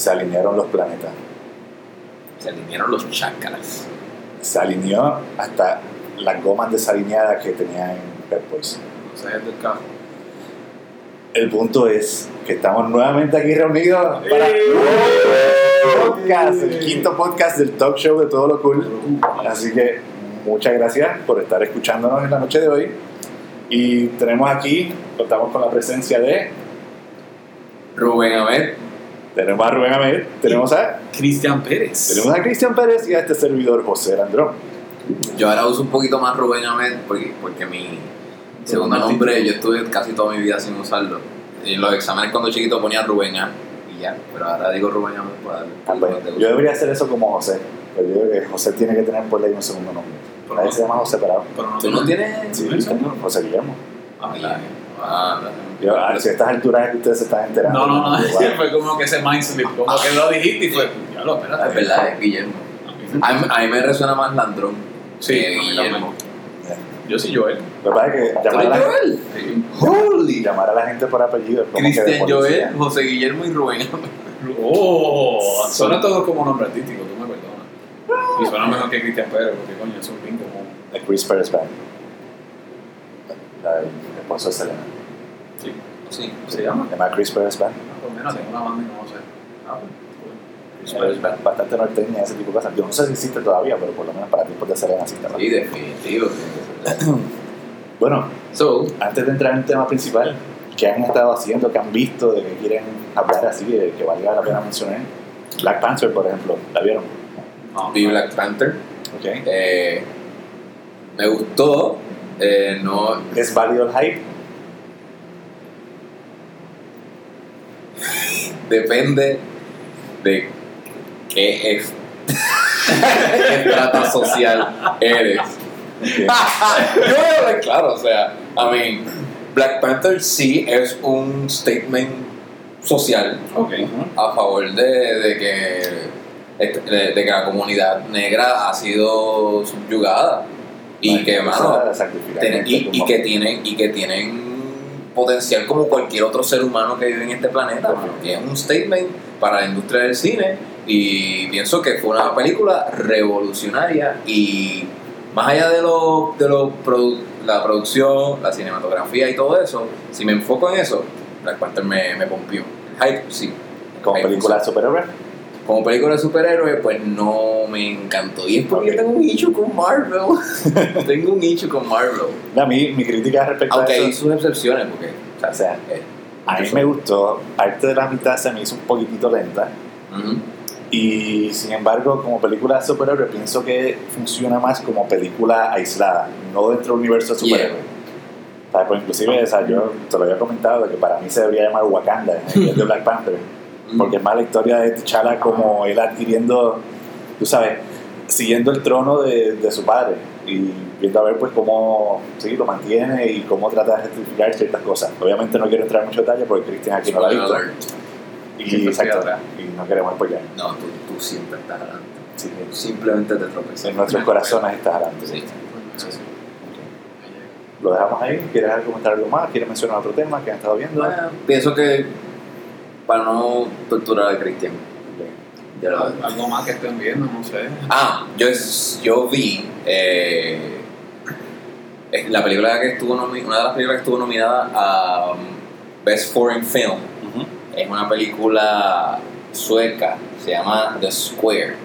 se alinearon los planetas. Se alinearon los chakras. Se alineó hasta las gomas desalineadas que tenía en Pep Boys. No sabes del carro. El punto es que estamos nuevamente aquí reunidos para ¡Eh! podcast, el quinto podcast del talk show de todo lo cool. Así que muchas gracias por estar escuchándonos en la noche de hoy. Y tenemos aquí, contamos con la presencia de, Rubén Ahmed. Tenemos a Rubén Ahmed, tenemos a, Cristian Pérez. tenemos a Cristian Pérez y a este servidor José Landrón. Yo ahora uso un poquito más Rubén Ahmed porque, porque mi segundo nombre yo estuve casi toda mi vida sin usarlo. En los exámenes cuando chiquito ponía Rubén A y ya. Pero ahora digo Rubén Ahmed para darle yo debería hacer eso como José, pero yo creo que José tiene que tener por ley un segundo nombre. Nadie se llama José Parado. Pero no ¿Tú no tienes...? Sí. José Guillermo. Ah, Ahí. Ah, Yo, a ver, si a estas alturas es que ustedes se están enterando. No, no, no. Igual. Fue como que ese mindset, como que lo dijiste y fue. Ya lo, espérate. es verdad, es Guillermo. A mí, a mí me resuena más Landrón Sí, que Guillermo. Yo soy Joel. Lo que pasa es que ¿Tú llamar a, la, Joel? Sí. Holy. llamar a la gente por apellido como Cristian. Joel, José Guillermo y Rubén. Oh, suena todo como nombre artístico, tú me perdonas. Y suena mejor que Cristian Pérez, porque coño, es un común. De Chris Pérez Band. La del esposo de Selena. Sí. Sí. ¿Se llama? Se llama Chris Pérez Band. Ah, pues mira, tengo una banda y no sé. Ah. Bastante norteña, ese tipo de cosas. Yo no sé si existe todavía, pero por lo menos para tiempos de Selena existe. ¿no? Sí, definitivo. Bueno, So, antes de entrar en el tema principal, ¿qué han estado haciendo? ¿Qué han visto? ¿De qué quieren hablar así? De que valga la pena mencionar. Black Panther, por ejemplo. ¿La vieron? No, vi Black Panther. Eh, me gustó. Eh, no, ¿Es válido el hype? depende de qué es. qué trata social eres. Yo claro, o sea, I mean, Black Panther sí es un statement social a favor de, de que de, de que la comunidad negra ha sido subyugada y que mano, tienen- y, y que tienen y que tienen potencial como cualquier otro ser humano que vive en este planeta porque es un statement para la industria del cine y pienso que fue una película revolucionaria y más allá de lo de lo produ- la producción la cinematografía y todo eso si me enfoco en eso Black Panther me, me pompió. Hype sí. Como Hype, película de superhéroes. Como película de superhéroes, pues no me encantó. Y es porque tengo un nicho con Marvel. tengo un nicho con Marvel. A mí, mi crítica respecto Aunque a hay eso. sus excepciones, porque. O sea, eh, a mí me gustó. Parte de la mitad se me hizo un poquitito lenta. ujú. Y sin embargo, como película de superhéroes, pienso que funciona más como película aislada, no dentro del universo de superhéroes. O sea, pues inclusive, o sea, yo te lo había comentado, que para mí se debería llamar Wakanda en vez de Black Panther. Porque es más la historia de T'Challa como él adquiriendo, tú sabes, siguiendo el trono de, de su padre y viendo a ver pues cómo sí, lo mantiene y cómo trata de rectificar ciertas cosas. Obviamente no quiero entrar en mucho detalle porque Cristian aquí no la ha visto. Y, exacto, y no queremos apoyar. No, tú, tú siempre estás adelante. Sí, Simplemente te tropezas. en nuestros corazones está adelante. Sí. Lo dejamos ahí. ¿Quieres comentar algo más? ¿Quieres mencionar otro tema que han estado viendo? Bueno, pienso que. Para no torturar a Cristian. Algo más que estén viendo, no sé. Ah, yo, es- yo vi eh, la película que estuvo una de las películas que estuvo nominada a um, Best Foreign Film. Es una película sueca, se llama The Square.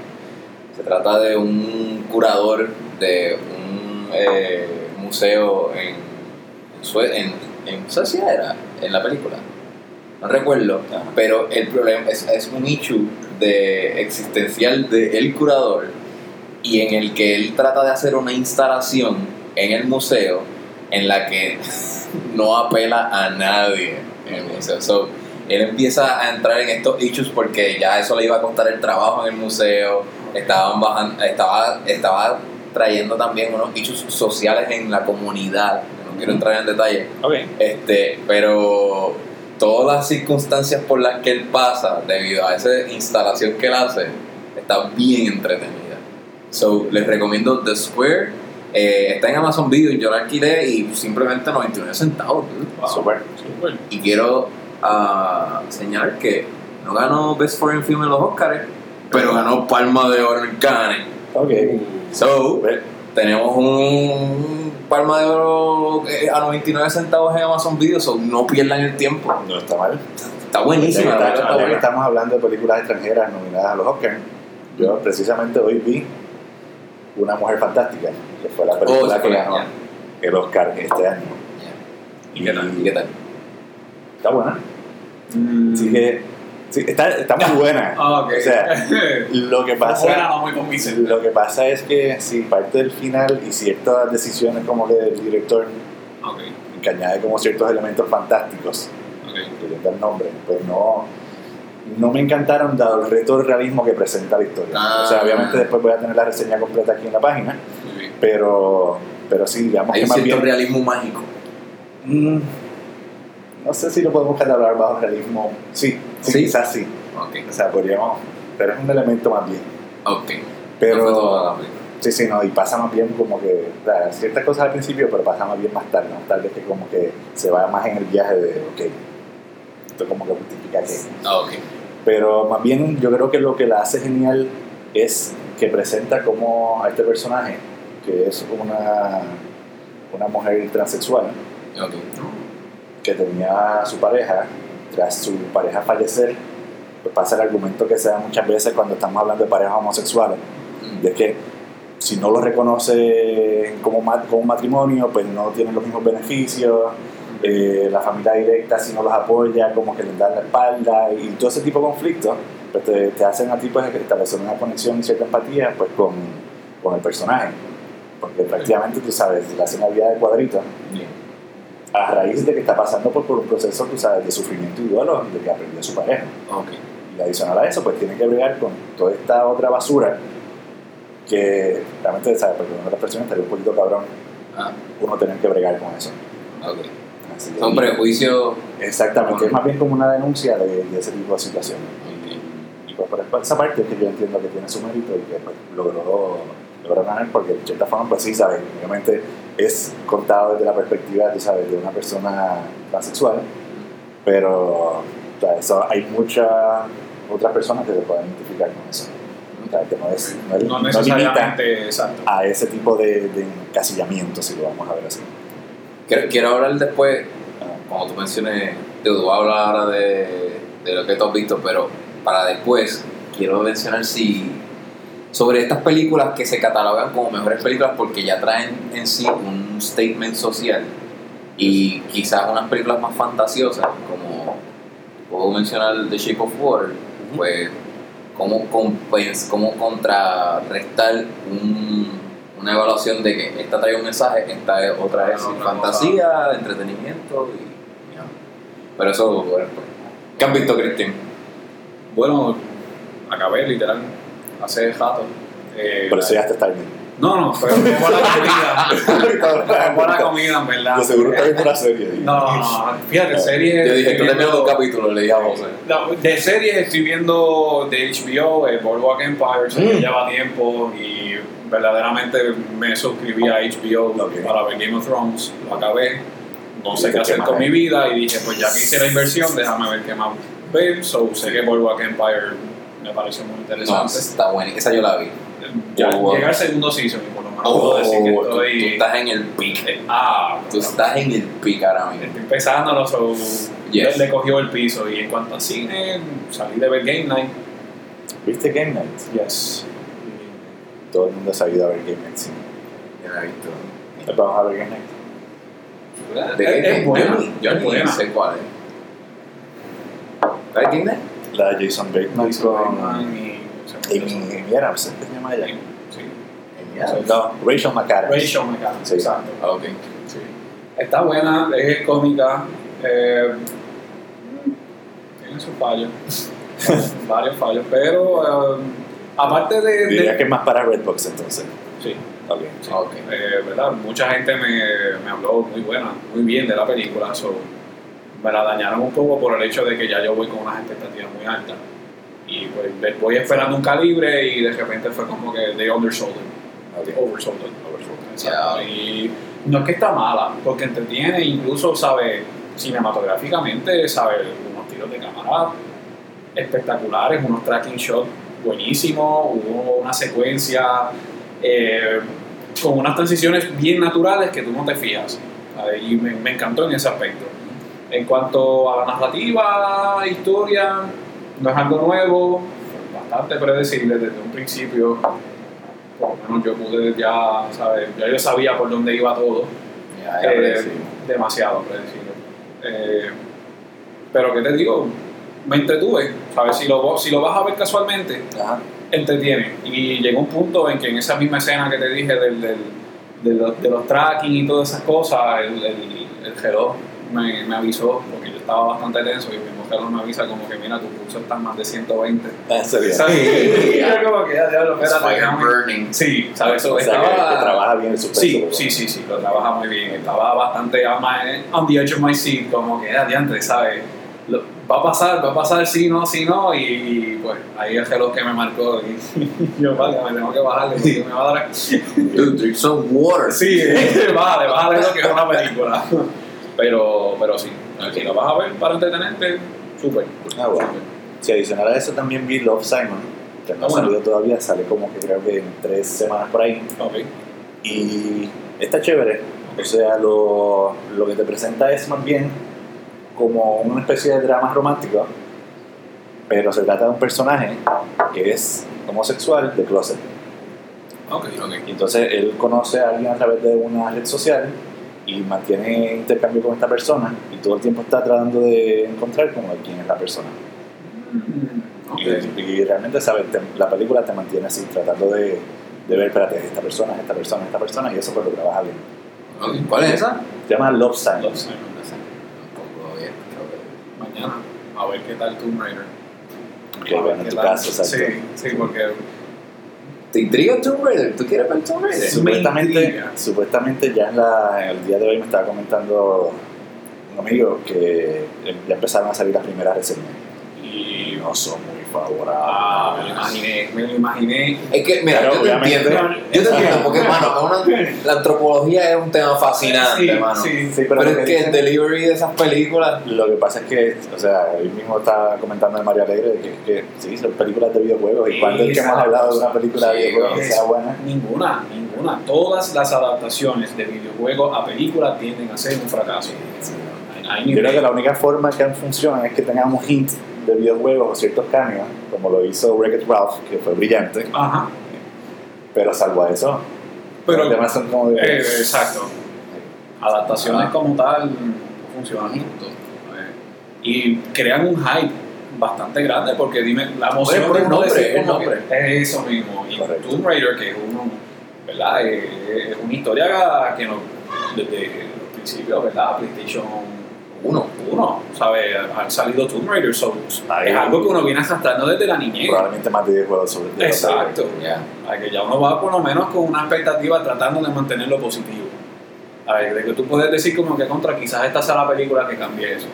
Se trata de un curador de un eh, museo en, en, Sue- en, en Suecia era, en la película. No recuerdo, Ajá. pero el problema es, es un issue de existencial del el curador y en el que él trata de hacer una instalación en el museo en la que no apela a nadie en el museo. So, él empieza a entrar en estos issues porque ya eso le iba a costar el trabajo en el museo, estaban bajando, estaba, estaba trayendo también unos issues sociales en la comunidad, no quiero entrar en detalle, este, pero todas las circunstancias por las que él pasa debido a esa instalación que él hace está bien entretenida. So, les recomiendo The Square. Eh, está en Amazon Video yo la alquilé y simplemente 99 centavos. Wow. Super. Súper. Y quiero ah, señalar que No ganó Best Foreign Film en los Oscars, pero ganó Palma de Oro en Cannes. Ok. So, tenemos un Palma de Oro eh, a 99 centavos en Amazon Video, so no pierdan el tiempo. No está mal. Está buenísima, está- está buena. estamos hablando de películas extranjeras nominadas a los Oscars, yo precisamente hoy vi Una Mujer Fantástica, que fue la película Oh, sí, que ganó ya. el Oscar este año. ¿Y qué tal? ¿Y qué tal? Está buena. Mm. Así que sí, está, está muy buena. Ah. O sea, lo que pasa, Buena, no muy convincente. lo que pasa es que si parte del final y ciertas decisiones como que del director, Ok, que añade como ciertos elementos fantásticos, ok. incluyendo el nombre, pues no, no me encantaron dado el reto del realismo que presenta la historia. Ah. O sea, obviamente después voy a tener la reseña completa aquí en la página, pero, pero sí, digamos Hay que un más cierto bien... realismo mágico. Mm, no sé si lo podemos catalogar bajo realismo. Sí, sí, ¿Sí? quizás sí. Ok, O sea, podríamos... Pero es un elemento más bien. ok. Pero... No. Sí, sí, no, y pasa más bien como que, o sea, ciertas cosas al principio, pero pasa más bien más tarde, más tarde que como que se va más en el viaje de, ok, esto como que justifica que... Ah, ok. Pero más bien yo creo que lo que la hace genial es que presenta como a este personaje, que es una, una mujer transexual, Ok. Que tenía su pareja, tras su pareja fallecer, pues pasa el argumento que se da muchas veces cuando estamos hablando de parejas homosexuales, de que si no lo reconoce como, como matrimonio, pues no tienen los mismos beneficios, eh, la familia directa si no los apoya, como que les dan la espalda, y todo ese tipo de conflictos, pues te, te hacen a ti pues, establecer una conexión y cierta empatía pues, con, con el personaje. Porque prácticamente, tú sabes, le hacen la vida de cuadrito Bien. A raíz de que está pasando por, por un proceso, tú sabes, de sufrimiento y duelo, de que aprendió a su pareja. Ok. Y adicional a eso, pues tiene que bregar con toda esta otra basura que realmente, ¿sabes? Porque una personas estaría un poquito cabrón Ah, uno tener que bregar con eso. ok. Así que- Son prejuicios. Exactamente, es más bien como una denuncia de, de ese tipo de situaciones. Y pues por esa parte es que yo entiendo que tiene su mérito y que pues, logró, logró ganar, porque de cierta forma, pues sí, ¿sabes? Obviamente es contado desde la perspectiva, tú sabes, de una persona transexual, pero o sea, eso, hay muchas otras personas que se pueden identificar con eso. O sea, que no, es, no, es- No no limita a ese tipo de, de encasillamiento, si lo vamos a ver así. Quiero, quiero hablar después, como tú menciones, te voy a hablar ahora de, de lo que tú has visto, pero para después quiero mencionar si sobre estas películas que se catalogan como mejores películas porque ya traen en sí un statement social y quizás unas películas más fantasiosas como puedo mencionar The Shape of Water pues cómo, compens- cómo contrarrestar un- una evaluación de que esta trae un mensaje, esta es otra es Ah, otra fantasía, entretenimiento y pero eso bueno, pues. ¿qué has visto Cristian? Bueno, acabé literal hace rato. Eh, Por eso ya está bien. No, no, pero fue buena comida. Fue buena comida, en verdad. De seguro está viendo una serie. No, no, no. Fíjate, series. Yo dije, tú terminas viendo- un capítulo, le dije a José. No, de series estoy viendo de HBO, el Boardwalk Empire, me Mm. lleva tiempo y verdaderamente me suscribí a HBO Ok. para ver Game of Thrones, lo acabé, no sé ¿Y qué hacer con mi vida y dije, pues ya que hice la inversión, déjame ver qué más ver, so sé que Boardwalk Empire me pareció muy No, interesante. está buena, esa yo la vi. ya Oh, wow. llega el segundo season y por lo menos Oh, puedo decir que tú, tú estoy... estás en el pic. eh, ah, Tú estás en el pic ahora mismo. Estoy empezándolo, so Yes. le cogió el piso y en cuanto a cine, salí de ver Game Night. ¿Viste Game Night? Yes. Todo el mundo ha sabido a ver Game Night, sí. Yo la he visto. Vamos a ver Game Night. ¿De Es- qué? es buena, Yo ni- Yo es ni buena. sé cuál es. ¿Sabes quién es? La de Jason Bateman con Bateman y- Amy Amy Adams, ¿qué se llama ella? Sí. No, Rachel McAdams. Rachel McAdams, Sí. exacto. Ah, ok. Sí. Está buena, es cómica. Eh, tiene sus fallos. varios fallos, pero eh, aparte de. Diría de que es más para Redbox entonces. sí, Ok. Ok. eh, ¿verdad? Mucha gente me, me habló muy buena, muy bien de la película. so, me la dañaron un poco por el hecho de que ya yo voy con unas expectativas muy altas. Y pues voy esperando un calibre y de repente fue como que de undersold. Ok. Oversold. Exacto. Ya. Y no es que está mala, porque entretiene, incluso sabe cinematográficamente, sabe unos tiros de cámara espectaculares, unos tracking shots buenísimos, hubo una secuencia eh, con unas transiciones bien naturales que tú no te. ¿sabes? Y me, me encantó en ese aspecto. En cuanto a la narrativa, historia, no es algo nuevo, bastante predecible desde un principio. Por lo menos yo pude ya, ¿sabes? Ya yo sabía por dónde iba todo. Ya, ya Eh, predecible. demasiado predecible. Eh, pero ¿qué te digo? Me entretuve. ¿sabes? Si lo, si lo vas a ver casualmente, Ajá. entretiene. Y llegó un punto en que en esa misma escena que te dije del, del- de, los, de los tracking y todas esas cosas, el, el, el reloj me, me avisó, porque yo estaba bastante tenso y mismo reloj me avisa como que mira, tu pulso está más de 120. Ah, serio. ¿Sabes? Y yo como que ya, diablo, It's espérate. Sí, ¿sabes? Eso O sea, que, estaba... que trabaja bien el suspenso. Sí, ¿verdad? sí, sí, sí, lo trabaja muy bien. Estaba bastante on, the edge of my seat, como que adiante, ¿sabes? Lo- va a pasar, va a pasar, sí, no, sí, no, y, y, pues ahí el reloj que me marcó y yo, vale, me tengo que bajarle porque me va a dar... Dude, drink some water. Sí, bájale, bájale lo que es una película. Pero, pero sí, si lo vas a ver para entretenerte, súper. Ah, bueno. Si adicional a eso también vi Love Simon, que no Ah, ha bueno. salido todavía, sale como que creo que en tres semanas por ahí. Ok. Y está chévere. O sea, lo, lo que te presenta es más bien como una especie de drama romántico, pero se trata de un personaje que es homosexual de closet. Ok, ok. Y entonces él conoce a alguien a través de una red social y mantiene intercambio con esta persona y todo el tiempo está tratando de encontrar como quién es la persona. Mm, ok. Y, y realmente, ¿sabes? Te- la película te mantiene así, tratando de, de ver, espérate, es esta persona, es esta persona, es esta persona, y eso pues lo trabaja bien. Ok, ¿Cuál es esa? Se llama Love Sign. Love Simon. Tampoco había escuchado de- Mañana, a ver qué tal Tomb Raider. Que bueno, en tu caso, exacto. Sí, sí, porque ¿Te intriga Tomb Raider? ¿Tú quieres ver Tomb Raider? Supuestamente, supuestamente ya en, la, en el día de hoy me estaba comentando un amigo que ya empezaron a salir las primeras reseñas y no son muy ah, me lo imaginé, me lo imaginé. Es que, mira, Pero yo te entiendo. Yo te entiendo, porque, mano, una- la antropología es un tema fascinante, Sí, mano. sí. Sí, Pero, lo es que el delivery de esas películas. Lo que pasa es que, o sea, él mismo estaba comentando de Mario Alegre de que, que sí, son películas de videojuegos. ¿Y cuando es que hemos hablado de una película de videojuegos que sea buena? Ninguna, ninguna. Todas las adaptaciones de videojuegos a películas tienden a ser un fracaso. Yo creo que la única forma que funciona es que tengamos hint de videojuegos o ciertos cambios, como lo hizo Wreck-It Ralph, que fue brillante, Ajá. pero salvo a eso, Pero, los son como de... eh, exacto. Adaptaciones como tal funcionan juntos. Y crean un hype bastante grande porque dime, la emoción por de el nombre, decir el nombre. es eso mismo. Y Correcto. Tomb Raider, que es uno, ¿verdad? Eh, Es una historia que nos, desde los principios, ¿verdad? PlayStation Uno. 1, ¿sabes? Han salido Tomb Raider, so, Ahí. es algo que uno viene arrastrando desde la niñez. Probablemente más de videojuegos sobre de los Exacto. Ya. A que ya uno va por lo menos con una expectativa tratando de mantenerlo positivo. A ver, de que tú puedes decir como que contra quizás esta sea la película que cambie eso.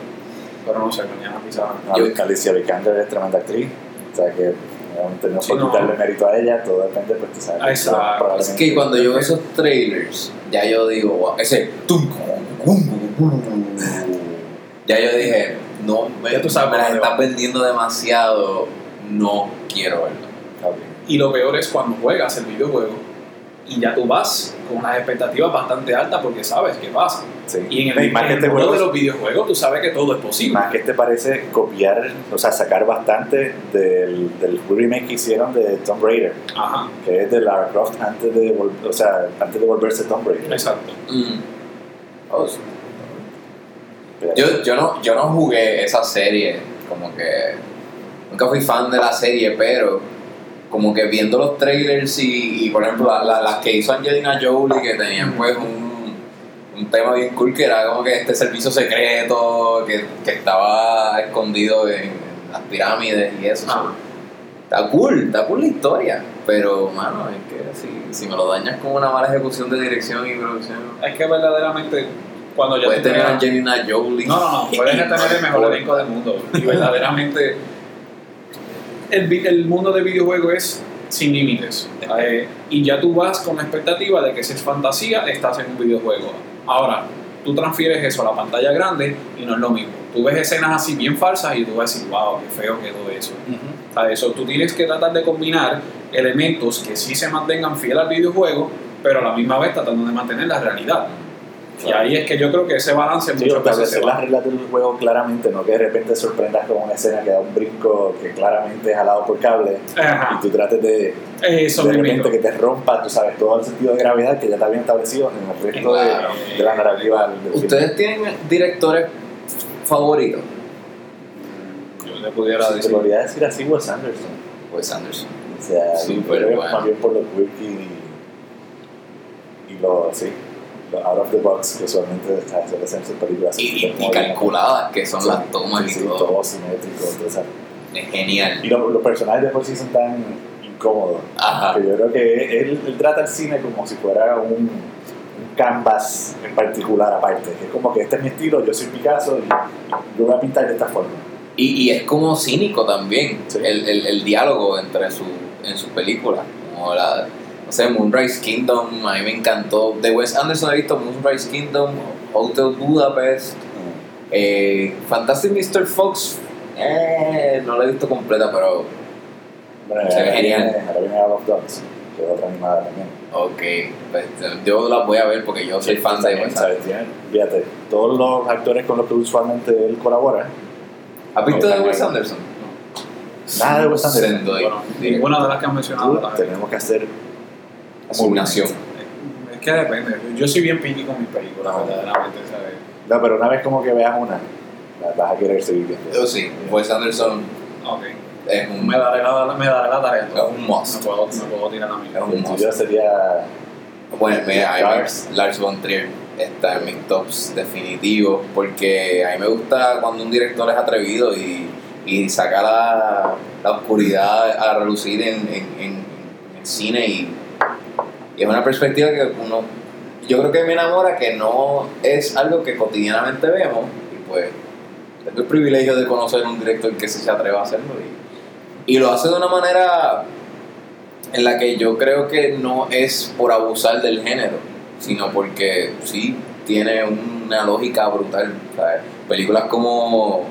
Pero no sé, mañana quizás. No, Yo- Alicia Vikander es tremenda actriz, o sea que no Sí, por no. quitarle mérito a ella, todo depende, pues tú sabes. Exacto. Es que cuando yo veo esos trailers, ya yo digo, wow, ese. Ya yo dije, no, me, Ya tú sabes me las estás vendiendo demasiado, no quiero verlo. Ok. Y lo peor es cuando juegas el videojuego y ya tú vas con unas expectativas bastante altas porque sabes qué pasa. Sí. Y en el, Y más en que el este mundo juego de los videojuegos tú sabes que todo es posible. Más que este parece copiar, o sea, sacar bastante del, del remake que hicieron de Tomb Raider, Ajá, que es de Lara Croft antes de, vol- o sea, antes de volverse Tomb Raider. exacto. Mm. Oh, Yo, yo, no, yo no jugué esa serie, como que nunca fui fan de la serie, pero como que viendo los trailers y, y, por ejemplo la- la- las que hizo Angelina Jolie que tenían pues un, un tema bien cool que era como que este servicio secreto que, que estaba escondido en las pirámides y eso. Ajá. Está cool, está cool la historia, pero mano, es que si, si me lo dañas con una mala ejecución de dirección y producción, Es que verdaderamente cuando ya puedes tener a Angelina Jolie. No, no, no, puedes tener el mejor elenco del mundo. Y verdaderamente, el, el mundo de videojuegos es sin límites. Eh, y ya tú vas con la expectativa de que si es fantasía, estás en un videojuego. Ahora, tú transfieres eso a la pantalla grande y no es lo mismo. tú ves escenas así bien falsas y tú vas a decir, wow, qué feo quedó eso. O sea, eso tú tienes que tratar de combinar elementos que sí se mantengan fiel al videojuego, pero a la misma vez tratando de mantener la realidad. Y ahí es que yo creo que ese balance Sí, muchas veces se establecer las reglas del juego claramente, no que de repente sorprendas con una escena que da un brinco que claramente es jalado por cable Ajá. y tú trates de, Eso de repente que te rompa, tú sabes, todo el sentido de gravedad que ya está bien establecido en el resto de- Claro. de, la narrativa del film. ¿Ustedes tienen directores favoritos? Yo le pudiera Si te decir. podría decir así, Wes Anderson. Wes Anderson. O sea, Súper yo creo que bueno. más bien por los quirky y, y lo, sí, lo out of the box que usualmente suele en sus películas. Y, y calculadas que son Sí, las tomas sí, y todo. todo simétrico. Es genial. Y lo- los personajes de por sí son tan incómodos Ajá. que yo creo que él, él trata el cine como si fuera un, un canvas en particular aparte, que es como que este es mi estilo, yo soy Picasso y yo voy a pintar de esta forma. Y, y es como cínico también Sí. el, el, el diálogo entre su, en sus películas. Como la, sé, Moonrise Kingdom, a mí me encantó. De Wes Anderson he visto Moonrise Kingdom, Hotel Budapest, eh, Fantastic Mr. Fox, eh, no la he visto completa, pero Bueno, Se ve genial. Ahora viene Out of Dogs, que es otra animada también. ok, pues, yo la voy a ver porque yo soy fan de Wes. Anderson. Fíjate, todos los actores con los que usualmente él colabora, ¿Has visto de Wes no. Anderson? nada de Wes Anderson. Bueno, ninguna de las que han mencionado. tenemos que hacer Es que depende. Yo soy bien picky con mis películas, No. verdaderamente, ¿sabes? No, pero una vez como que veas una, la vas a querer seguir viendo. Yo sí, Wes Anderson Ok. es un, Me daré la, me daré la tarea. es un must. Me puedo, me puedo tirar a mí. Es un must. tuyo sería Bueno, mira, me- Lars. Lars von Trier está en mis tops definitivos porque a mí me gusta cuando un director es atrevido y, y saca la, la oscuridad a relucir en, en, en- en el cine y, y es una perspectiva que uno yo creo que me enamora que no es algo que cotidianamente vemos y pues tengo el privilegio de conocer un director que se atreva a hacerlo y, y lo hace de una manera en la que yo creo que no es por abusar del género, sino porque sí tiene una lógica brutal. Películas como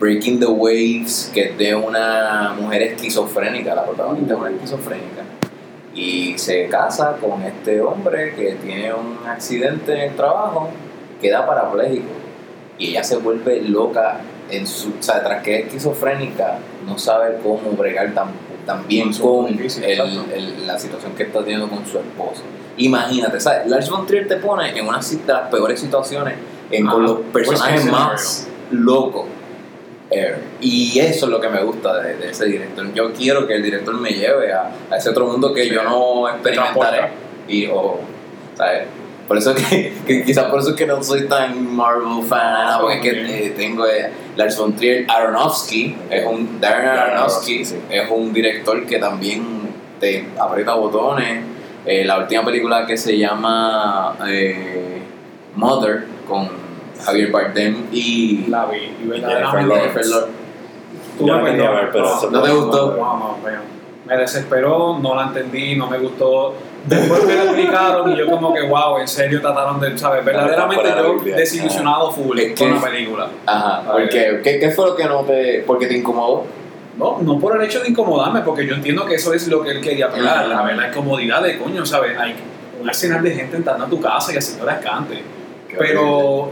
Breaking the Waves, que es de una mujer esquizofrénica, la protagonista es una esquizofrénica, y se casa con este hombre que tiene un accidente en el trabajo, queda parapléjico, y ella se vuelve loca en su, o sea, tras que es esquizofrénica, no sabe cómo bregar tan, tan bien con muy difícil, el- exacto. el- la situación que está teniendo con su esposo. Imagínate, ¿sabes? Lars von Trier te pone en una de las peores situaciones, en, con los personajes más locos. Ever. Y eso es lo que me gusta de, de ese director. Yo quiero que el director me lleve a, a ese otro mundo que Sí. yo no experimentaré. transporta. Y, o, ¿sabes? Por eso que, que quizás por eso es que no soy tan Marvel fan, porque es que eh, tengo eh, Lars von Trier, Aronofsky, es un, Darren Darren Aronofsky, Aronofsky, sí. es un director que también te aprieta botones. Eh, la última película que se llama eh, Mother con Javier Bardem y La vi y Jennifer verdaderamente. Tú me perdonas, ver, pero eso ¿No te gustó? No, no, no, me desesperó, no la entendí, no me gustó. Después me lo explicaron y yo como que, wow, en serio trataron de, ¿sabes? Verdaderamente yo desilusionado full Es con que- la película. Ajá, porque, ¿qué, ¿qué fue lo que no te, porque te incomodó? No, no por el hecho de incomodarme, porque yo entiendo que eso es lo que él quería pegar, la, la incomodidad de coño, ¿sabes? Hay un arsenal de gente entrando a tu casa y haciendo descante. Pero,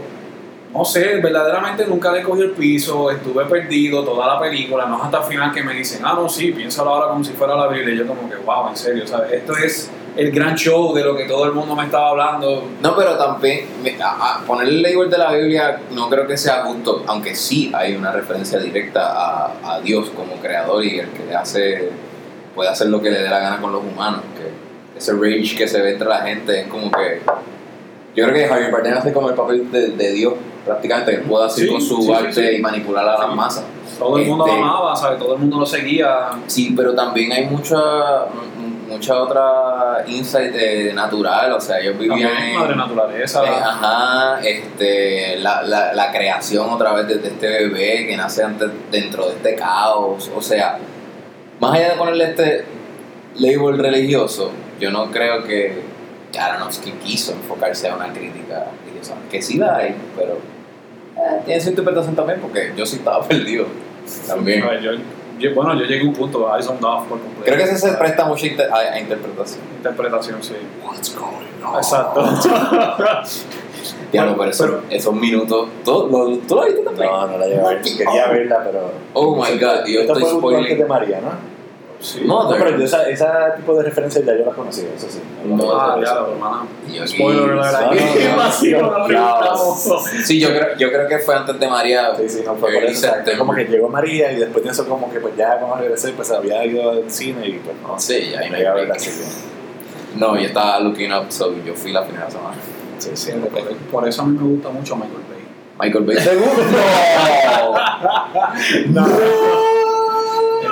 no sé, verdaderamente nunca le cogí el piso, estuve perdido toda la película, no hasta el final que me dicen, ah, no, sí, piénsalo ahora como si fuera la Biblia. Y yo como que, wow, en serio, ¿sabes? Esto es el gran show de lo que todo el mundo me estaba hablando. No, pero también ponerle el label de la Biblia no creo que sea justo, aunque sí hay una referencia directa a, a Dios como creador y el que hace puede hacer lo que le dé la gana con los humanos. Que ese rage que se ve entre la gente es como que yo creo que Javier Bardem hace como el papel de, de Dios prácticamente que puede hacer Sí, con su sí, arte sí. y manipular a las masas. Todo el mundo Este- lo amaba, ¿sabes? Todo el mundo lo seguía. Sí, pero también hay mucha mucha otra insight de natural, o sea, ellos vivían en, madre naturaleza. Eh, ajá, este, la, la, la creación otra vez de, de este bebé que nace ante- dentro de este caos. O sea, más allá de ponerle este label religioso, yo no creo que Aronofsky quiso enfocarse a una crítica. Que sí la hay, pero Eh, tiene su interpretación también, porque yo sí estaba perdido. También. Yo, yo- bueno, yo llegué a un punto, I zoned off por completo. Creo que ese se presta mucho inter- a, a interpretación. Interpretación, sí. What's going on? Exacto. Diablo, pero, eso- Pero- esos minutos. ¿tú lo, ¿Tú lo viste también? No, no la llevé a ver. Quería verla, pero. Oh my god, yo Esto estoy antes de spoiling. María, ¿no? Sí. No, No, pero yo esa, esa tipo de referencias ya yo las conocía, eso sí. No, Ah, hermano. Spoiler No, no, no, Vacío, no, no no, preguntamos. Sí, yo creo, yo creo que fue antes de María. Sí, sí, no fue por eso. o sea, como que llegó María y después de eso, como que pues ya cuando regresé, pues había ido al cine y pues no. Sí, ya ahí me iba a hay ver la serie. No, yo estaba looking up, so yo fui la primera semana. Sí, sí. Sí, por, por eso a mí me gusta mucho Michael Bay. Michael Bay. ¡Segundo! No.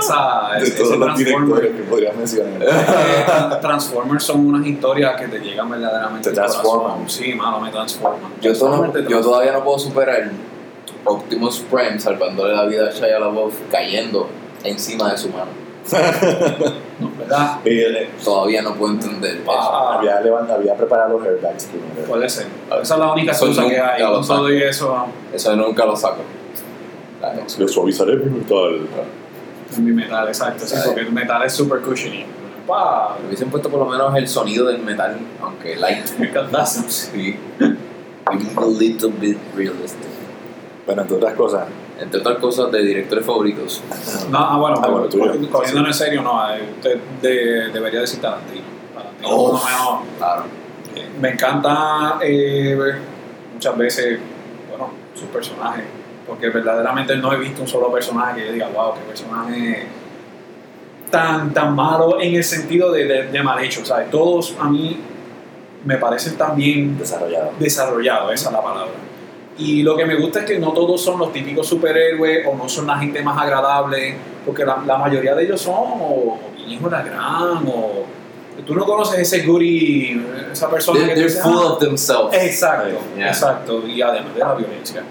Esa, De ese todos los Transformer- directores que podrías mencionar. Eh, Transformers son unas historias que te llegan verdaderamente Te transforman. Sí, mano, me transforman. Yo, Transformers te yo transforman. todavía no puedo superar Optimus Prime salvándole la vida a Shia LaBeouf cayendo encima de su mano. No, ¿verdad? Todavía no puedo entender eso. Ah, había, levantado, había preparado los airbags primero. puede ser. Esa es la única Eso excusa que nunca hay. lo Con todo y eso, Eso nunca lo saco. Le suavizaré mi mi metal, exacto. Sí, porque el metal es super cushiony. Pa, Me hubiesen puesto por lo menos el sonido del metal, aunque light. me cantazo. Sí. A little bit realistic. Bueno, entre otras cosas, Entre otras cosas de directores favoritos. No, ah, bueno, Ah, bueno, cogiéndolo en serio, no. eh, Usted de- debería decir Tarantino. Tarantino, por lo Uf. menos. Claro. Eh, Me encanta eh, ver muchas veces, bueno, sus personajes, porque verdaderamente no he visto un solo personaje que yo diga, wow, qué personaje tan, tan malo en el sentido de, de, de mal hecho, ¿sabes? Todos a mí me parecen tan bien desarrollado. desarrollados, esa es la palabra. Y lo que me gusta es que no todos son los típicos superhéroes o no son la gente más agradable, porque la, la mayoría de ellos son o de la gran o tú no conoces ese goody, esa persona They're, que they're full "Ah, of themselves. Exacto, Yeah. exacto. Y además de la violencia.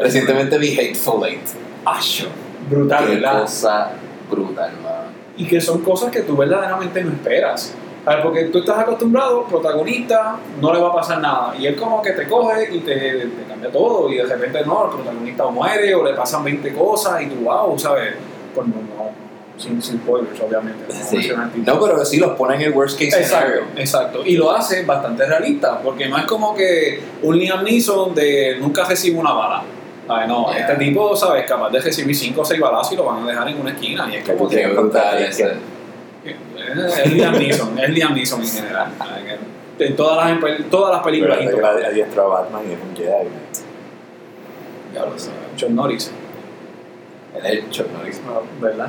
Recientemente vi Hateful Eight. Acho, brutal, Qué ¿verdad? cosa brutal, mano. Y que son cosas que tú verdaderamente no esperas. A ver, porque tú estás acostumbrado, protagonista, no le va a pasar nada. Y él como que te coge y te, te cambia todo. Y de repente no, el protagonista o muere o le pasan 20 cosas y tú, wow, ¿sabes? Pues no, no, sin, sin spoilers, obviamente. No, Sí. No, pero sí los ponen en el worst case Exacto, scenario. exacto. Y lo hace bastante realista, porque no es como que un Liam Neeson de nunca recibe una bala. Ay, no, Yeah. este tipo, ¿sabes? Capaz de recibir 5 o 6 balazos y lo van a dejar en una esquina. Y es que. brutal Es ese. Es Liam Neeson, es Liam Neeson en general. En todas las, pel- todas las películas. Pero adiestró a Batman y es un Jedi. Ya lo sé. John Norris, El hecho, ¿no? Es- ¿verdad?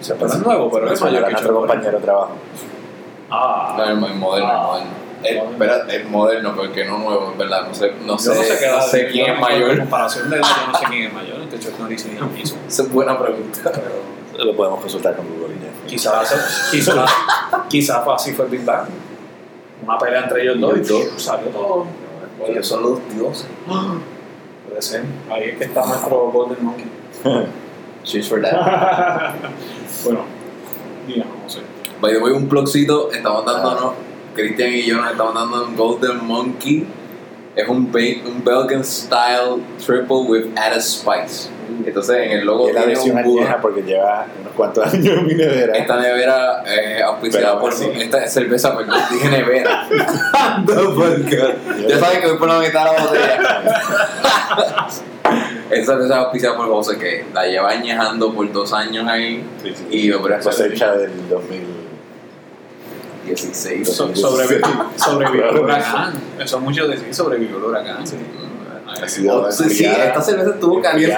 Se Pero es nuevo, pero es mayor que Norris. compañero de trabajo. Ah, No, el, el moderno, Ah. moderno. El, espera, el moderno, porque no nuevo, en verdad. No sé, no sé, yo no sé qué no sé yo quién es En mayor. comparación de edad, yo no sé quién es mayor entre John Norris y Liam Neeson. Esa es buena pregunta. Pero Lo podemos consultar con Google y quizás quizás quizás fue así fue el Big Bang. Una pelea entre ellos dos y pff, salió todo. Ellos son los dioses. Puede ser. Ahí es que está nuestro Golden Monkey. Cheers for that. bueno, digamos, no sé. By the way, un plugcito, estamos dándonos, Cristian y yo nos estamos dando un Golden Monkey. Es un, un Belgian style triple with added spice. Entonces en el logo tiene un Buda. porque lleva unos cuantos años en mi nevera. Esta nevera es auspiciada Pero, por sí. esta cerveza, perdón, dije nevera. Ya sabes que voy por la mitad de la botella. Esta cerveza es auspiciada por José que la lleva añejando por dos años ahí. Sí, sí. Y la cosecha del 2000. 16. So- Sobrevivió, sobrevivió el huracán. Eso es mucho decir, sobrevivió el huracán. Sí. Sí, sí, esta cerveza estuvo caliente.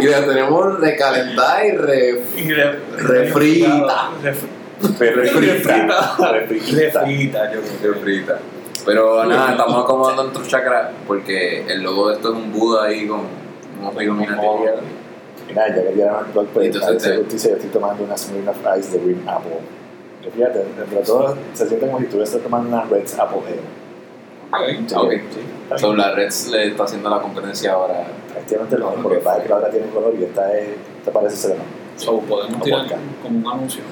Y la tenemos recalentada y re... Y re- Refrita. Refrita. Refrita. Refrita. Pero nada, estamos acomodando nuestros chakras porque el logo de esto es un Buda ahí con un iluminativo. Y nada, ya que ya no pues, Entonces, parece te- justicia, yo estoy tomando una Smirnoff Ice de Green Apple. Que fíjate, entre todo se siente como si estuviese tomando una Red's Apple Ale. Ok. Ok. Sí. So, la Reds le está haciendo la competencia ahora. Efectivamente lo mismo, porque pasa que la otra tiene color y esta, es, esta parece ser So, podemos tirar como un anuncio.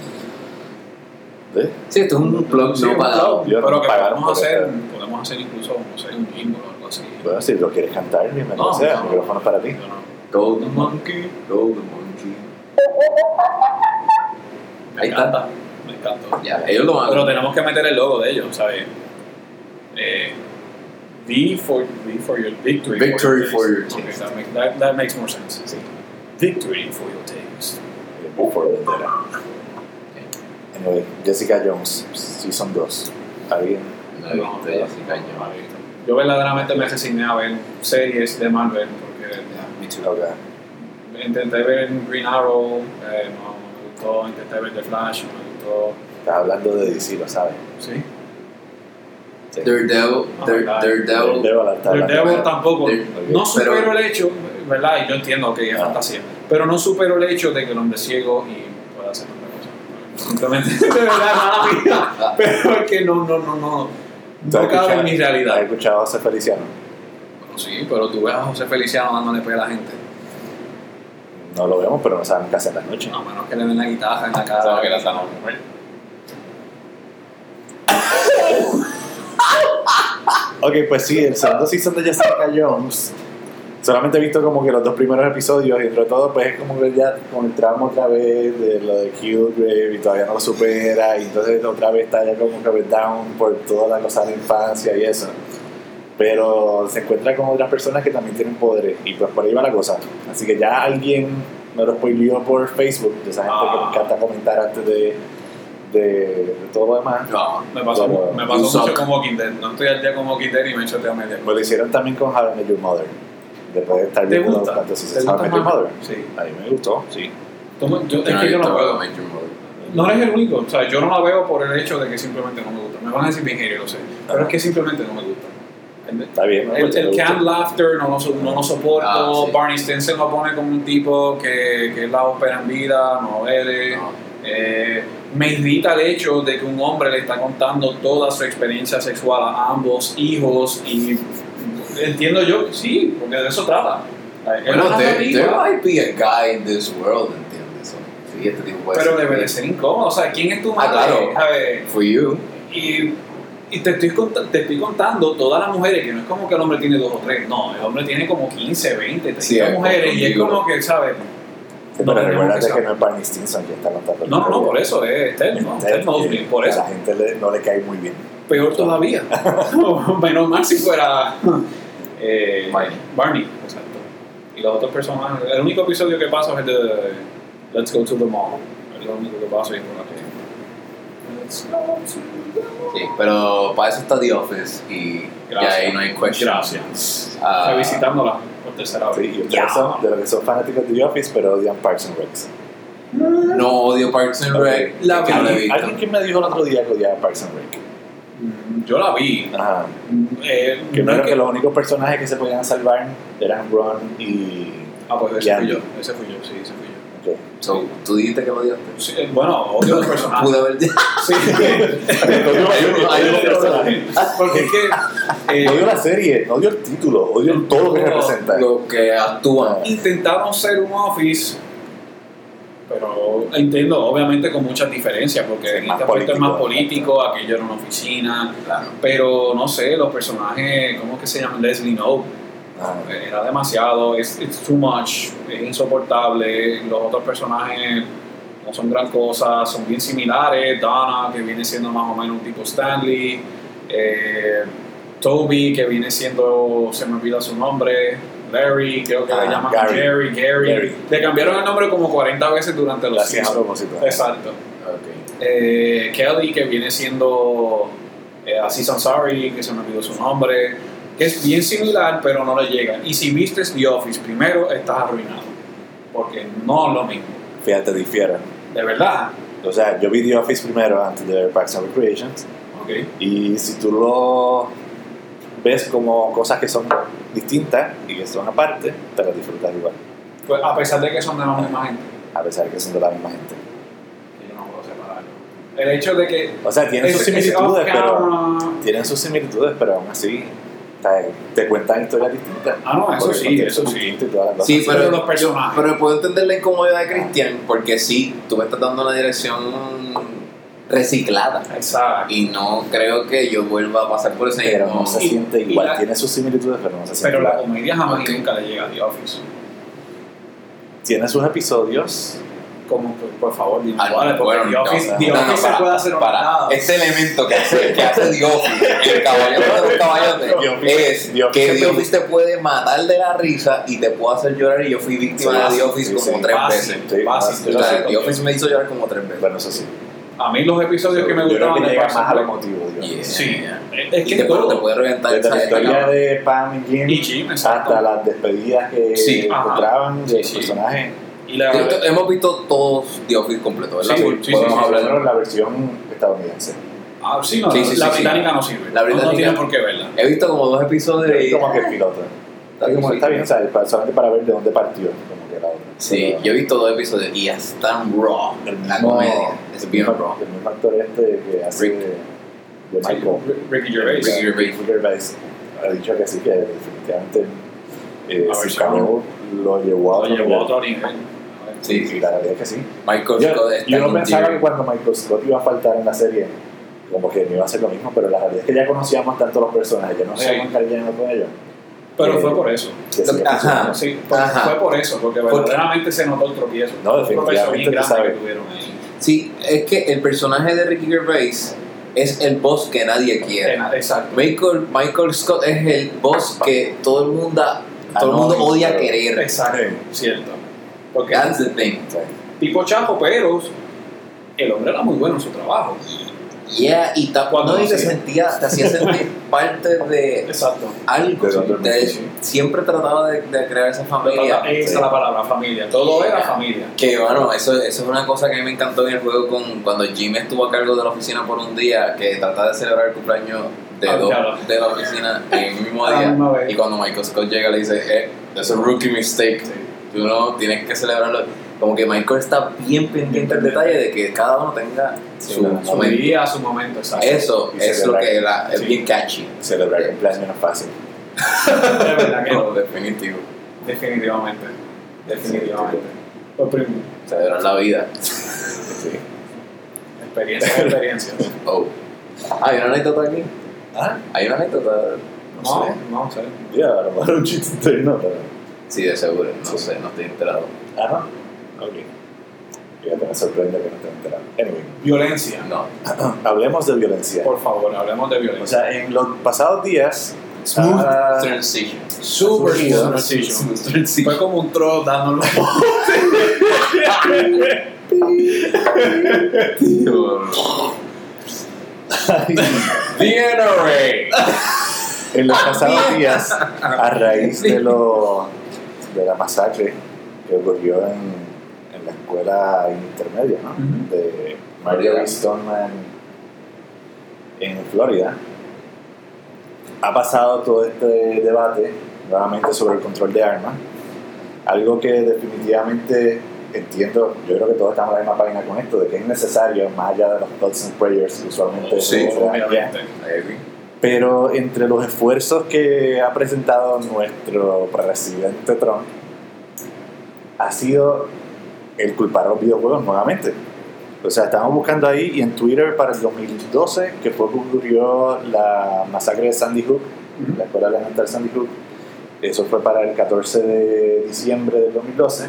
¿Eh? Sí, esto es un plug Sí, no un pagado. no pero que podemos hacer, podemos hacer incluso, no sé, un jingle o algo así. Bueno, si lo quieres cantar, bienvenido No, sea, no. el micrófono es para ti. Yo no. Golden Monkey, Golden Monkey. Me Ahí está. encanta, me encanta. Ya, ellos lo van Pero tenemos que meter el logo de ellos, ¿sabes? Eh, V for, v for your victory. Victory for your Okay, taste. that, makes, that, that makes more sense. Sí. Victory for your taste. El por bandera. Anyway, Jessica Jones, Season 2. ¿Alguien? No he visto Jessica no, no, Jones. Yo verdaderamente me resigné a ver series de Marvel porque Me too. Ok. intenté ver Green Arrow, eh, no, me gustó, intenté ver The Flash, no me gustó. Estás hablando de DC, lo sabes. Sí. Sí. Daredevil, Oh Dare- God. Daredevil. Daredevil tampoco. Dare- No supero Pero- el hecho, ¿verdad? Y yo entiendo que es Ah. fantasía. Pero no supero el hecho de que el hombre ciego y pueda hacer otra cosa. Simplemente, de verdad, mala mía. Pero es que no, no, no, no. ¿Tú has No cabe en escuchado- mi ¿Has realidad. escuchado a José Feliciano? Sí, pero tú ves a José Feliciano dándole pe a la gente. No lo vemos, pero no saben qué hacer la noche. A menos que le den la guitarra en la cara. Sabe que la. Ok, pues sí, el segundo season de Jessica Jones. Solamente he visto como que los dos primeros episodios y entre todo pues es como que ya trauma otra vez de lo de Killgrave y todavía no lo supera y entonces otra vez está ya como que down por toda la cosa de la infancia y eso. Pero se encuentra con otras personas que también tienen poderes y pues por ahí va la cosa. Así que ya alguien me lo spoileó por Facebook, de esa gente que Ah. me encanta comentar antes de, de, de todo lo demás. No, Me pasó, Pero- me pasó mucho suck. con Walking Dead. No estoy al día con Walking Dead y me he hecho a media. Me lo hicieron también con How I Met Your Mother. Después de estar ¿Te viendo gusta? tantos ¿Te seasons. How I Met Your? Mother. Sí. A mí me gustó, sí. Yo- yo es no que yo no Mother. No eres el único, o sea, yo no la veo por el hecho de que simplemente no me gusta. Me van a decir bien lo sé, pero es que simplemente no me gusta. Está bien. ¿no? El, canned laughter no lo, no lo soporto. Ah, sí. Barney Stinson lo pone como un tipo que, que es la ópera en vida, no eres. No. Eh, me irrita el hecho de que un hombre le está contando toda su experiencia sexual a ambos hijos y entiendo yo, sí, porque de eso trata. Bueno, there, might be a guy in this world, ¿entiendes? Sí, este tipo puede pero debe de ser incómodo. O sea, ¿quién es tu Ah, madre? claro. ¿Sabes? For you. Y, y te, estoy te estoy contando todas las mujeres, que no es como que el hombre tiene dos o tres, no, el hombre tiene como 15, 20, 30 Sí, es mujeres y es como que, ¿sabes? Sí, pero recuérdate que que, no es Barney Stinson quien está contando. No, no, no, por eso, es Ted, ¿no? Ted Mosby, por A eso. la gente le- no le cae muy bien. Peor todavía. Menos mal si fuera eh, Barney. Barney, exacto. Y los otros personajes, el único episodio que pasa es el de Let's Go to the Mall. Es lo único que pasa y es que. Let's go to the mall. Sí, pero para eso está The Office y ya ahí no hay question. Gracias. Ah, Revisitándola por tercera Sí, vez. y ustedes son de los que son fanáticos de The Office, pero odian Parks and Recs. No odio Parks and Rec. Ok. La vi. No la he ¿Alguien, que me dijo el otro día que odiaba Parks and Rec. Mm, Yo la vi. Ajá. Eh, Que no es que, los únicos personajes que se podían salvar eran Ron y. Ah, pues ese fui yo. Ese fui yo, sí, ese fui yo. So, tú dijiste que lo odiaste. Sí, bueno, odio los personajes. Pude haber dicho. Sí. Odio- odio los personajes. Porque es que eh, Odio la serie, odio el título, odio todo lo que representa. Lo que actúan. intentaron ser un office, pero entiendo, obviamente con muchas diferencias, porque en más este aspecto es más político, aquello era una oficina, Claro. pero no sé, los personajes, ¿cómo que se llaman? Leslie Knope. Ah, era demasiado, es it's too much, es insoportable. Los otros personajes no son gran cosa, son bien similares. Donna, que viene siendo más o menos un tipo Stanley. eh, Toby, que viene siendo, se me olvida su nombre. Larry, creo que Ah, le llaman Gary. Jerry, Gary. Gary. Le cambiaron el nombre como 40 veces durante los Gracias. Exacto. Ok. Eh, Kelly, que viene siendo eh, Aziz Ansari, que se me olvidó su nombre, que es bien similar, pero no le llega. Y si vistes The Office primero, estás arruinado, porque no es lo mismo. Fíjate, difiero. De verdad. O sea, yo vi The Office primero antes de ver Parks and Recreations. Okay. Y si tú lo ves como cosas que son distintas y que son aparte, te las disfrutas igual. Pues a pesar de que son de la misma gente, A pesar de que son de la misma gente. yo no puedo separarlo. El hecho de que. O sea, tienen sus similitudes, pero. Tienen sus similitudes, pero aún así. Te cuentan historias distintas. Ah, no, eso Porque sí, eso sí. Sí, Pero pero, los personajes. pero puedo entender la incomodidad de Cristian porque sí, tú me estás dando una dirección reciclada. Exacto. Y no creo que yo vuelva a pasar por ese Pero mismo- no se siente y igual. la- Tiene sus similitudes, pero no se siente Pero la comedia jamás nunca le llega a The Office. Tiene sus episodios. Como, por, por favor, dime Ah, cuáles, porque bueno, The Office, no, The no, No, no, Office se para- puede hacer para nada. este elemento que hace, que hace The Office, el caballote de los caballotes, Office- es The Office que The Office te puede matar de la risa y te puede hacer llorar. Y yo fui víctima Sí, de The Office sí, como sí. tres Fácil, veces. Fácil. fácil. O sea. The Office me hizo llorar como tres veces. Bueno, eso sí. A mí los episodios que me gustaban Parks más al emotivo. Yeah. Sí, es Y que te, puede, todo- te puede reventar Desde la historia de Pam y Jim, Y Jim, hasta las despedidas que encontraban de Sí, los sí. personajes. Y la, Yo- Hemos visto todos The Office completo, ¿verdad? Sí, sí, Podemos hablar Pero la versión estadounidense. ah, sí, no, Sí, sí, la sí, británica sí. no sirve. La No- británica- no, tienen por qué verla. He visto como dos episodios y... como que el piloto. Está bien, Sí. está bien, o sea, para- solamente para ver de dónde partió. Como que la. Sí, yo he visto dos episodios y es tan raw el la mismo- comedia. Es el bien mismo- raw. El mismo actor este que hace Rick. de Sí, Michael. Ricky Gervais. Ricky Gervais. Rick Gervais ha dicho que sí, que definitivamente eh, A ver, si lo llevó a Lo otro llevó a nivel. Sí, Sí, la realidad es que sí. Michael Yo, Scott está yo no en pensaba que cuando Michael Scott iba a faltar en la serie, como que me iba a hacer lo mismo, pero la realidad es que ya conocíamos tanto los personajes, ya nos Sí. habíamos encariñado con ellos. Pero Eh, fue por eso. que sí, Ajá. Sí, por- Ajá. fue por eso, porque verdaderamente se notó el tropiezo. No, definitivamente, que tuvieron ahí. Sí, es que el personaje de Ricky Gervais es el boss que nadie quiere. Exacto. Michael, Michael Scott es el boss que todo el mundo, todo el no, mundo odia querer. Exacto, cierto. Porque That's the thing. tipo chajo, pero el hombre era muy bueno en su trabajo. Yeah, y ta- Cuando no, y te hacía. sentía, te hacía sentir parte de Exacto. algo. De sí. siempre trataba de, de crear esa familia. Esa es la palabra, familia. Todo era familia. Que bueno, eso, eso es una cosa que a mí me encantó en el juego con, cuando Jim estuvo a cargo de la oficina por un día, que trataba de celebrar el cumpleaños de, Ah, dos claro. de la oficina en el mismo A la día. Y cuando Michael Scott llega le dice, eh, es un rookie mistake. Tú no tienes que celebrarlo. Como que Michael está bien pendiente del detalle de que cada uno tenga Sí, su la- Su momento. día, su momento, exacto. Eso Y es lo que la- es Sí. bien catchy. Celebrar el cumpleaños no es fácil. De verdad que No, no. definitivo. Definitivamente. Definitivamente. Pues, prim- Celebrar la vida. Sí. experiencia, experiencia. Oh. Ah, ¿Hay una anécdota aquí? Ah, ¿Hay una anécdota? No, sé. no sé. ya, a lo mejor un chiste interno, pero. Sí, de seguro. No Sí. sé, no estoy enterado. Ah, no. Ok. Fíjate, me sorprende que no esté enterado. Anyway, Violencia. No. hablemos de violencia. Por favor, hablemos de O violencia. sea, en los pasados días. Smooth ah, transition. Super smooth transition. Smooth transition. Fue como un troll dándolo. DNA. en los pasados días, a raíz de, lo, de la masacre que ocurrió en, en la escuela intermedia ¿no? Ujú. de Marjorie Stoneman en Florida, ha pasado todo este debate nuevamente sobre el control de armas, algo que definitivamente entiendo, yo creo que todos estamos en la misma página con esto, de que es necesario, más allá de los thoughts and prayers que usualmente Sí, se. Pero entre los esfuerzos que ha presentado nuestro presidente Trump, ha sido el culpar a los videojuegos nuevamente. O sea, estamos buscando ahí y en Twitter para el 2012, que fue que ocurrió la masacre de Sandy Hook, la escuela elemental Sandy Hook, eso fue para el 14 de diciembre del 2012,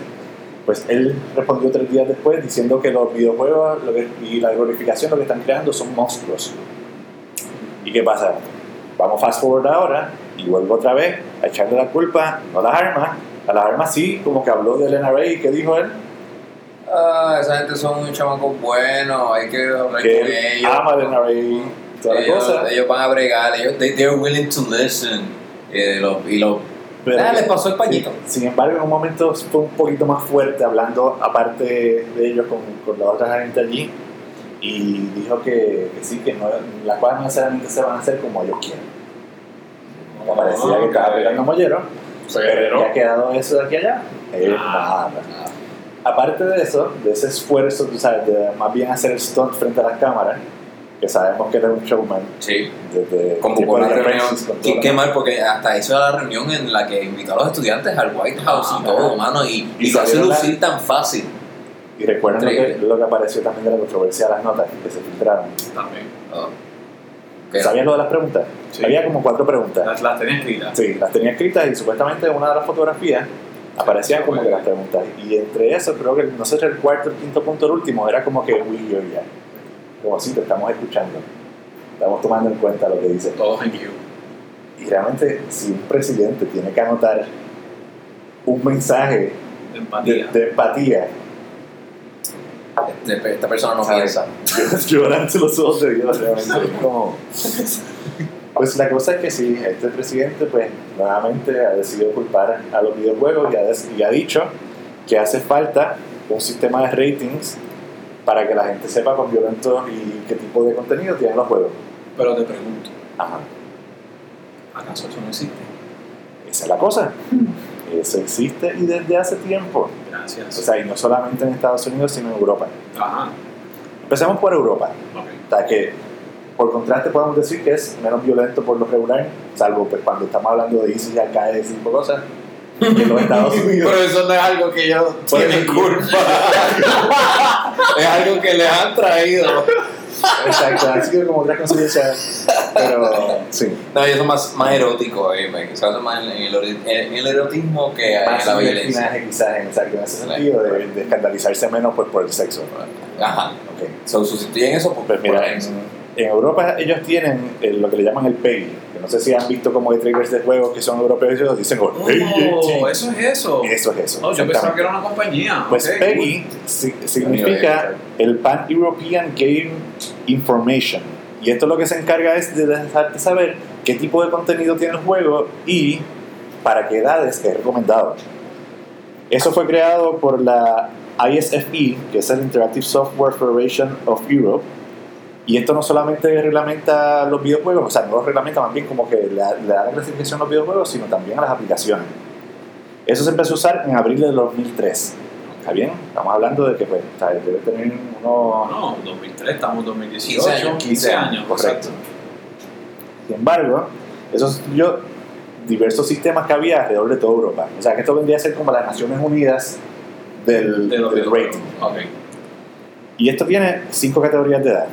pues él respondió tres días después diciendo que los videojuegos lo que- y la glorificación lo que están creando son monstruos. ¿Y qué pasa? Vamos fast forward ahora y vuelvo otra vez a echarle la culpa, no a las armas, a las armas sí, como que habló del NRA y ¿qué dijo él? Ah, esa gente son un chamacos buenos, hay que hablar Que con ellos. ama el NRA y toda la ellos, cosa. ellos van a bregar, ellos they, they're willing to listen. Eh, lo- y lo, Pero- ah, les pasó el pañito. Sin embargo, en un momento fue un poquito más fuerte, hablando aparte de ellos con, con la otra gente allí, y dijo que, que sí, que no, las cosas no necesariamente se van a hacer como ellos quieren. Me parecía que estaba pegando mollero, pero ya ha quedado eso de aquí a allá. Eh, nada. Aparte de eso, de ese esfuerzo, tú sabes, de más bien hacer el stunt frente a las cámaras, que sabemos que era un showman Sí. desde la The reunión. Con Qué, qué mal, porque hasta hizo la reunión en la que invitó a los estudiantes al White House Ah, y todo, mano, y, Y y lo hace lucir tan fácil. Y recuerden lo que, Increíble. lo que apareció también de la controversia de las notas que se filtraron. También. Oh. ¿Sabías lo de las preguntas? Sí. Había como cuatro preguntas. Las, las tenía escritas. Sí, las tenía escritas y supuestamente en una de las fotografías aparecían como que las preguntas. Y entre eso, creo que no sé si el cuarto, el quinto punto, el último, era como que we hear ya. Como si te estamos escuchando. Estamos tomando en cuenta lo que dice. Todos en Q. Y realmente, si un presidente tiene que anotar un mensaje De de, empatía. de empatía, Este- esta persona no piensa. llorar ante los ojos de Dios, realmente. es como- Pues la cosa es que sí, este presidente, pues nuevamente ha decidido culpar a los videojuegos y ha, y ha dicho que hace falta un sistema de ratings para que la gente sepa cuán violentos y qué tipo de contenido tienen los juegos. Pero te pregunto, Ajá, ¿acaso eso no existe? esa es la cosa. Eso existe y desde hace tiempo. Gracias. O sea, y no solamente en Estados Unidos, sino en Europa. Ajá. Empecemos por Europa. Ok. O sea, que por contraste podemos decir que es menos violento por lo regular, salvo pues, cuando estamos hablando de ISIS y Al-Qaeda y ese tipo de cosas, en los Estados Unidos. Pero eso no es algo que tienen ser. culpa. es algo que les han traído. Exacto, han sido como otras consecuencias. Pero sí, No, ellos son más, más eróticos, eh, man. se hacen más en el, en el erotismo que en la violencia. quizás exacto, en ese sentido, de, de escandalizarse menos pues, por el sexo. Ajá. Ok. So, sustituyen eso por, Pues por mira, eso. en, en Europa ellos tienen eh, lo que le llaman el PEGI, que no sé si han visto como de trailers de juegos que son europeos, ellos dicen, oh, Oh, eso es eso. Eso es eso. Oh, yo pensaba que era una compañía. Pues Ok, PEGI si- significa el Pan European Game Information. Y esto lo que se encarga es de dejarte saber qué tipo de contenido tiene el juego y para qué edades es recomendado. Eso fue creado por la ISFE, que es el Interactive Software Federation of Europe. Y esto no solamente reglamenta los videojuegos, o sea, no los reglamenta más bien como que le da, le da la clasificación a los videojuegos, sino también a las aplicaciones. Eso se empezó a usar en abril de 2003. ¿Está bien? Estamos hablando de que pues, debe tener unos No, 2003, estamos en 2018. 15 años, 15 años, correcto. Sin embargo, eso sustituyó diversos sistemas que había alrededor de toda Europa. O sea, que esto vendría a ser como las Naciones Unidas del, De del rating. Ok. Y esto tiene cinco categorías de edad.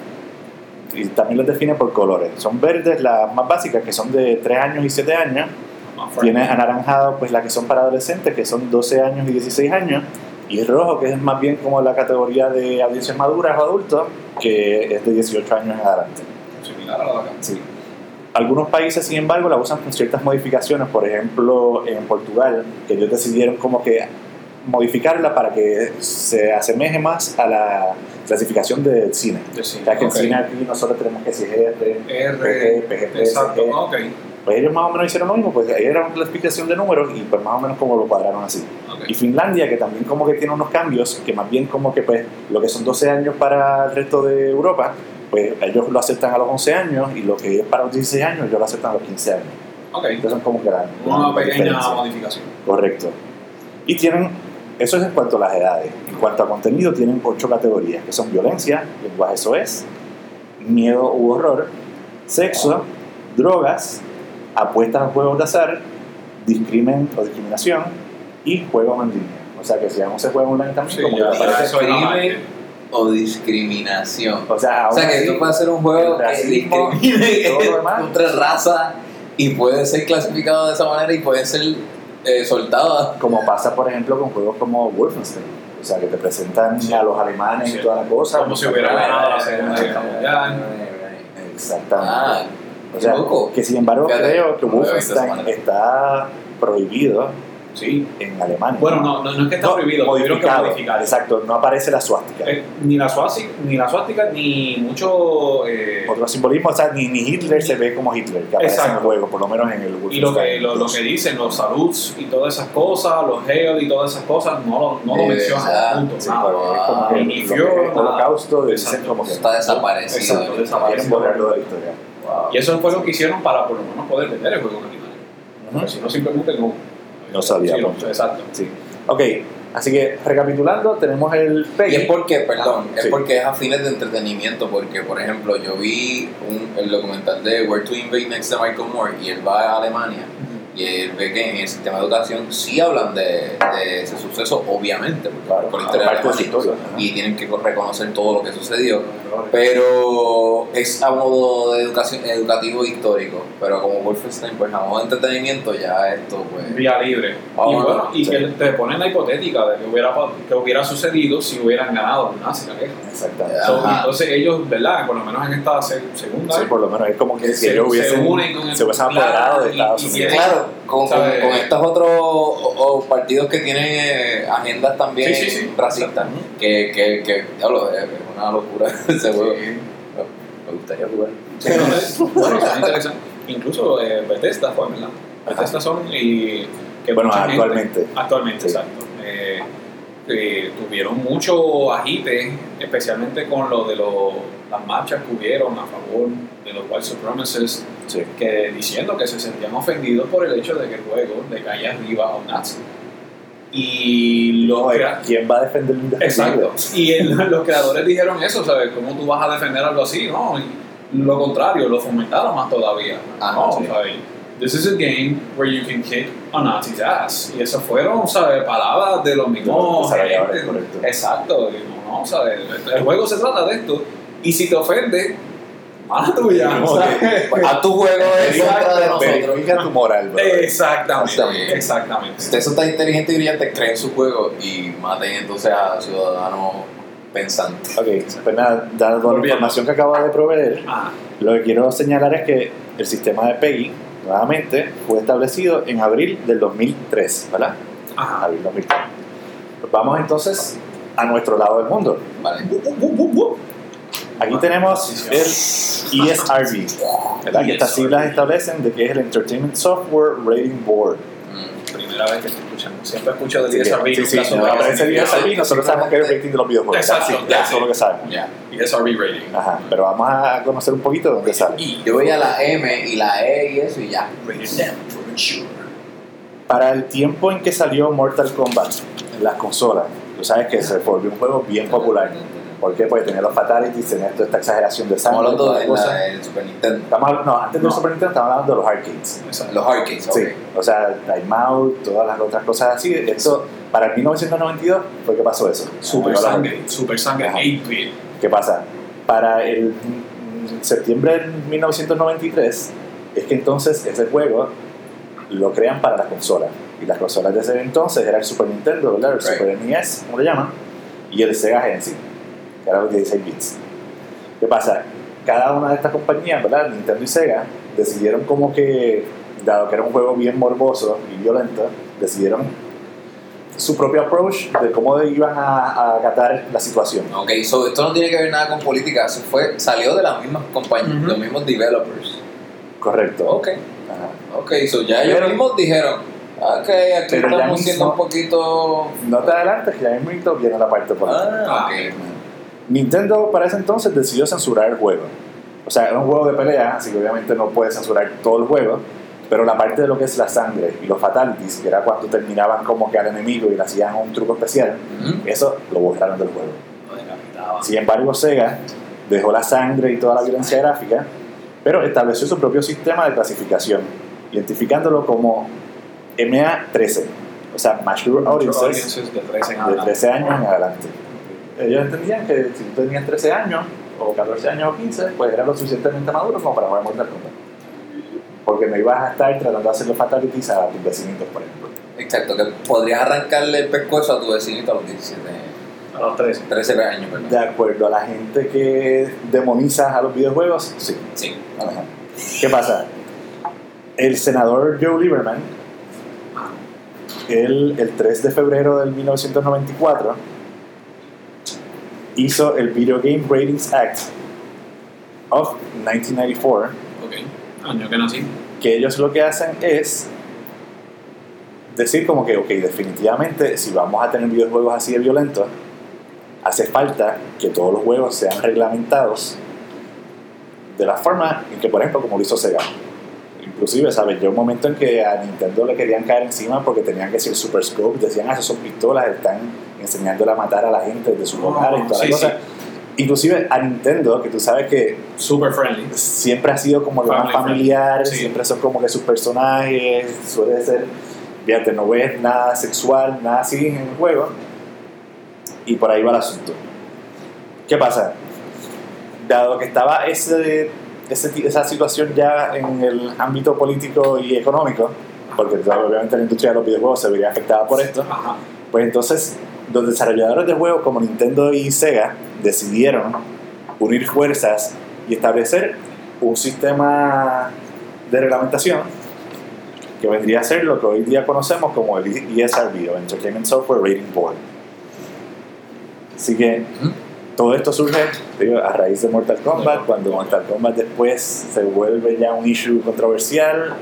Y también los define por colores. Son verdes las más básicas, que son de 3 años y 7 años. Más fuerte. Tiene anaranjado, pues las que son para adolescentes, que son 12 años y 16 años. Y rojo, que es más bien como la categoría de audiencias maduras o adultos, que es de 18 años en adelante. Similar a la acá. Sí. Algunos países, sin embargo, la usan con ciertas modificaciones. Por ejemplo, en Portugal, que ellos decidieron como que modificarla para que se asemeje más a la clasificación del cine. De cine, O sea, que ok. en cine aquí nosotros tenemos que si R, R, PG, PG, exacto, ok. Pues ellos más o menos hicieron lo mismo, pues ahí era una clasificación de números y pues más o menos como lo cuadraron así. ok. Y Finlandia, que también como que tiene unos cambios, que más bien como que pues lo que son 12 años para el resto de Europa, pues ellos lo aceptan a los 11 años y lo que es para los 16 años ellos lo aceptan a los 15 años. Ok. Entonces son como que la, Una la pequeña diferencia. modificación. Correcto. Y tienen, eso es en cuanto a las edades. En cuanto a contenido, tienen ocho categorías, que son violencia, lenguaje soez, miedo u horror, sexo, drogas, apuestas a juegos de azar, discrimen o discriminación y juegos en línea. O sea que si vamos a juego online también, Sí, como que aparece- crimen. O discriminación. O sea, O sea, aún que así, tú puedes hacer un juego que discrimine todo lo demás. contra raza y puede ser clasificado de esa manera y puede ser eh, soltado. como pasa por ejemplo con juegos como Wolfenstein. O sea, que te presentan Sí. a los alemanes Sí. y toda la cosa. Como si hubiera ganado la Segunda Guerra Mundial. Exactamente. Ah, O sea, loco. que sin embargo Fíjate, creo que Wolfenstein está prohibido Sí. en Alemania. Bueno, no, no, no es que está No, prohibido, tuvieron que modificado. modificar. Exacto, no aparece la suástica. Eh, ni la suástica, ni la suástica, ni mucho. eh, Otro simbolismo, o sea, ni, ni Hitler se ve como Hitler, que aparece en el Exacto. juego, por lo menos en el y lo que, lo, lo 2. que dicen, los saluds y todas esas cosas, los Hell y todas esas cosas, no, lo- no lo De mencionan. Sí, pero es como que es el nada. holocausto dicen Exacto. como que Está desaparecido. Exacto, quieren desaparecido. borrarlo de la historia. Y eso fue lo que hicieron para por lo menos poder vender el juego original. Porque si no, simplemente no. No sabía, Sí, no, punto. exacto. Sí. Ok, así que recapitulando, tenemos el Y PEGI. es porque, perdón, Ah, es sí. porque es a fines de entretenimiento, porque por ejemplo yo vi un, el documental de Where to Invade Next de Michael Moore y él va a Alemania Y él ve que en el sistema de educación sí hablan de, de ese suceso, obviamente, porque Claro, por historia de historia, y tienen que reconocer todo lo que sucedió. Pero es a modo de educación, educativo histórico. Pero como Wolfenstein, pues a modo de entretenimiento, ya esto, pues. Vía libre. Y bueno, y sí. que te ponen la hipotética de que hubiera, que hubiera sucedido si hubieran ganado los nazis la guerra. Exactamente. So, entonces ellos, ¿verdad? Por lo menos en esta se- segunda, Sí, por lo menos es como que si se, ellos se hubiesen, unen con el se hubiesen apoderado de y- Estados y Unidos. tienen- Con, con, con estos otros o- o partidos que tienen eh, agendas también Sí, sí, sí. racistas, que, que, que diablo, es una locura ese juego. Me gustaría jugar. Sí, entonces, bueno, está interesante. Incluso eh, Bethesda fue, ¿verdad? Bethesda son y que Bueno, gente- actualmente. actualmente, Sí. exacto. Eh, que tuvieron mucho agite, especialmente con lo de lo- las marchas que hubieron a favor de los white supremacists, Sí. que diciendo que se sentían ofendidos por el hecho de que el juego le caía arriba a un nazi. Y los crea- ¿Quién va a defender indefendible? Exacto. Y el- los creadores dijeron eso, ¿sabes? ¿Cómo tú vas a defender algo así? No, y lo contrario, lo fomentaron más todavía. Ah, no, sí. ¿sabes? This is a game where you can kick a Nazi's ass. Y esas fueron, ¿sabes? Palabras de los mismos correcto. Exacto. Y no, no, ¿sabes? El juego se trata de esto. Y si te ofende, mala tuya. ¿sabes? A tu juego en contra de nosotros. Verifica tu moral, bro. Exactamente. Exactamente. Exactamente. Si ustedes son tan inteligentes y brillantes, creen su juego y maten entonces a ciudadanos pensantes. Ok, pues nada, dado la información que acabo de proveer, Ah, lo que quiero señalar es que el sistema de PEGI, nuevamente, fue establecido en abril del 2003, ¿verdad? ajá. Abril 2003. Pues vamos entonces a nuestro lado del mundo. Vale. Aquí tenemos el E ESRB, ¿verdad? que estas siglas establecen de que es el Entertainment Software Rating Board. Primera vez que estoy escuchando. Siempre escucho Así que, ESRB. sí, sí. ESRB, nosotros sabemos que es el rating de los videojuegos. Exacto, Sí, ya, eso sí. es lo que sabemos. Ya. Rating. Ajá, pero vamos a conocer un poquito de dónde sale. Y yo veía la M y la E y eso y ya. Para el tiempo en que salió Mortal Kombat en las consolas, tú sabes que se volvió un juego bien popular. ¿Por qué? Porque tenía los fatalities, tenía toda esta exageración de Estamos sangre. hablando toda de la del Super Nintendo. Estamos hablando- no, antes del No. Super Nintendo estamos hablando de los arcades. Los arcades, Sí, ok. o sea, Time Out, todas las otras cosas así. Esto, para el 1992 fue que pasó eso. Super sangre. Super sangre. Ajá. 8-bit. ¿Qué pasa? Para el septiembre del 1993 es que entonces ese juego lo crean para las consolas. Y las consolas de ese entonces era el Super Nintendo, ¿verdad? El Right. Super NES, como le llaman, y el Sega Genesis, que era los 16 bits. ¿Qué pasa? Cada una de estas compañías, ¿verdad? Nintendo y Sega, decidieron como que, dado que era un juego bien morboso y violento, decidieron su propio approach de cómo iban a, a acatar la situación. Ok, so esto no tiene que ver nada con política, eso fue, salió de las mismas compañías, los mismos developers. Correcto. Ok, Ajá. ok, so ya ellos mismos dijeron, ok, aquí estamos siendo un poquito... No te adelantes, que ya mismo viene la parte política. Ah, Ah, ok. Nintendo para ese entonces decidió censurar el juego. O sea, era un juego de pelea, así que obviamente no puede censurar todo el juego, pero la parte de lo que es la sangre y los fatalities, que era cuando terminaban como que al enemigo y le hacían un truco especial, Ujú. eso lo borraron del juego. Sin embargo, Sega dejó la sangre y toda la violencia gráfica, pero estableció su propio sistema de clasificación, identificándolo como MA13, o sea, Mature Audiences de 13 en de adelante. 13 años en adelante. Ellos entendían que si tú tenías 13 años, o 14 años o 15, pues era lo suficientemente maduro como para jugar Mortal Kombat. Porque no ibas a estar tratando de hacer los fatalities a tus vecinitos, por ejemplo. Exacto, que podrías arrancarle el pescuezo a tu vecinito a los 17, A los 13. 13 años, ¿verdad? De acuerdo a la gente que demoniza a los videojuegos, sí. Sí. Ajá. ¿Qué pasa? El senador Joe Lieberman, él, el 3 de febrero del 1994, hizo el Video Game Ratings Act of 1994, Ok. Año que nací. que ellos lo que hacen es decir como que, ok, definitivamente si vamos a tener videojuegos así de violentos, hace falta que todos los juegos sean reglamentados de la forma en que, por ejemplo, como lo hizo Sega. Inclusive, ¿sabes? Yo un momento en que a Nintendo le querían caer encima porque tenían que ser Super Scope, decían, ah, esas son pistolas, están enseñándole a matar a la gente de sus Oh, hogares y toda sí, la cosa. sí. inclusive a Nintendo, que tú sabes que Super friendly. siempre ha sido como lo más familiar, sí. siempre son como que sus personajes, suele ser, fíjate, no ves nada sexual, nada así en el juego, y por ahí va el asunto. ¿Qué pasa? Dado que estaba ese, ese esa situación ya en el ámbito político y económico, porque claro, obviamente la industria de los videojuegos se vería afectada por esto, Ajá. pues entonces los desarrolladores de juegos como Nintendo y Sega decidieron unir fuerzas y establecer un sistema de reglamentación que vendría a ser lo que hoy día conocemos como el ESRB o Entertainment Software Rating Board. Así que. Todo esto surge digo, a raíz de Mortal Kombat, cuando Mortal Kombat después se vuelve ya un issue controversial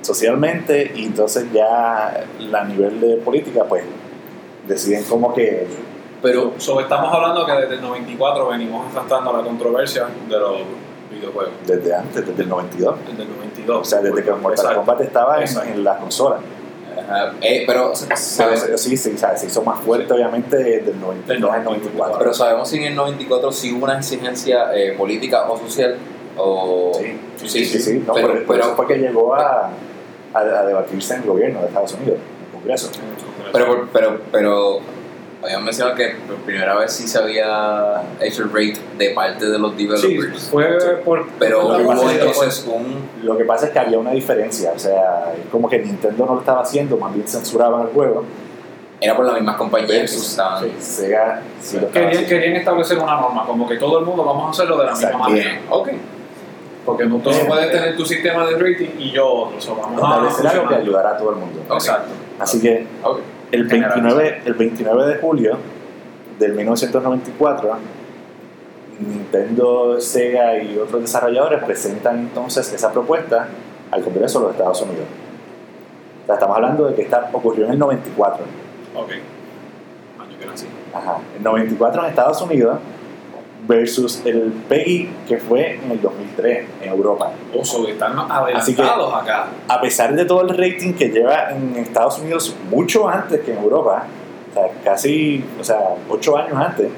socialmente y entonces ya a nivel de política pues deciden como que Pero, So, estamos hablando que desde el 94 venimos tratando la controversia de los videojuegos. desde antes, desde el 92, Desde el 92. o sea, desde que Mortal. Kombat estaba en, en la consola. Ajá, eh, pero, Pero sí, sí, ¿sabes? se hizo más fuerte obviamente desde el 92 al 94. pero sabemos si en el 94 sí hubo una exigencia eh, política o social. O, Sí, sí, sí, sí. No, pero, por pero, eso fue que llegó a, a, a debatirse en el gobierno de Estados Unidos, en el Congreso. pero, pero, pero, habíamos mencionado que por primera vez sí se había hecho el rate de parte de los Sí, developers. fue por. pero Lo que hubo pasa es que- entonces un. Lo que pasa es que había una diferencia, o sea, como que Nintendo no lo estaba haciendo, más bien censuraban el juego. Era por las mismas compañías que estaban. Sega sí lo estaba Querían, querían establecer una norma, como que todo el mundo vamos a hacerlo de la misma manera. Ok. Porque no todos Bien. puedes tener tu sistema de rating y yo otro. So, vamos a establecer algo que ayudara a todo el mundo. Exacto. Así que Ok. El 29, el 29 de julio del 1994, Nintendo, Sega y otros desarrolladores presentan entonces esa propuesta al Congreso de los Estados Unidos. O sea, estamos hablando de que esta ocurrió en el 94. Ok. Año que nací. Ajá. El 94 en Estados Unidos versus el PEGI que fue en el 2003 en Europa. Oso, están Así que- acá. a pesar de todo el rating que lleva en Estados Unidos mucho antes que en Europa, o sea, casi, o sea, ocho años antes,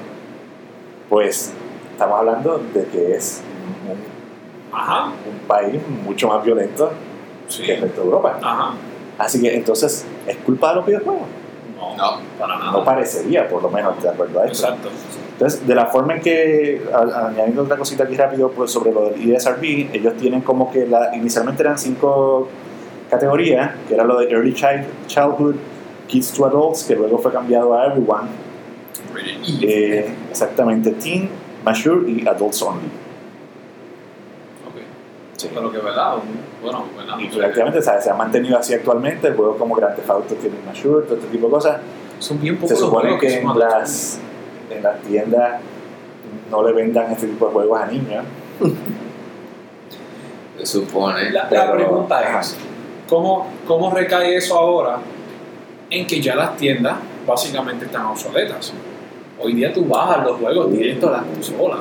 pues estamos hablando de que es un, Ajá. un país mucho más violento Sí. que el resto de Europa. Ajá. Así que entonces, ¿es culpa de los videojuegos? No, No. para nada. No parecería, por lo menos, de acuerdo a esto. Exacto. Entonces, de la forma en que, añadiendo otra cosita aquí rápido pues, sobre lo del ESRB, ellos tienen como que la, inicialmente eran cinco categorías, que era lo de Early Child, Childhood, Kids to Adults, que luego fue cambiado a Everyone, eh, exactamente Teen, Mature y Adults Only. Ok. Sí. Pero que verdad, bueno, verdad. Y prácticamente ¿sabes? se ha mantenido así actualmente, el juego como Grand Theft Auto tiene Mature, todo este tipo de cosas. Son bien pocos Se supone juegos que son en adultos. Las, en las tiendas no le vendan este tipo de juegos a niños. Se supone. La, la Pero- pregunta ajá. es, ¿cómo, ¿cómo recae eso ahora en que ya las tiendas básicamente están obsoletas? Hoy día tú bajas los juegos directo a la consola.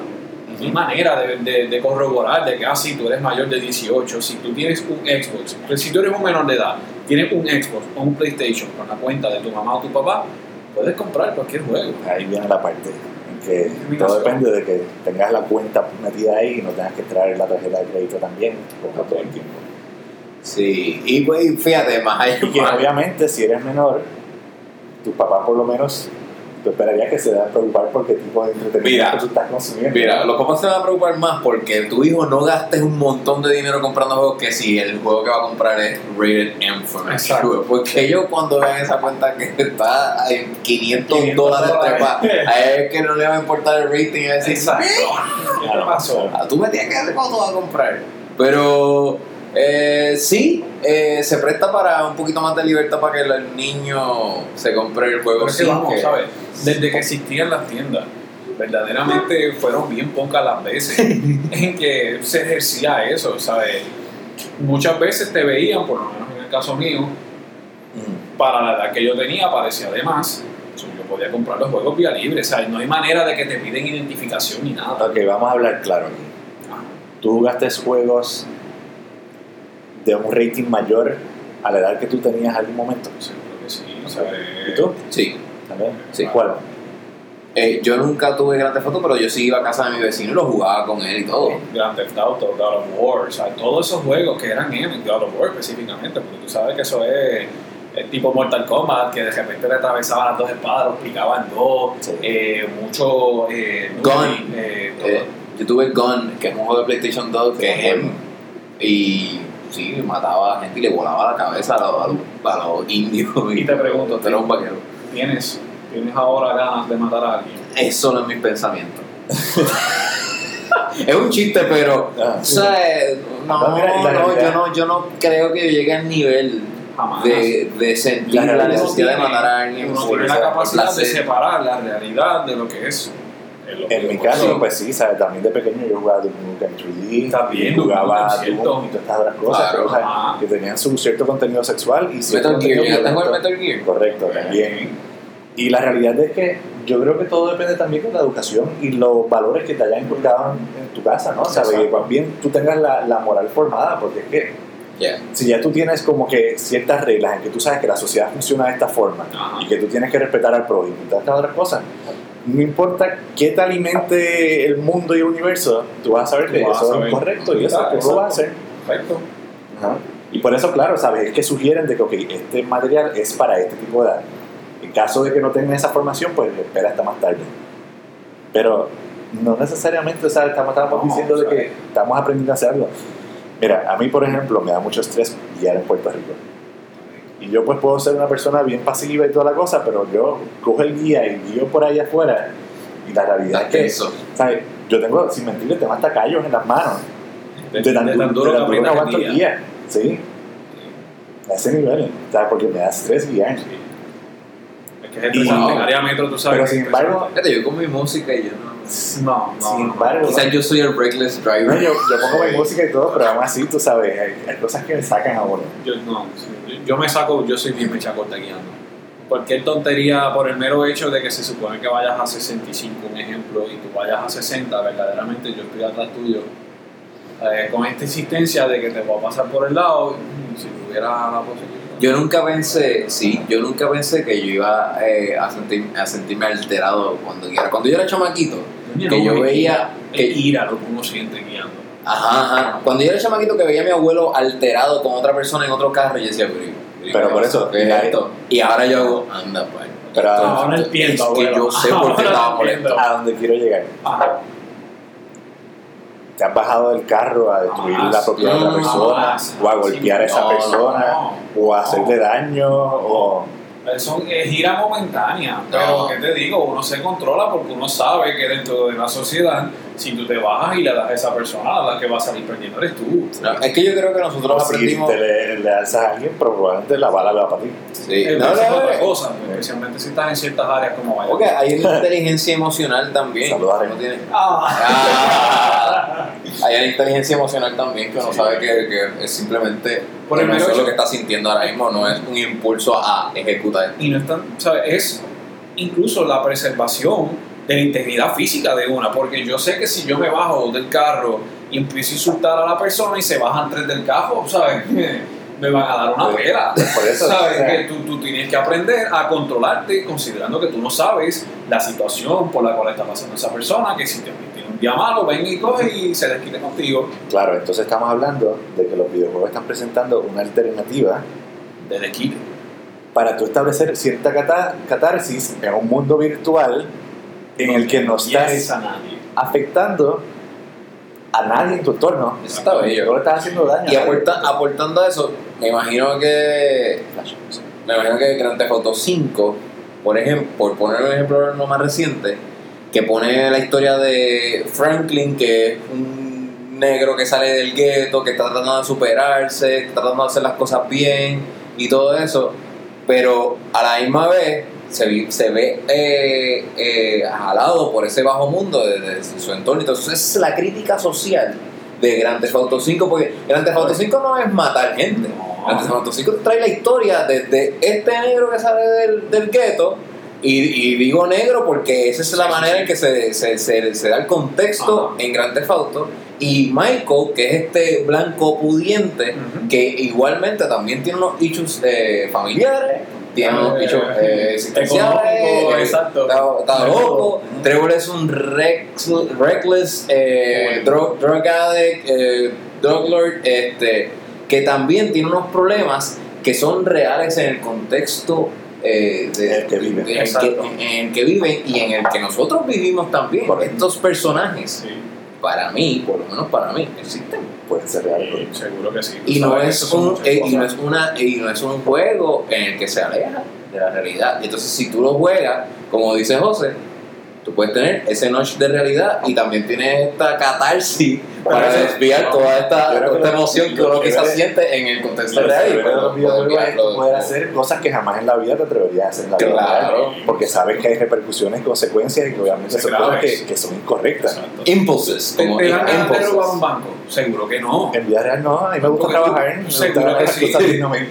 No hay manera de, de, de corroborar de que, ah, sí, tú eres mayor de 18, si tú tienes un Xbox, si tú eres un menor de edad, tienes un Xbox o un PlayStation con la cuenta de tu mamá o tu papá, puedes comprar cualquier juego. Ahí viene la parte en que todo depende de que tengas la cuenta metida ahí y no tengas que traer la tarjeta de crédito también por todo el tiempo. Sí, y pues fíjate, más allá. Y que obviamente si eres menor, tus papás por lo menos tú esperarías que se deben preocupar por qué tipo de entretenimiento Mira, tú estás consumiendo. Mira, los papás se van a preocupar más porque tu hijo no gastes un montón de dinero comprando juegos que si el juego que va a comprar es rated M for. Porque ellos cuando vean esa cuenta que está en 500, 500 dólares trepa, a él que no le va a importar el rating y va a decir, Exacto. ¿Qué pasó? Ah, tú me tienes que decir cuándo vas a comprar. Pero eh, sí, eh, se presta para un poquito más de libertad para que el niño se compre el juego sin vamos, que- ¿sabes? Desde que existían las tiendas, verdaderamente fueron bien pocas las veces en que se ejercía eso, ¿sabes? Muchas veces te veían, por lo menos en el caso mío, Mm. para la edad que yo tenía, parecía de más. So, Yo podía comprar los juegos vía libre, ¿sabes? No hay manera de que te piden identificación ni nada. Ok, vamos a hablar claro aquí. Ajá. Tú jugaste juegos de un rating mayor a la edad que tú tenías en algún momento. Seguro que sí, ¿sabes? ¿Y tú? Sí, ¿También? Sí. ¿Cuál? Eh, yo nunca tuve Grand Theft Auto, pero yo sí iba a casa de mi vecino y lo jugaba con él y todo. Grand Theft Auto, God of War, o sea, todos esos juegos que eran en God of War específicamente, porque tú sabes que eso es el tipo Mortal Kombat, que de repente le atravesaba las dos espadas, los picaba en dos, Sí. eh, mucho... Eh, Gun. eh. Eh, yo tuve Gun, que es un juego de PlayStation 2 que es y sí, mataba a gente y le volaba la cabeza a los, a los, a los indios. Y te pregunto, tú eres un vaquero. ¿Tienes, ¿Tienes ahora ganas de matar a alguien? Eso no es mi pensamiento. es un chiste, pero. Ah, o sea, eh, no, No, la no, yo no, yo no creo que yo llegue al nivel Jamás. de, de sentir La la, necesidad de matar a alguien Uno tiene la capacidad de separar la realidad de lo que es. En mi caso, pues sí, ¿sabes? También de pequeño yo jugaba Duke Nukem 3D, También, y jugaba. Doom y todas estas otras cosas, Claro. Ajá. que tenían su cierto contenido sexual y cierto Metal Gear, contenido ¿llegaste a jugar violento. Metal Gear? Correcto, también. Y la realidad es que yo creo que todo depende también de la educación y los valores que te hayan inculcado en, en tu casa, ¿no? ¿Sabes? Exacto. Que también tú tengas la, la moral formada, porque es que Ya. si ya tú tienes como que ciertas reglas en que tú sabes que la sociedad funciona de esta forma Ajá. y que tú tienes que respetar al prójimo y todas estas otras cosas, no importa qué te alimente el mundo y el universo, tú vas a saber que eso saber. es correcto y eso tú lo vas a hacer. Perfecto. Ajá. Y por eso, claro, ¿sabes? Es que sugieren de que, ok, este material es para este tipo de edad. En caso de que no tengan esa formación, pues espera hasta más tarde. Pero no necesariamente, o sea, estamos, estamos No, diciendo de que estamos aprendiendo a hacerlo. Mira, a mí, por ejemplo, me da mucho estrés guiar en Puerto Rico. Y yo pues puedo ser una persona bien pasiva y toda la cosa, pero yo cojo el guía y guío por ahí afuera. Y la realidad es que, Eso. ¿sabes? Yo tengo, sin mentirle, tengo hasta callos en las manos. De, De tan, de tan de duro tan que duro que aguanto el el guía. Sí. A ese nivel. ¿sabes? Porque me da estrés guiar. Sí. Es que es En área metro tú sabes Pero sin embargo, Fíjate, yo con mi música y yo no. No, no. sin no. embargo, Quizás yo soy el reckless no, driver. yo, yo pongo mi música y todo, pero aún así, tú sabes, hay, hay cosas que me sacan a uno. Yo, no, yo me saco, yo soy bien mecha corta guiando. Cualquier tontería por el mero hecho de que se supone que vayas a 65, un ejemplo, y tú vayas a 60, verdaderamente yo estoy atrás tuyo. eh, con esta insistencia de que te voy a pasar por el lado, mm, si tuviera la posibilidad. Yo nunca pensé, sí, yo nunca pensé que yo iba eh, a, sentir, a sentirme alterado cuando guiara. Cuando yo era chamaquito, que yo veía que que ira lo que uno siente guiando. Ajá, ajá. Cuando yo era chamaquito que veía a mi abuelo alterado con otra persona en otro carro, yo decía, pero, Pero por eso, ¿qué es esto? Y ahora yo hago, anda, pues. Pero ahora entiendo, Es que abuelo. yo sé por qué estaba entiendo. molesto. A donde quiero llegar. Ajá. Te has bajado del carro a destruir la propiedad de otra No, persona, o a golpear a esa No, persona, no. o a hacerle daño, o. Eso es gira momentánea, pero No. ¿qué te digo? Uno se controla porque uno sabe que dentro de la sociedad, si tú te bajas y le das a esa persona, la que va a salir perdiendo eres tú. No, es que yo creo que nosotros o si aprendimos. te le, le alzas a alguien, probablemente la bala le va para ti. Sí, no, es no, otra no, cosa, especialmente si estás en ciertas áreas como vaya. Porque hay una inteligencia emocional también. Saludos a Uno Rey. tiene- Ah. Ah, hay una inteligencia emocional también que uno Sí. sabe que, que es simplemente Por el no lo que está sintiendo ahora mismo, no es un impulso a ejecutar. Y no es tan, ¿sabes? Es incluso la preservación de la integridad física de una, porque yo sé que si yo me bajo del carro y empiezo a insultar a la persona y se bajan tres del carro, ¿sabes? Me van a dar una pela. Por eso, sabes o sea, que tú, tú tienes que aprender a controlarte considerando que tú no sabes la situación por la cual está pasando esa persona, que si te tiene un día malo, ven y coge y se desquite contigo Claro, entonces estamos hablando de que los videojuegos están presentando una alternativa de desquite. para tú establecer cierta cata- catarsis en un mundo virtual en el que no estás a nadie. afectando a nadie en tu entorno. Eso está bello. No le estás haciendo daño. Y aporta- aportando a eso, me imagino que me imagino que Grand Theft Auto 5, por ejemplo, por poner un ejemplo no más reciente, que pone la historia de Franklin, que es un negro que sale del gueto, que está tratando de superarse, que está tratando de hacer las cosas bien y todo eso, pero a la misma vez se, vi- se ve eh, eh, jalado por ese bajo mundo de, de su entorno. Entonces, es la crítica social de Grand Theft Auto 5, porque Grand Theft Auto 5 no es matar gente. Grand Theft Auto 5 trae la historia desde este negro que sale del, del gueto. Y, y digo negro porque esa es la manera en que se, se, se- se da el contexto Ajá. en Grand Theft Auto. Y Michael, que es este blanco pudiente, Ujú. que igualmente también tiene unos issues eh, familiares tiene unos bichos existenciales, exacto. está, loco. Trevor es un reckless eh, drug, addict, eh, drug lord, este, que también tiene unos problemas que son reales en el contexto eh, de, En el que viven. en el que, Exacto. en el que viven y en el que nosotros vivimos también. Correcto. Estos personajes, Sí, para mí, por lo menos para mí, existen. Pueden ser reales. sí, seguro que sí. Y no, es un, eh, y, no es una, y no es un juego en el que se aleja de la realidad. Y entonces, si tú lo juegas, como dice José, tú puedes tener ese notch de realidad y también tienes esta catarsis para eso- desviar toda esta, toda que esta emoción que lo uno que quizás siente en el contexto de que tú puedes hacer cosas que jamás en la vida te atreverías a hacer en la vida Claro. real, porque sabes que hay repercusiones, consecuencias y que obviamente son cosas que, que son incorrectas. Exacto. Impulses, ¿Te, como te de impulses. robar un banco? Seguro que no. En vida real no, a mí me gusta Porque tú- trabajar, me gusta seguro que sí.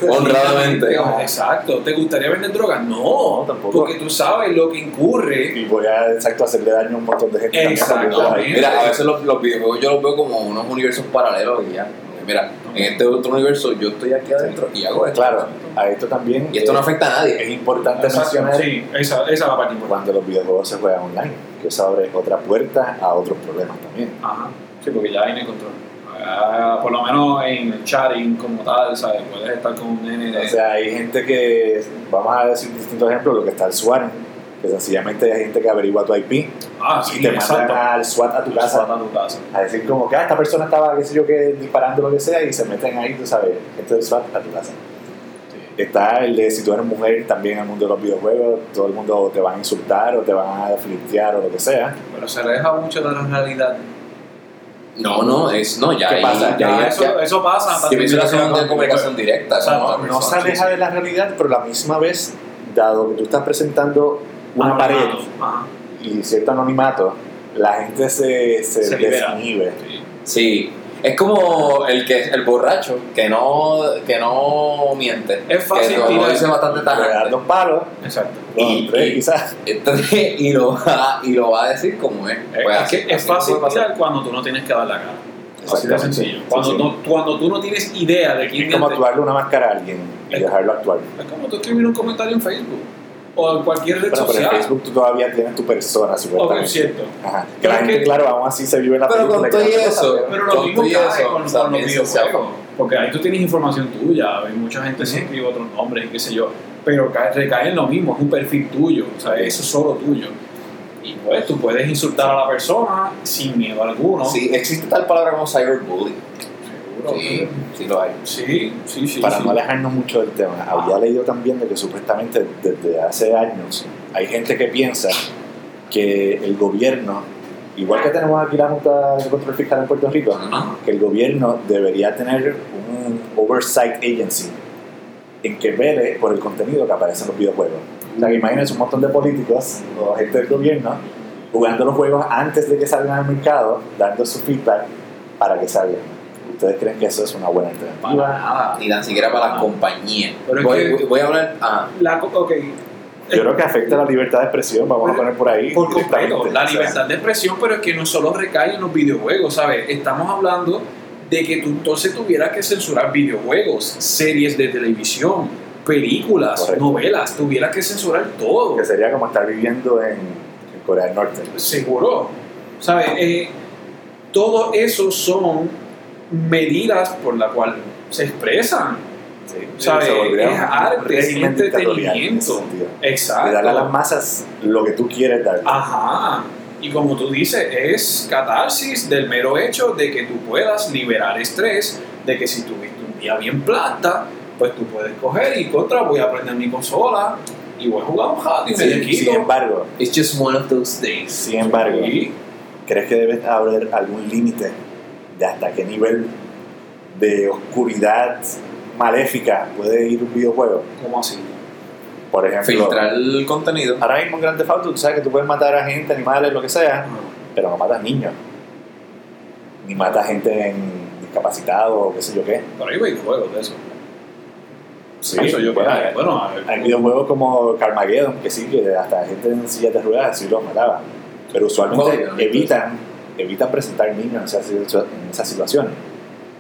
Honradamente. Exacto. ¿Te gustaría vender drogas? No, No, tampoco. Porque tú sabes lo que incurre. Y voy a exacto hacerle daño a un montón de gente. ahí. Mira, a veces los videojuegos yo los veo como unos universos paralelos y ya. Mira, en este otro universo yo estoy aquí adentro y hago esto. Claro, a esto también Y esto no afecta a nadie. es importante Exacto, mencionar Sí, esa, esa es la parte importante. cuando los videojuegos se juegan online, que eso abre otra puerta a otros problemas también. Ajá. Sí, porque ya hay en el control. Ah, por lo menos en el chatting como tal, ¿sabes? Puedes estar con un nene de... O sea, hay gente que, vamos a decir distintos ejemplos, lo que está el SWAT, que sencillamente hay gente que averigua tu IP ah, y sí, te mandan al SWAT a tu casa Suelta tu casa. a decir como que ah, esta persona estaba, qué sé yo, que disparando lo que sea y se meten ahí, tú sabes, gente del SWAT a tu casa. Está el de si tú eres mujer también en el mundo de los videojuegos, todo el mundo te va a insultar o te van a flirtear o lo que sea. Pero se aleja mucho de la realidad. No, no, es, no, ya ¿Qué ahí- pasa? ya, Ya, ya, eso, eso pasa. Que es una comunicación directa, eso no, No se aleja de la realidad, pero a la misma vez, dado que tú estás presentando una pared. Ajá. y cierto anonimato, la gente se, se, desinhibe. Sí. Sí, es como el que el borracho que no que no miente. Es fácil que lo tirar- dice bastante Le das tajante. dos palos, Exacto. Y- tres y- quizás. Entonces, y lo va y lo va a decir como es. Es, Pues es así- que es así fácil tirar cuando tú no tienes que dar la cara. Así de sencillo. Sí, Cuando, sí. No, cuando tú no tienes idea de quién Es como miente, actuarle una máscara a alguien y Es- dejarlo actuar. es como tú escribir un comentario en Facebook o en cualquier red Pero, pero en social. Facebook tú todavía tienes tu persona, supuestamente. es cierto. Ajá. Que Pero la gente, que- claro, aún así se vive en la Pero con todo que eso. Pero lo mismo cae eso, con, con los videojuegos. Porque ahí tú tienes información tuya, hay mucha gente se escribe otros nombres y qué sé yo. Pero cae- recae en lo mismo, es un perfil tuyo, o sea, eso es solo tuyo. Y pues tú puedes insultar a la persona sin miedo alguno. Sí, existe tal palabra como cyberbullying. Sí, sí lo hay. Sí, sí, sí. Para sí. no alejarnos mucho del tema, había leído también de que supuestamente desde hace años hay gente que piensa que el gobierno, igual que tenemos aquí la Junta de Control Fiscal en Puerto Rico, que el gobierno debería tener un oversight agency en que vele por el contenido que aparece en los videojuegos. O sea, que imagínense un montón de políticos o gente del gobierno jugando los juegos antes de que salgan al mercado, dando su feedback para que salgan. ¿Ustedes creen que eso es una buena Para alternativa? nada. Ni tan siquiera para las compañías. Pero es Voy, que- voy- a hablar. Ah, La, Yo creo que afecta la libertad de expresión, vamos a poner por ahí. por completo, la libertad de expresión, pero es que no solo recae en los videojuegos, ¿sabes? Estamos hablando de que tú entonces tuvieras que censurar videojuegos, series de televisión, películas, Correcto. novelas, tuvieras que censurar todo. Que sería como estar viviendo en, en Corea del Norte. Seguro. ¿Sabes? Eh, todo eso son medidas por las cuales se expresan. Sí, ¿Sabes? se Es arte, es en entretenimiento. Exacto. Y darle a las masas lo que tú quieres dar. Ajá. Y como tú dices, es catarsis del mero hecho de que tú puedas liberar estrés, de que si tuviste un día bien plata, pues tú puedes coger y contra, voy a prender mi consola y voy a jugar un rato y me Sin, desquito. sin embargo, it's just one of those days. sin embargo, Sí. ¿crees que debe haber algún límite de hasta qué nivel de oscuridad maléfica puede ir un videojuego? ¿Cómo así? Por ejemplo, Filtrar el contenido. ahora mismo en Grand Theft Auto, tú sabes que tú puedes matar a gente, animales, lo que sea, pero no matas niños. Ni matas gente en discapacitado o qué sé yo qué. Pero hay videojuegos de eso. Sí, eso yo bueno, creo. Bueno, Hay videojuegos como Carmageddon, que sí, que hasta gente en sillas de ruedas sí los mataba. Pero usualmente Joder, evitan, evitan presentar niños en esas, situaciones.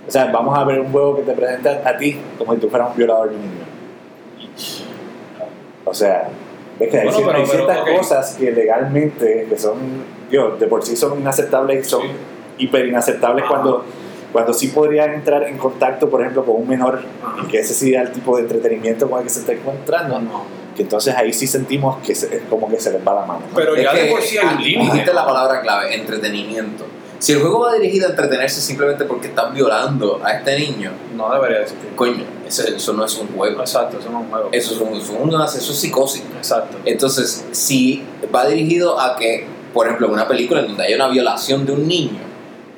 O sea, vamos a ver un juego que te presenta a ti como si tú fueras un violador de un niño. O sea, ves que hay, Bueno, pero- hay pero, ciertas ok. cosas que legalmente, que son, digo, de por sí son inaceptables y son Sí. hiper inaceptables cuando, cuando sí podrían entrar en contacto, por ejemplo, con un menor y que ese sea el tipo de entretenimiento con el que se está encontrando, No. Que entonces ahí sí sentimos que se- es como que se les va la mano. ¿no? Pero Es ya que, de por sí hay un límite. Dijiste la palabra clave, entretenimiento. Si el juego va dirigido a entretenerse simplemente porque están violando a este niño, No debería existir. coño, eso, eso no es un juego. Exacto, eso no es un juego. Eso es, un, eso es una- eso es psicosis. Exacto. Entonces, si va dirigido a que, por ejemplo, en una película en donde hay una violación de un niño,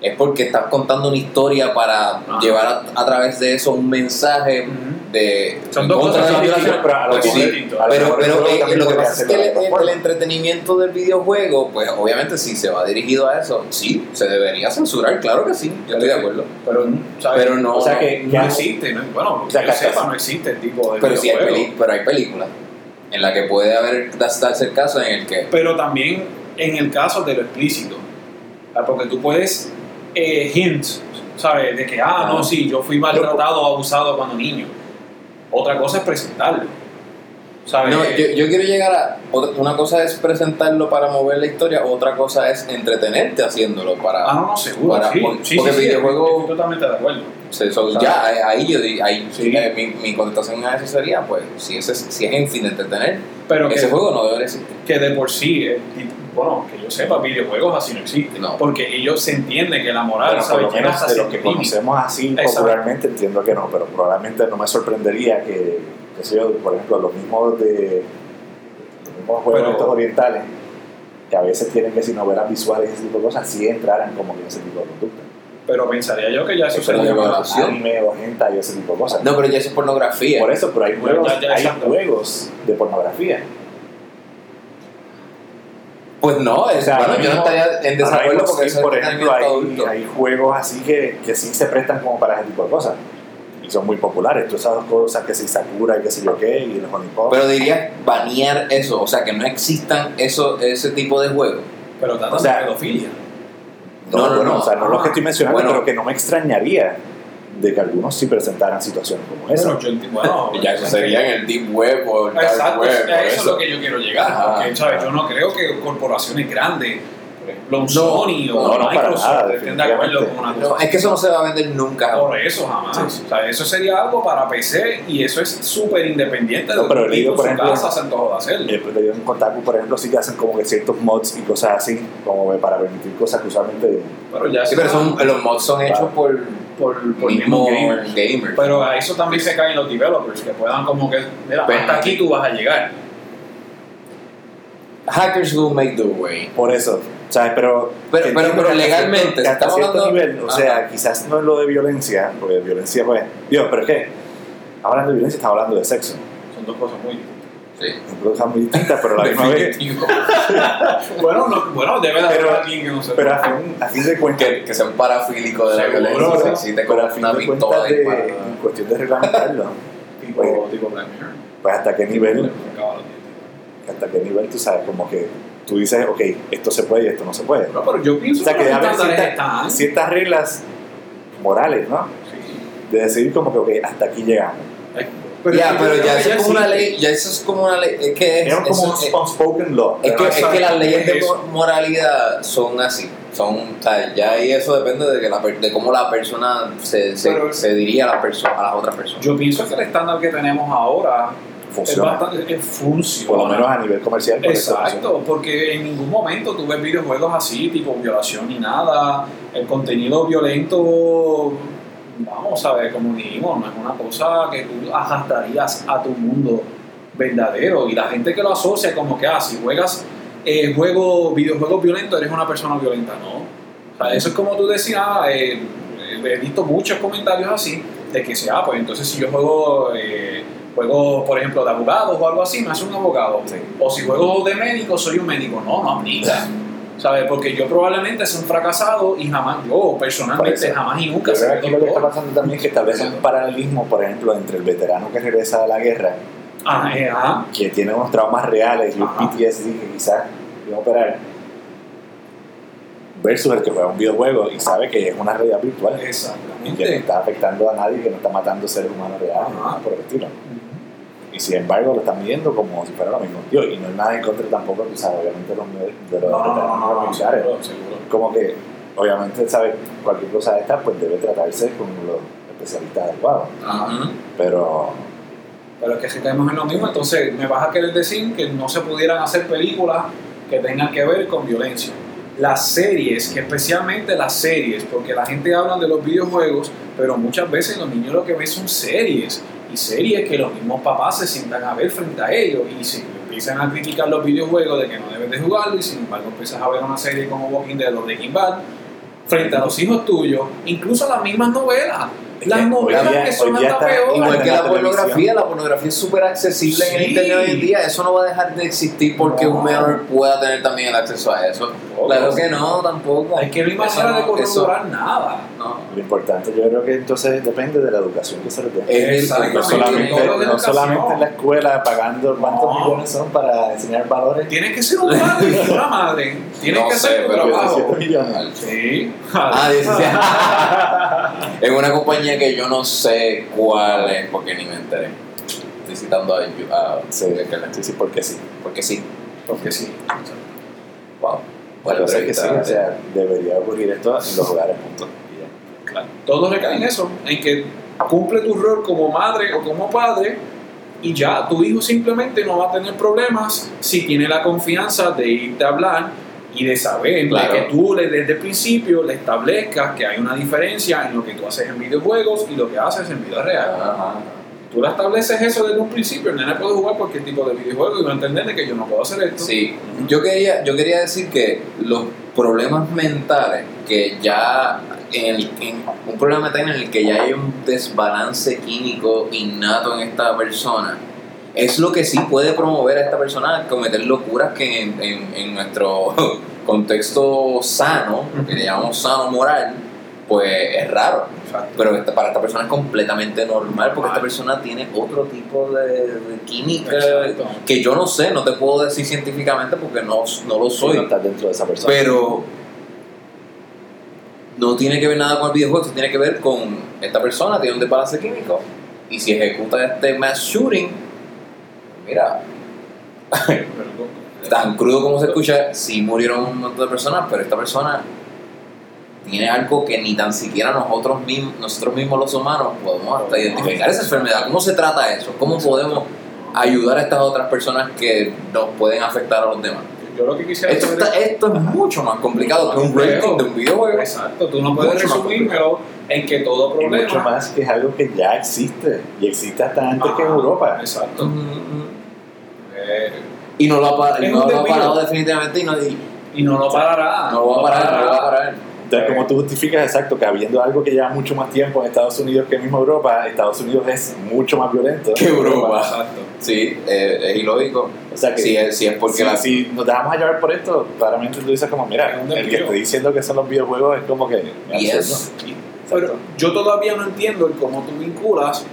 es porque estás contando una historia para Ajá. llevar a, a través de eso un mensaje. De Son dos cosas violación. pero a lo Pues sí, pero, pero eh, lo que pasa es que el, entretenimiento del videojuego, pues obviamente si se va dirigido a eso, sí, se debería censurar, claro que sí, yo estoy de acuerdo. Pero, ¿sabes? Pero no, O sea que no existe, no, bueno, O sea, que sepa, no existe el tipo de pero sí hay, peli- pero hay películas en la que puede haber darse el caso en el que Pero también en el caso de lo explícito. Porque tú puedes eh, hint, ¿sabes? De que, ah, no, sí, yo fui maltratado o abusado cuando niño. Otra cosa es presentarlo. ¿Sabes? No, yo, yo quiero llegar a. Una cosa es presentarlo para mover la historia, otra cosa es entretenerte haciéndolo para. ah, no, seguro. para- sí, porque- sí, porque sí, sí, videojuego- Estoy totalmente de acuerdo. se- so- ya, ahí- ahí yo ahí, Sí. eh, mi, mi contestación a eso sería: pues, si, ese, es- si es en fin de entretener, Pero ese que, juego no debe existir. que de por sí, eh, bueno, que yo sepa, videojuegos así no existen. No. Porque ellos se entienden que la moral, Bueno, por ¿sabes? lo Llega menos de lo que conocemos así popularmente entiendo que no, pero probablemente no me sorprendería que, qué sé yo, por ejemplo, los mismos de los mismos juegos Pero- estos orientales, que a veces tienen que si novelas visuales y ese tipo de cosas, sí entraran como que en ese tipo de conducta. Pero pensaría yo que ya eso sería violación. Anime o hentai y ese tipo de cosas. No, pero ya eso es pornografía. Por eso, pero hay juegos, Ya, ya, hay exacto. juegos de pornografía. Pues no, es, O sea, bueno, yo no estaría en desacuerdo porque sí, eso por ejemplo, hay, adulto. hay juegos así que, que sí se prestan como para ese tipo de cosas. Y son muy populares. Todas esas cosas que si Sakura y que sé yo qué, y los Honeypot. Pero dirías banear eso, o sea, que no existan eso, ese tipo de juegos. Pero tratan O sea, pedofilia. No, No, no, o sea, no los que estoy mencionando, Bueno. pero que no me extrañaría de que algunos sí presentaran situaciones como esa. Bueno, yo enti- bueno, Ya eso sería en el Deep Web o el Dark Exacto, Web. a por eso es eso. lo que yo quiero llegar. Ajá. porque, ¿sabes? Yo no creo que corporaciones grandes, por ejemplo, un No, Sony o no, Microsoft, nada, estén de acuerdo con una No, cosa. es que eso no se va a vender nunca. Por eso jamás. Sí. O sea, eso sería algo para PC y eso es súper independiente de pero lo que por su ejemplo, casa se antojó de hacerlo. Eh, pero yo en Kotaku, por ejemplo, sí que hacen como que ciertos mods y cosas así, como para permitir cosas que usualmente. Pero ya Sí, eso pero son, los mods son hechos por, por, por mismo gamers. gamers. Pero a eso también se caen los developers, que puedan como que, mira, Pero- hasta aquí tú vas a llegar. Hackers will make the way. Por eso, ¿sabes? Pero. Pero- pero- pero hasta legalmente, hasta estamos cierto hablando- nivel, o Ajá. sea, quizás no es lo de violencia, porque violencia, pues. Dios, pero es que. Hablando de violencia, estamos hablando de sexo. Son dos cosas muy. Sí. Son cosas muy distintas, pero a la misma vez. Bueno, no, bueno debe de haber Pero- alguien que no se Pero a fin, a fin de cuentas. que, que sea un parafílico de la violencia. sí. Si te pero a fin una de pistola cuentas, de, en cuestión de reglamentarlo, tipo, Oye. tipo Black Mirror. pues hasta qué nivel, hasta qué nivel tú sabes, como que tú dices, ok, esto se puede y esto no se puede. No, pero yo pienso O sea, que los debe haber ciertas, están. ciertas reglas morales, ¿no? Sí. De decidir como que, ok, hasta aquí llegamos. Ay, ya, pero ya eso es como una ley, ya eso es como una ley, es que es, Es como eso un unspoken law. es que, Pero es que las leyes de moralidad son así, son, o sea, ya ahí eso depende de, que la, per- de cómo la persona se, se, Pero- se diría a la persona, a la otra persona. Yo pienso que el estándar que tenemos ahora es Funciona. bastante es funciona. Por lo menos a nivel comercial. por. Exacto, porque en ningún momento tú ves videojuegos así, tipo violación ni nada. El contenido violento, vamos a ver, como dijimos, no es una cosa que tú arrastrarías a tu mundo verdadero. Y la gente que lo asocia como que, ah, si juegas eh, juego, videojuegos violentos, eres una persona violenta. No. O sea, eso es como tú decías, ah, eh, he visto muchos comentarios así, de que sea, ah, pues entonces si yo juego... eh, Juego, por ejemplo, de abogados o algo así, me hace un abogado. Sí. O si juego de médico, soy un médico. No, no aplica. ¿Sabes? Porque yo probablemente soy un fracasado y jamás, yo personalmente, jamás y nunca seré aquí lo que está doctor. pasando también es que establece un paralelismo, por ejemplo, entre el veterano que regresa de la guerra, Ah, ajá. que tiene unos traumas reales y un. PTSD que quizás va a operar, versus el que juega un videojuego y sabe que es una realidad virtual y que no Exactamente. está afectando a nadie, que no está matando seres humanos reales, nada por el estilo. Y sin embargo lo están viendo como si fuera lo mismo. Tío, y no hay nada en contra tampoco, tú sabes, obviamente los medios- de los No, no, no. Como que, obviamente, ¿sabes? Cualquier cosa de esta, pues debe tratarse con los especialistas adecuados. Pero, Pero es que si caemos en lo mismo, entonces me vas a querer decir que no se pudieran hacer películas que tengan que ver con violencia. Las series, que especialmente las series, porque la gente habla de los videojuegos, pero muchas veces los niños lo que ven son series. Y series que los mismos papás se sientan a ver frente a ellos y si empiezan a criticar los videojuegos de que no debes de jugarlo y sin embargo empiezas a ver una serie como Walking Dead o Breaking Bad frente a los hijos tuyos, incluso las mismas novelas. Las que novelas que son hasta peor. Igual que la la pornografía, la pornografía es súper accesible en el Sí. internet hoy en día. Eso no va a dejar de existir porque No. un menor pueda tener también el acceso a eso. Claro que no, tampoco. Es que no hay manera de no- nada. No. lo importante yo creo que entonces depende de la educación que se les dé. No solamente, no en la escuela pagando cuántos No. millones son para enseñar valores. Tienes que ser un padre y una madre. Tienes No que sé, tu pero trabajo. 17 millones. Sí. Ah, 17. es una compañía que yo no sé cuál es porque ni me enteré. Estoy citando a, a Sí, sí, sí, porque sí. porque sí. Porque sí. Wow. Bueno, sé que sí, o sea, debería ocurrir esto en los hogares, punto. Todo recae en eso, en que cumple tu rol como madre o como padre y ya tu hijo simplemente no va a tener problemas si tiene la confianza de irte a hablar y de saber Claro. de que tú desde el principio le establezcas que hay una diferencia en lo que tú haces en videojuegos y lo que haces en vida real. Ajá. Tú le estableces eso desde un principio, el nene puede jugar cualquier tipo de videojuego y va a entender de que yo no puedo hacer esto. Sí, yo quería, yo quería decir que los problemas mentales que ya en, el, en un problema mental en el que ya hay un desbalance químico innato en esta persona es lo que sí puede promover a esta persona a cometer locuras que en, en- en nuestro contexto sano, que le llamamos sano moral, pues es raro. Exacto. Pero esta- para esta persona es completamente normal porque esta persona tiene otro tipo de, de química Exacto. que yo no sé, no te puedo decir científicamente porque no, no lo Soy soy. estar dentro de esa persona. Pero no tiene que ver nada con el videojuego, tiene que ver con esta persona, tiene un desbalance químico. Y si ejecuta este mass shooting, mira, tan crudo como se escucha, sí murieron un montón de personas, pero esta persona tiene algo que ni tan siquiera nosotros mismos, nosotros mismos los humanos podemos hasta identificar esa enfermedad. ¿Cómo se trata eso? ¿Cómo podemos ayudar a estas otras personas que nos pueden afectar a los demás? Yo lo que quisiera Esto, saber está- esto es mucho más complicado que un rating de un videojuego. Exacto, tú no puedes Mucho resumírmelo en que todo y problema. mucho más que es algo que ya existe. Y existe hasta antes que en Europa. Exacto. Ujú, ujú. Eh, Y no lo ha, no lo ha parado definitivamente y no, y y no lo parará. no lo va a parar, no lo va a parar. Entonces, como tú justificas exacto que habiendo algo que lleva mucho más tiempo en Estados Unidos que mismo Europa, Estados Unidos es mucho más violento Que Europa. Exacto. Sí, eh, es ilógico. O sea que Si es, si es porque si, la, si nos dejamos a llevar por esto, claramente tú dices como, mira, el que esté diciendo que son los videojuegos es como que... Yes. Pero yo todavía no entiendo el cómo tú vinculas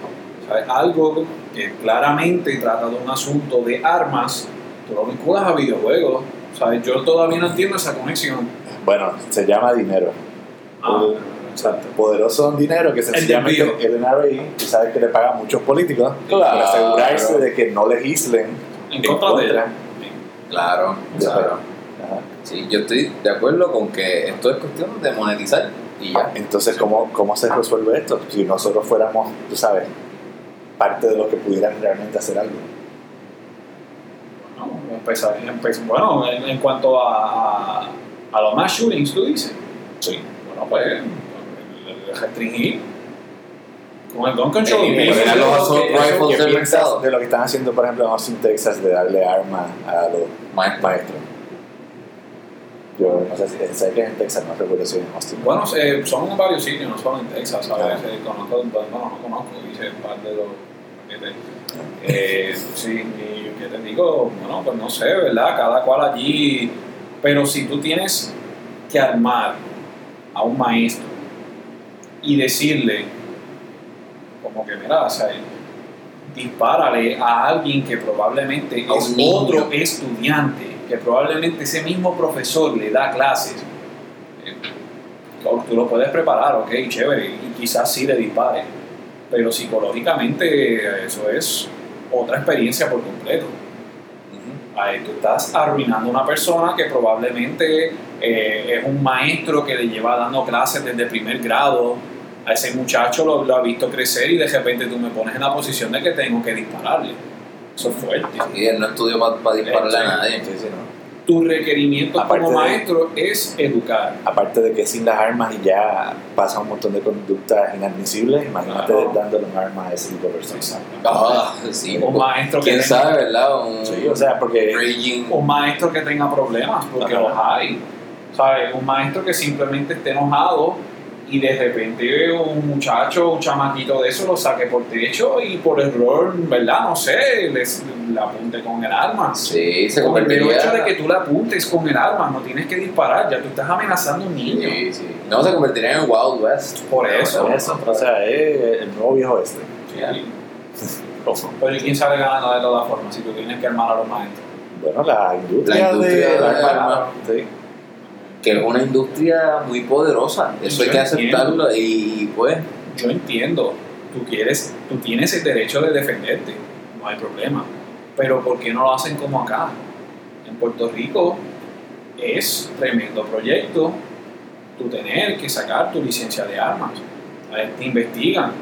¿sabes? algo que claramente trata de un asunto de armas, tú lo vinculas a videojuegos. ¿sabes? Yo todavía no entiendo esa conexión. Bueno, se llama dinero. Ah, El- exacto. Poderoso en dinero, que sencillamente desvío. el NRA, tú sabes que le paga a muchos políticos Claro. para asegurarse de que no legislen En contra de. Claro, de- claro. Sí, yo estoy de acuerdo con que esto es cuestión de monetizar y ya. Entonces, ¿cómo, ¿cómo se resuelve esto? Si nosotros fuéramos, tú sabes, parte de los que pudieran realmente hacer algo. Bueno, empezar- empe- bueno, en, en cuanto a, a, a los mass shootings, tú dices. Sí. Bueno, pues el- el restringir con el gun control. Eh, y eliminar eso- los assault rifles. ¿Qué del mercado. de lo que están haciendo, por ejemplo, en Austin, Texas, de darle armas a los Maestro. maestros? Yo no sé si sé que es en Texas, no recuerdo si es en Austin. Bueno, eh, son en varios sitios, no solo en Texas, ¿sabes? Ah. Eh, conozco, bueno, no conozco, hice parte de los paquetes. Eh, sí, y que te digo, bueno, pues no sé, ¿verdad? Cada cual allí. Pero si tú tienes que armar a un maestro y decirle, como que, mira, o sea, dispárale a alguien que probablemente A es niño. otro estudiante, que probablemente ese mismo profesor le da clases. eh, Tú lo puedes preparar, ok, chévere, y quizás sí le dispare, pero psicológicamente eso es otra experiencia por completo. Ahí tú estás arruinando a una persona que probablemente eh, es un maestro que le lleva dando clases desde primer grado. A ese muchacho lo, lo ha visto crecer y de repente tú me pones en la posición de que tengo que dispararle. Eso es fuerte. Y él no estudió para dispararle a nadie. Sí, sí, ¿no? Tu requerimiento Aparte como de- maestro es educar. Aparte de que sin las armas y ya pasa un montón de conductas inadmisibles, imagínate Claro. dándole un arma a ese tipo de personas. Ah, sí. Un maestro que ¿Quién tenga- sabe, verdad? Un Sí, o sea, porque raging. un maestro que tenga problemas, porque Ajá. los hay. ¿Sabes? Un maestro que simplemente esté enojado y de repente un muchacho, un chamaquito de eso lo saque por techo y por error, ¿verdad? No sé, les, le apunte con el arma. Sí, se Con el mero convertiría. hecho de que tú le apuntes con el arma, no tienes que disparar, ya tú estás amenazando a un niño. Sí, sí. No, se convertiría en el Wild West. Por eso. eso, o sea, es el nuevo viejo este. Pero ¿y quién sale ganando de todas formas si tú tienes que armar a los maestros? Bueno, la industria, La industria de de armas. armas. Sí. Que es una industria muy poderosa. Eso hay que entiendo. aceptarlo. Y pues. Yo entiendo, tú quieres, tú tienes el derecho de defenderte, no hay problema. Pero ¿por qué no lo hacen como acá? En Puerto Rico es tremendo proyecto tú tener que sacar tu licencia de armas. A ver, Te investigan.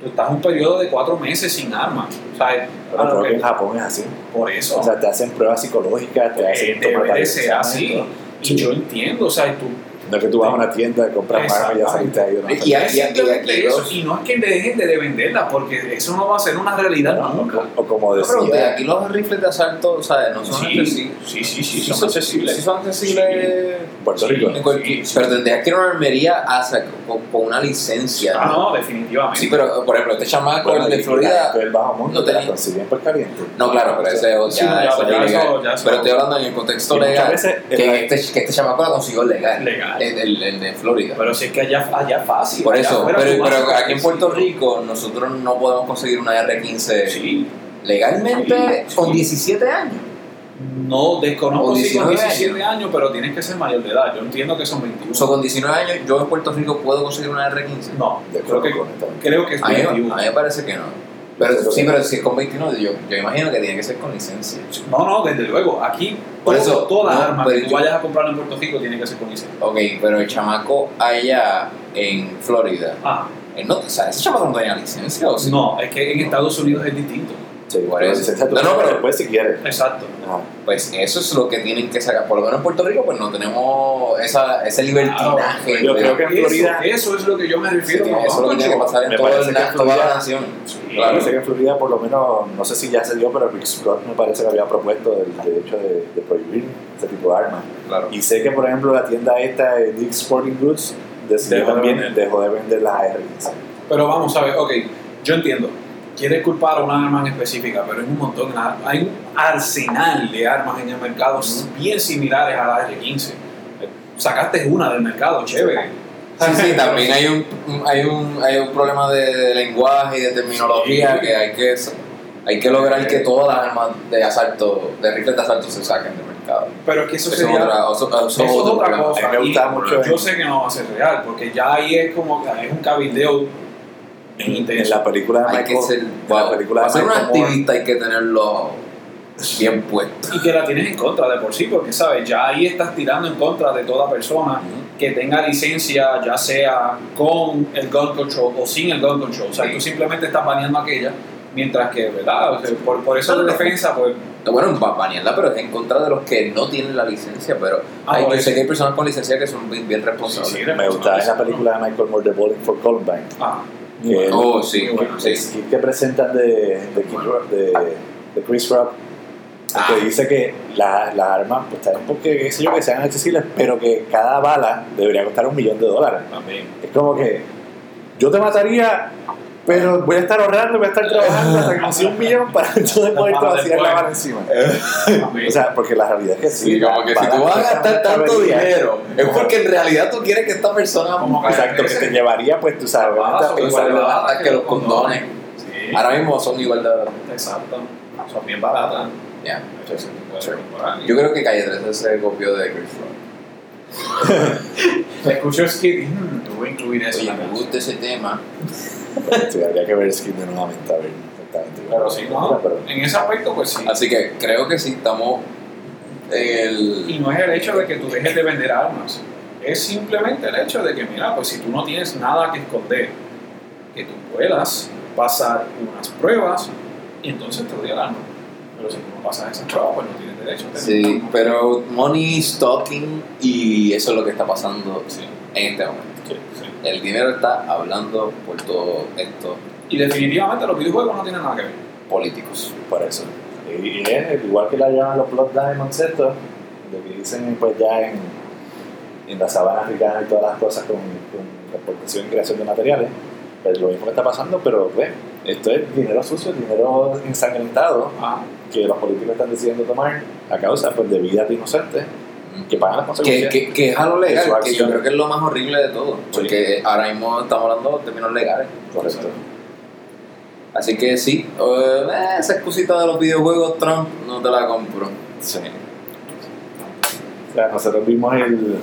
Tú estás un periodo de cuatro meses sin armas. O sea, Pero creo que que- en Japón es así. por eso. O sea, te hacen pruebas psicológicas, te eh, hacen debe de ser así. Y yo entiendo, o sea, tú No es que tú vas a una tienda y compras arma y ya saliste ahí. de una Y-. Es simplemente eso, y no es que dejen de venderla, porque eso no va a ser una realidad nunca. O como No, pero de decía, aquí los rifles de asalto, ¿sabes? No son Sí, accesibles. sí, sí, sí, Sí son accesibles. Sí, son accesibles. Puerto Sí. Rico. En cualquier- Pero tendrías que ir a una armería hasta con, con una licencia. Ah, no, definitivamente. Sí, pero por ejemplo, este chamaco Bueno, el de Florida. el bajo mundo no te la tenía- consiguen por caliente. No, claro, pero ese ya, eso es Pero estoy hablando en el contexto legal. este, que este chamaco la consiguió legal. Legal. De Florida. Pero si es que allá, allá fácil. Por allá eso, pero, aquí en Puerto Rico nosotros no podemos conseguir una R15 Sí. legalmente Sí, con sí. 17 años. No desconozco si con 19 17 años. pero tienes que ser mayor de edad. Yo entiendo que son 21. Uso con 19 años, yo en Puerto Rico puedo conseguir una R15. no, creo que, con esto. creo que es A mí, 21. a mí me parece que no. Pero, sí, pero si es con 29, yo, yo imagino que tiene que ser con licencia. No, no, desde luego. Aquí, Por todo- eso, todas las no, armas pero que tú yo- vayas a comprar en Puerto Rico tienen que ser con licencia. Ok, pero el chamaco allá en Florida, Ah, él no, o sea, ese chamaco no tenía licencia o sí. no, es que en Estados Unidos es distinto. Sí, Por eso. No, no, pero- después si quieres. Exacto. Ajá. Pues eso es lo que tienen que sacar. Por lo menos en Puerto Rico, pues no tenemos esa, ese libertinaje. Yo creo que en Eso, Florida- eso es lo que yo me Sí, refiero. eso es lo que tiene que pasar en que toda la nación. Sí, Claro. parece que en Florida, por lo menos, no sé si ya se dio, pero Rick Scott me parece que había propuesto el derecho de, de prohibir ese tipo de armas. Claro. Y sé que, por ejemplo, la tienda esta de Dick's Sporting Goods decidió Dejó de también vender. dejó de vender las AR-15. Pero vamos a ver, ok, yo entiendo. Quieres culpar a una arma en específica, pero hay un montón, hay un arsenal de armas en el mercado bien similares a la R15. Sacaste una del mercado, chévere. Sí, sí, también hay un, hay un, hay un problema de, de lenguaje y de terminología Sí. que hay que hay que lograr que todas las armas de asalto, de rifles de asalto se saquen del mercado. Pero es que eso, Eso es sería, otra, eso- eso es es otra problema. cosa. Me mucho Yo sé que no va a ser real, porque ya ahí es como que es un cabildeo En, en la película de Hay Michael, que ser, en la wow, película para ser un activista hay que tenerlo bien puesto. y que la tienes en contra de por sí, porque sabes, ya ahí estás tirando en contra de toda persona que tenga licencia, ya sea con el gun control o sin el gun control. O sea, Sí. tú simplemente estás baneando aquella, mientras que, ¿verdad? O sea, por, por eso No, no. defensa, pues. Bueno, va banearla, pero es en contra de los que no tienen la licencia, pero Ah, hay, yo sé que hay personas con licencia que son bien, bien responsables. Sí, sí, me gustaba en la película de Michael Moore de Bowling for Columbine. Ah, Que Oh, sí, bueno, sí. que presentan de, de, Kid Rock- de, de Chris Rock Ah. que dice que la- las armas pues también porque qué sé yo que sean accesibles pero que cada bala debería costar un millón de dólares. Es como que yo te mataría pero voy a estar ahorrando voy a estar trabajando hasta que consiga un millón para entonces poder vaciar la bala encima o sea porque la realidad es que sí, Sí, como las que si tú vas a gastar tanto dinero, es porque en realidad tú quieres que esta persona Como exacto que te llevaría pues tú sabes a que los condones. Sí, Ahora mismo son igual de exacto. Son bien baratas. Ya. Yo creo que Calle 13 se copió de Chris Rock. Escucho Skid, te voy a incluir eso me gusta ese tema. sí, habría que ver Skin de nuevamente a ver exactamente. Pero sí, no, Pero- en ese aspecto, pues sí. Así que creo que sí, estamos en el... Y no es el hecho de que tú dejes de vender armas, es simplemente el hecho de que, mira, pues si tú no tienes nada que esconder, que tú puedas pasar unas pruebas y entonces te doy el arma. Pero si tú no pasas esas pruebas, pues no tienes derecho a tener Sí, pero money is talking y eso es lo que está pasando Sí, en este momento. El dinero está hablando por todo esto Y definitivamente los videojuegos no tienen nada que ver. políticos. Por eso. Y, y es igual que la llaman los Blood Diamonds estos, de que dicen pues ya en, en la sabana africana y todas las cosas con, con la exportación y creación de materiales, pues lo mismo que está pasando, pero ve, esto es dinero sucio, dinero ensangrentado Ah, que los políticos están decidiendo tomar a causa pues, de vidas de inocentes que pagan las consecuencias. que, que es a lo legal, que yo creo que es lo más horrible de todo. Porque ahora mismo estamos hablando de términos legales. Correcto. Así que sí, eh, esa excusita de los videojuegos Trump no te la compro. Sí. O sea, nosotros vimos el,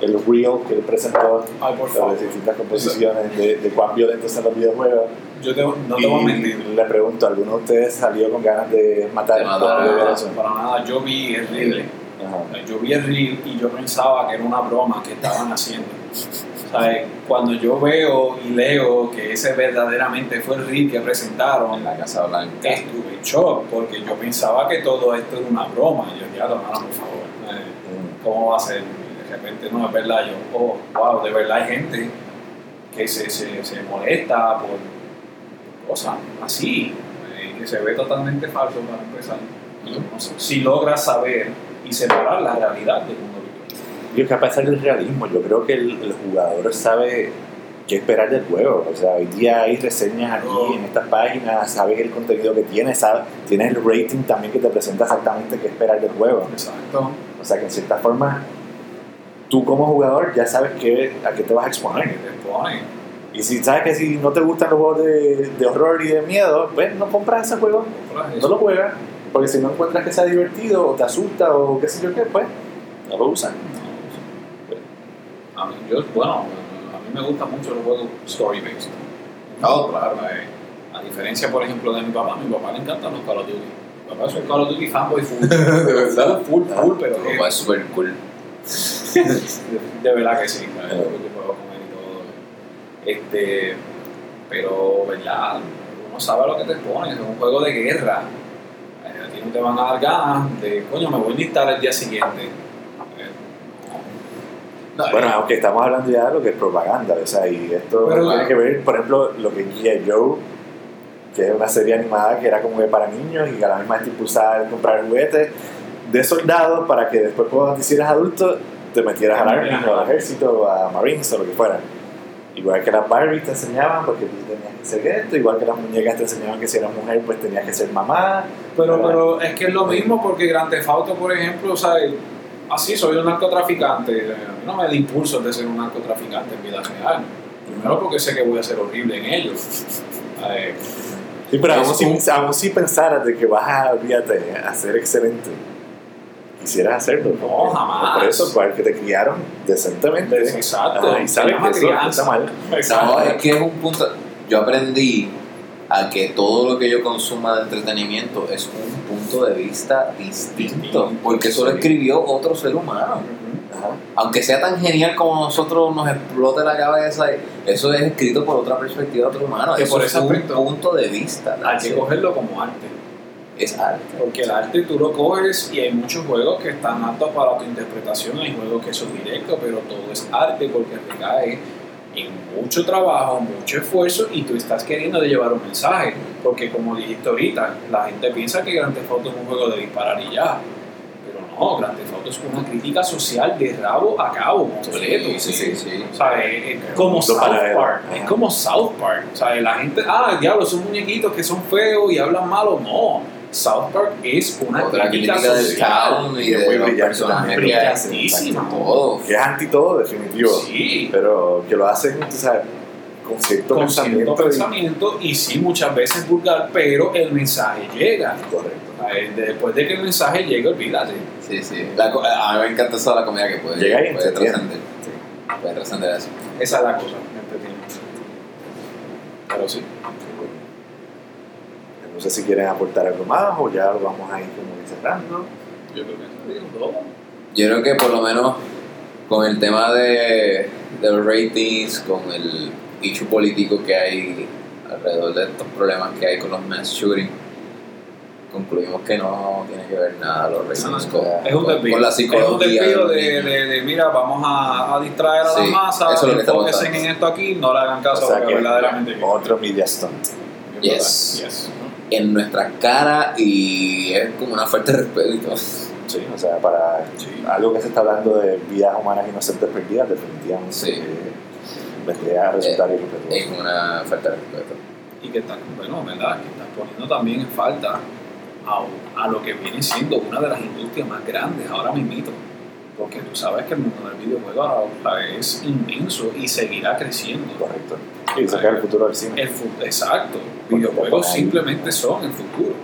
el reel que él presentó ay, por favor. las distintas composiciones de, de cuán violentos son los videojuegos. Yo te, no te y voy a mentir. le pregunto, ¿alguno de ustedes salió con ganas de matar? De matar. para nada, yo vi el reel. Yo vi el reel y yo pensaba que era una broma que estaban haciendo. Sea, cuando yo veo y leo que ese verdaderamente fue el reel que En presentaron, la Casa Blanca. estuve en shock porque yo pensaba que todo esto era una broma. Y yo, ya, hermano, por favor, Mm. ¿cómo va a ser? De repente, no, es verdad. Yo, oh, wow, de verdad hay gente que se, se, se molesta por cosas así, eh, que se ve totalmente falso para empezar. Y no sé si logras saber y separar la realidad del mundo virtual. Y es que a pesar del realismo, yo creo que el, el jugador sabe qué esperar del juego. O sea, hoy día hay reseñas aquí Oh. en estas páginas, sabes el contenido que tienes, sabes, tienes el rating también que te presenta exactamente qué esperar del juego. Exacto. O sea que en cierta forma, tú como jugador ya sabes qué, a qué te vas a exponer. Y si sabes que si no te gustan los juegos de, de horror y de miedo, pues no compras ese juego, no lo juegas. Porque si no encuentras que sea divertido o te asusta o qué sé yo qué, pues no lo usas. A mí, yo, bueno, a mí me gustan mucho los juegos story-based. Oh, claro. Eh, A diferencia, por ejemplo, de mi papá, a mi papá le encantan los Call of Duty. Mi papá es un Call of Duty fanboy full. ¿De verdad? Full, full, pero que- papá es súper cool. de, verdad que sí. ¿sabes? Yo juego con él y todo. Este, pero, ¿verdad? Uno sabe lo que te pones. Es un juego de guerra. Ti no te van a dar ganas de, coño, me voy a listar el día siguiente. No. Bueno, aunque estamos hablando ya de lo que es propaganda, o sea, y esto Pero- tiene que ver, por ejemplo, lo que G.I. Joe, que es una serie animada que era como que para niños y que a la misma vez te impulsaba a comprar juguetes de soldados para que después cuando te hicieras adulto te metieras al Army o al ejército o a Marines o lo que fuera. Igual que las Barbies te enseñaban porque tú tenías que ser esto, igual que las muñecas te enseñaban que si eras mujer pues tenías que ser mamá. Pero, pero es que es lo mismo porque Grand Theft Auto, por ejemplo, o sea, así soy un narcotraficante. No me da impulso de ser un narcotraficante en vida real. Primero porque sé que voy a ser horrible en ello. Eh, Sí, pero aún si, aún si pensaras de que vas a, olvídate, a ser excelente, quisieras hacerlo. No, porque- jamás. Por eso, para que te criaron decentemente. Exacto. Ajá, y sabes que eso crianza. está mal. Exacto. No, es que es un punto. Yo aprendí a que todo lo que yo consuma de entretenimiento es un punto de vista distinto, porque eso lo escribió otro ser humano. Ajá. Aunque sea tan genial como nosotros nos explote la cabeza, eso es escrito por otra perspectiva de otro humano. Que Eso por es ese un aspecto punto de vista. Hay que cogerlo como arte. Es arte. Porque el arte tú lo coges y hay muchos juegos que están aptos para tu interpretación, hay juegos que son directos, pero todo es arte porque recae en mucho trabajo, mucho esfuerzo y tú estás queriendo de llevar un mensaje. Porque como dijiste ahorita, la gente piensa que Grand Theft Auto es un juego de disparar y ya. Pero no, Grand Theft Auto es una crítica social de rabo a cabo, completo. Sí, sí, sí. O sea, es, es como South paralelo. Park. Es como South Park. O sea, la gente, ah, diablo, son muñequitos que son feos y hablan malo. No. South Park es una Otra crítica crítica social. y de muy brillante. Brillantísima. Todo. Que es anti todo, definitivo. Sí. Pero que lo hacen, tú sabes, con cierto Con cierto pensamiento. y- pensamiento y sí, muchas veces vulgar, pero el mensaje llega. Correcto. Después de que el mensaje llegue, olvídate. Sí, sí. La a mí me encanta eso de la comida que puede, Llega y puede trascender. Puede trascender eso. Esa es la cosa. me entretiene. Pero sí. No sé si quieren aportar algo más o ya lo vamos a ir como cerrando. Yo creo que eso todo. Yo creo que por lo menos con el tema de, de los ratings, con el issue político que hay alrededor de estos problemas que hay con los mass shooting, concluimos que no tiene que ver nada los ratings con, Es un con- desvío. con la es un psicología. desvío de, de, de, mira, vamos a, a distraer a Sí, la masa, eso es lo enfóquense en esto aquí, no le hagan caso o sea a lo que que verdaderamente otro media stunt. Yes. Yes. En nuestra cara y es como una falta de respeto y todo. Sí, o sea, para Sí. algo que se está hablando de vidas humanas inocentes perdidas, definitivamente Sí. eh, vendría a resultar Es irrespetuoso. una falta de respeto. Y que estás, bueno, ¿verdad? Que estás poniendo también en falta a, a lo que viene siendo una de las industrias más grandes ahora mismo. Porque tú sabes que el mundo del videojuego ahora es inmenso y seguirá creciendo. Correcto. Y sacar el futuro del cine. El fu- exacto, Porque videojuegos simplemente son el futuro.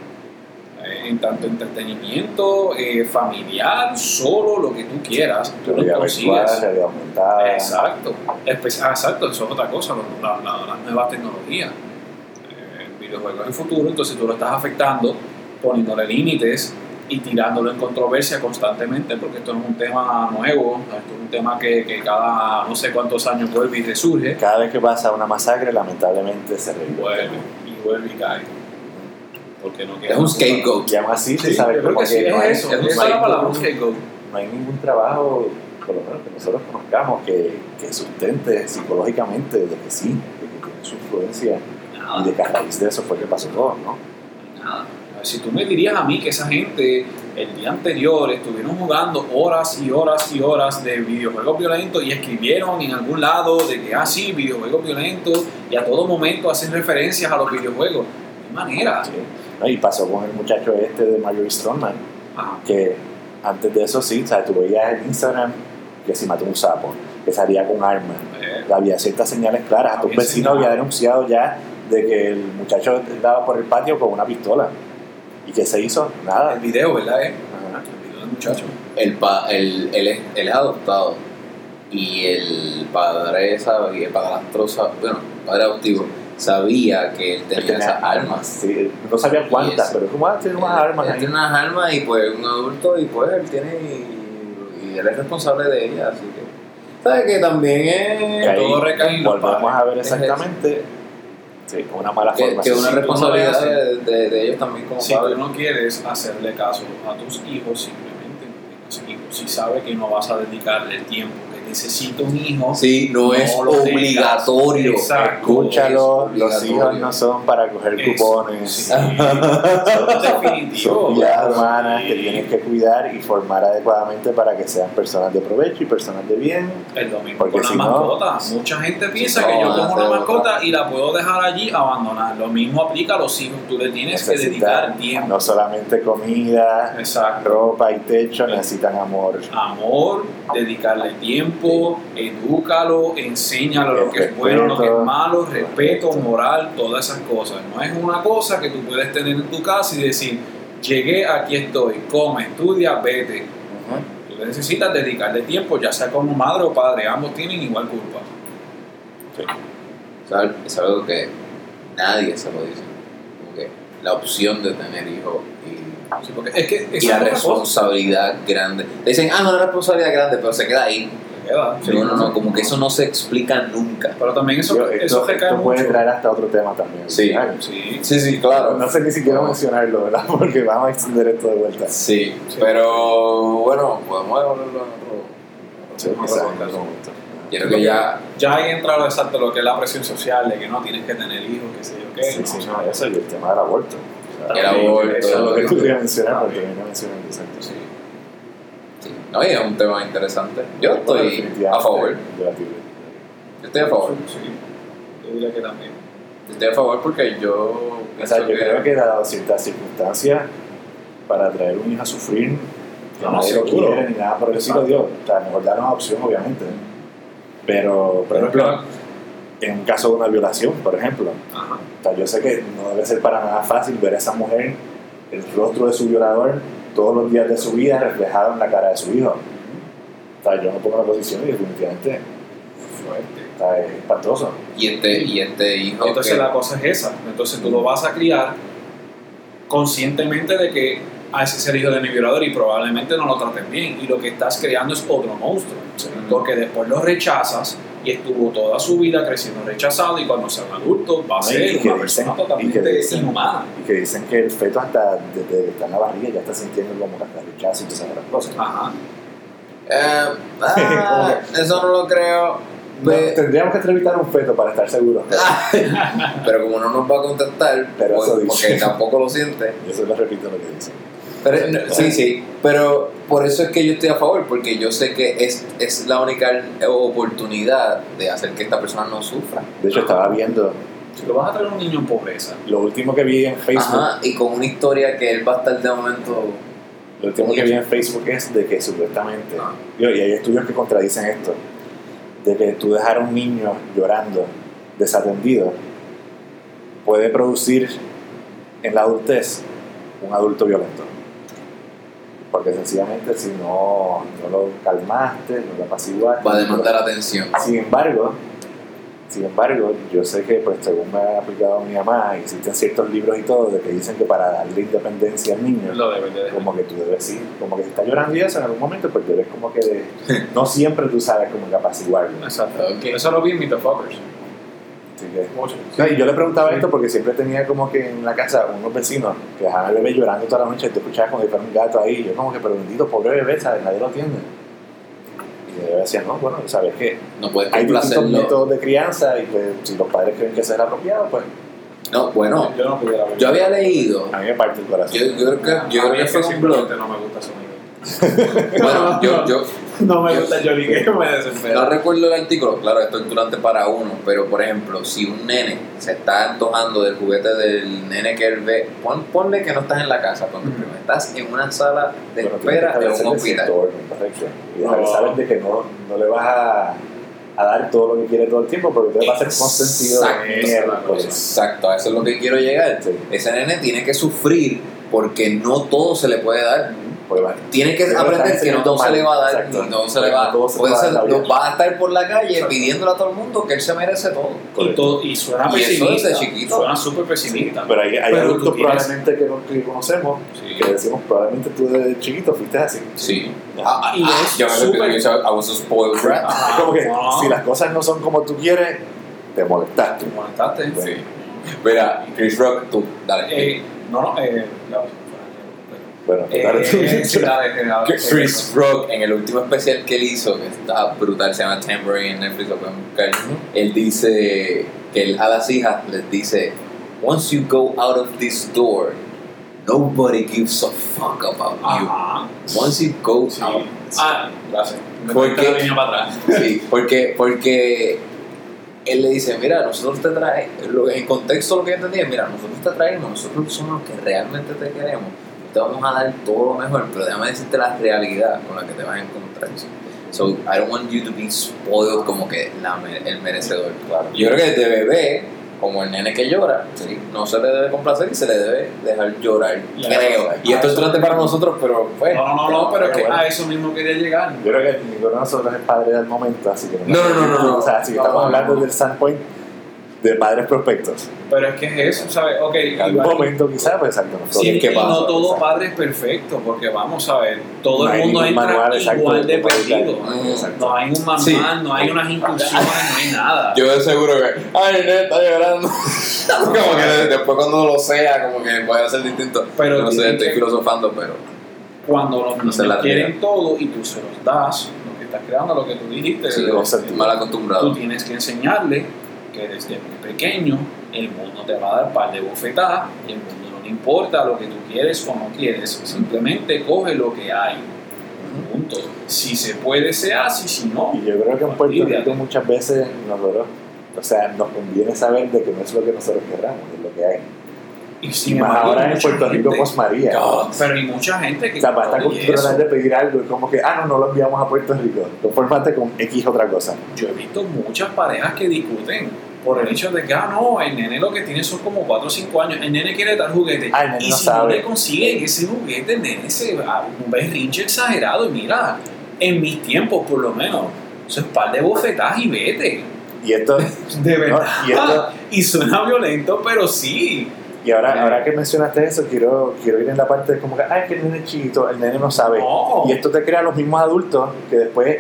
Eh, en tanto entretenimiento, eh, familiar, solo lo que tú quieras, tú lo virtual, consigues. aumentada. Exacto, Espe- ah, exacto, eso es otra cosa, lo- la- la- las nuevas tecnologías. Eh, el videojuego es el futuro, entonces tú lo estás afectando, poniéndole límites y tirándolo en controversia constantemente, porque esto no es un tema nuevo, esto es un tema que, que cada no sé cuántos años vuelve y resurge, Cada vez que pasa una masacre, lamentablemente se revive. vuelve y vuelve y cae. Porque no queda Es un scapegoat. Y aún así, Sí, se sabe como que sí, que no es hay, eso, es es la palabra, un scapegoat. no hay ningún trabajo, por lo menos que nosotros conozcamos, que, que sustente psicológicamente de que sí, de que tiene su influencia Nada. y de que a raíz de eso fue que pasó todo, ¿no? Nada. Si tú me dirías a mí que esa gente el día anterior estuvieron jugando horas y horas y horas de videojuegos violentos y escribieron en algún lado de que, ah, sí, videojuegos violentos y a todo momento hacen referencias a los videojuegos. De manera. Sí. ¿No? Y pasó con el muchacho este de Marjorie Stoneman, Ajá. que antes de eso sí, sea, tú veías en Instagram que si mató un sapo, que salía con armas, Eh, había ciertas señales claras, hasta un Había vecino señales. había denunciado ya de que el muchacho andaba por el patio con una pistola. ¿Y qué se hizo? Nada. el video, ¿verdad? Eh? Ajá. El video del muchacho. El pa, el, él, es, él es adoptado y el padre sabía, el padrastro, sab- bueno, el padre adoptivo, sabía que él tenía, esas armas. Sí, no sabía cuántas, pero como ah, tiene unas Él- armas él ahí. tiene unas armas y pues un adulto y pues él tiene y, y él es responsable de ellas, así que sabes que también Que es ahí todo recae en los volvemos padres. a ver exactamente sí, una mala que, forma. que una sí, responsabilidad de, de- de ellos también como Si tú no quieres hacerle caso a tus hijos, simplemente no tengas hijos. Si sabes que no vas a dedicarle el tiempo que necesita un hijo, Sí, no, es obligatorio. Exacto. Escúchalo, Es los hijos no son para coger Es- cupones. sí. Son definitivo. Son vidas Sí. humanas que tienes que cuidar y formar adecuadamente para que sean personas de provecho y personas de bien. Es lo mismo Porque con la si no- mascota. Mucha gente piensa no, que yo tengo una mascota y la puedo dejar allí abandonar. Lo mismo aplica a los hijos. Tú le tienes que dedicar tiempo. no solamente comida, Exacto. ropa y techo, necesitan amor. Amor, dedicarle tiempo, edúcalo, enséñalo lo que es bueno, lo que es malo, respeto, moral, todas esas cosas. No es una cosa que tú puedes tener en tu casa y decir, llegué, aquí estoy, come, estudia, vete. Tú necesitas dedicarle tiempo, ya sea como madre o padre, ambos tienen igual culpa. ¿Sabes? Es algo que nadie se lo dice. Como que la opción de tener hijos y, Sí, porque es que y esa la es otra cosa. responsabilidad grande. Dicen, ah, no, la responsabilidad grande, pero se queda ahí. ¿Verdad? Sí. no, no, no, como que eso no se explica nunca. Pero también eso, Yo- eso esto, recae esto puede mucho. traer hasta otro tema también. Sí. Claro. Sí, Sí, sí, No sé ni siquiera mencionarlo, ¿verdad? Porque vamos a extender esto de vuelta. Sí, Sí. pero bueno, podemos devolverlo en otro. Creo que ya. ya ahí entra lo exacto lo que es la presión social de que no tienes que tener hijos, qué sé yo qué. Sí, no, sí, no, eso y el tema del aborto. O sea, El aborto, eso es lo que querías mencionar, porque bien. no mencioné exacto. Sí. No, y es un tema interesante. Yo estoy a favor. Yo estoy a favor. Sí, yo diría que también. Yo estoy a favor porque yo O sea, yo creo que dado ciertas circunstancias, para traer un hijo a sufrir, que No, nadie lo quiere ni nada por el estilo, Dios. O sea, mejor dar una opción, obviamente. Pero, por Pero ejemplo, en un caso de una violación, por ejemplo, Ajá. o sea, yo sé que no debe ser para nada fácil ver a esa mujer, el rostro de su violador, todos los días de su vida reflejado en la cara de su hijo. O sea, yo no pongo la posición y definitivamente Fuerte. o sea, es espantoso. Y este, y este hijo. Entonces que- la cosa es esa. Entonces tú lo vas a criar conscientemente de que a ese ser hijo de mi violador y probablemente no lo traten bien. Y lo que estás creando es otro monstruo. Porque después lo rechazas y estuvo toda su vida creciendo rechazado y cuando sea un adulto va a y ser que una dicen- persona y que totalmente dicen- inhumana. Y que dicen que el feto hasta desde que está en la barriga ya está sintiendo como que hasta rechazo y todas esas cosas. Ajá. Eh, ah, eso no lo creo. No, Pe- tendríamos que entrevistar a un feto para estar seguros. pero como no nos va a contestar, Pero pues, dice. porque tampoco lo siente. Y eso lo repito lo que dicen. Pero, no, sí, sí, pero por eso es que yo estoy a favor, porque yo sé que es, es la única oportunidad de hacer que esta persona no sufra. De hecho, estaba viendo Si lo vas a traer a un niño en pobreza, lo último que vi en Facebook. Ajá, y con una historia que él va a estar de momento. Lo último que vi en Facebook es de que supuestamente, Ah. y hay estudios que contradicen esto, de que tú dejar a un niño llorando, desatendido, puede producir en la adultez un adulto violento. Porque sencillamente si no, no lo calmaste, no lo apaciguaste. Va a demandar atención. Sin embargo, sin embargo, yo sé que pues según me ha aplicado mi mamá, existen ciertos libros y todo de que dicen que para darle independencia al niño, lo como que tú debes ir, como que si está llorando y eso en algún momento, pues debes como que de- no siempre tú sabes como que apaciguarlo. Exacto. Ok. Eso lo vi en Meet the Fuckers. Así que, Mucho. no, y yo le preguntaba esto porque siempre tenía como que en la casa unos vecinos que dejaban al bebé llorando toda la noche y te escuchabas como si fuera un gato ahí. Y yo como que, pero bendito, pobre bebé, ¿sabes? Nadie lo atiende. Y yo decía, no, bueno, sabes que No puedes hay distintos métodos de crianza y pues si los padres creen que eso es apropiado, pues No, bueno, yo no pudiera yo había leído. a mí me parte el corazón. Yo, yo creo que, yo creo que fue que un blog. simplemente no me gusta. Bueno, yo, yo No me Yo- gusta Johnny que me no desespera. recuerdo el artículo, claro, esto es durante para uno, pero por ejemplo, si un nene se está antojando del juguete del nene que él ve, pon, ponle que no estás en la casa con tu primo, estás en una sala de espera en un hospital. correcto. Y No. saber de que no, no le vas a, a dar todo lo que quiere todo el tiempo porque te va a ser consentido de Exacto. miércoles. Exacto, a eso es lo que quiero llegar. Sí. Ese nene tiene que sufrir porque no todo se le puede dar. Porque va- Tiene que Pero aprender que no todo se le va a dar, todo se le va, No se va a dar la lo vida. va a estar por la calle Exacto. pidiéndole a todo el mundo que él se merece todo. Y, todo, y suena Y pesimista. chiquito. Suena súper pesimista. Pero hay, hay Pero adultos probablemente que, no, que conocemos Sí. que decimos probablemente tú desde chiquito fuiste así. Sí. Ah, Y Ah, es yo me súper- refiero yo I was a spoiled brat. Ajá. Es como que no. si las cosas no son como tú quieres, te molestaste. Te molestaste. Sí. Mira, Chris Rock, tú, dale. Eh, no, no, eh, ya, Bueno, eh, sí. Chris Rock, en el último especial que él hizo, que está brutal, se llama Tambourine en Netflix, lo pueden buscar. Él dice que él a las hijas les dice: Once you go out of this door, nobody gives a fuck about you. Ajá. Once you go Sí. out. Ah, gracias. Me ¿Por metí qué? la línea para atrás. Sí, porque, porque él le dice, mira, nosotros te traemos, en contexto lo que yo entendí es, mira, nosotros te traemos, nosotros somos los que realmente te queremos, te vamos a dar todo lo mejor, pero déjame decirte la realidad con la que te vas a encontrar. So, I don't want you to be spoiled como que la el merecedor. Claro. Yo creo que desde bebé, como el nene que llora, ¿sí? no se le debe complacer y se le debe dejar llorar, Y creo. a- Y esto es durante para nosotros, pero pues... No, no, no, no, pero que bueno. a eso mismo quería llegar. Yo creo que ninguno de nosotros es padre del momento, así que No, no, no, no, no. O sea, si No, estamos no, hablando no. del standpoint de padres prospectos. Pero es que es eso, ¿sabes? Ok, En algún igual- momento quizás, pues exacto. Sí, es que y pasa, no todo exacto. padre es perfecto, porque vamos a ver, todo No el hay mundo entra manual exacto igual de perdido. No hay un manual, Sí. no hay unas inclusiones, no hay nada. Yo de seguro que, ay, nene, está llorando. como que después cuando lo sea, como que puede ser distinto. Pero no sé, estoy filosofando, pero. Cuando los No niños la quieren todo y tú se los das, lo que estás creando, lo que tú dijiste, Sí, de- concepto. mal tú acostumbrado. tienes que enseñarle que desde muy pequeño el mundo te va a dar par de bofetadas y el mundo no le importa lo que tú quieres o no quieres, simplemente coge lo que hay. Punto. Si se puede, se hace, y si no, Y yo creo que en Puerto. Rico muchas veces nosotros, o sea, nos conviene saber de que no es lo que nosotros querramos, es lo que hay. Y Y sin más ahora en Puerto Rico post María. O Pero hay mucha gente que sea, basta con tratar de pedir algo y como que, ah, no, no lo enviamos a Puerto Rico. Confórmate con X otra cosa. Yo he visto muchas parejas que discuten por el hecho de que, ah, no, el nene lo que tiene son como 4 o 5 años, el nene quiere tal juguete. Ah, el nene y no si sabe. no le consiguen ese juguete, el nene se va un berrinche exagerado. Y mira, en mis tiempos por lo menos, eso es par de bofetadas y vete. Y esto, De verdad. y esto- y suena violento, pero sí. Y ahora, ahora que mencionaste eso, quiero, quiero ir en la parte de como que, ay, que el nene es chiquito, el nene no sabe. No. Y esto te crea los mismos adultos que después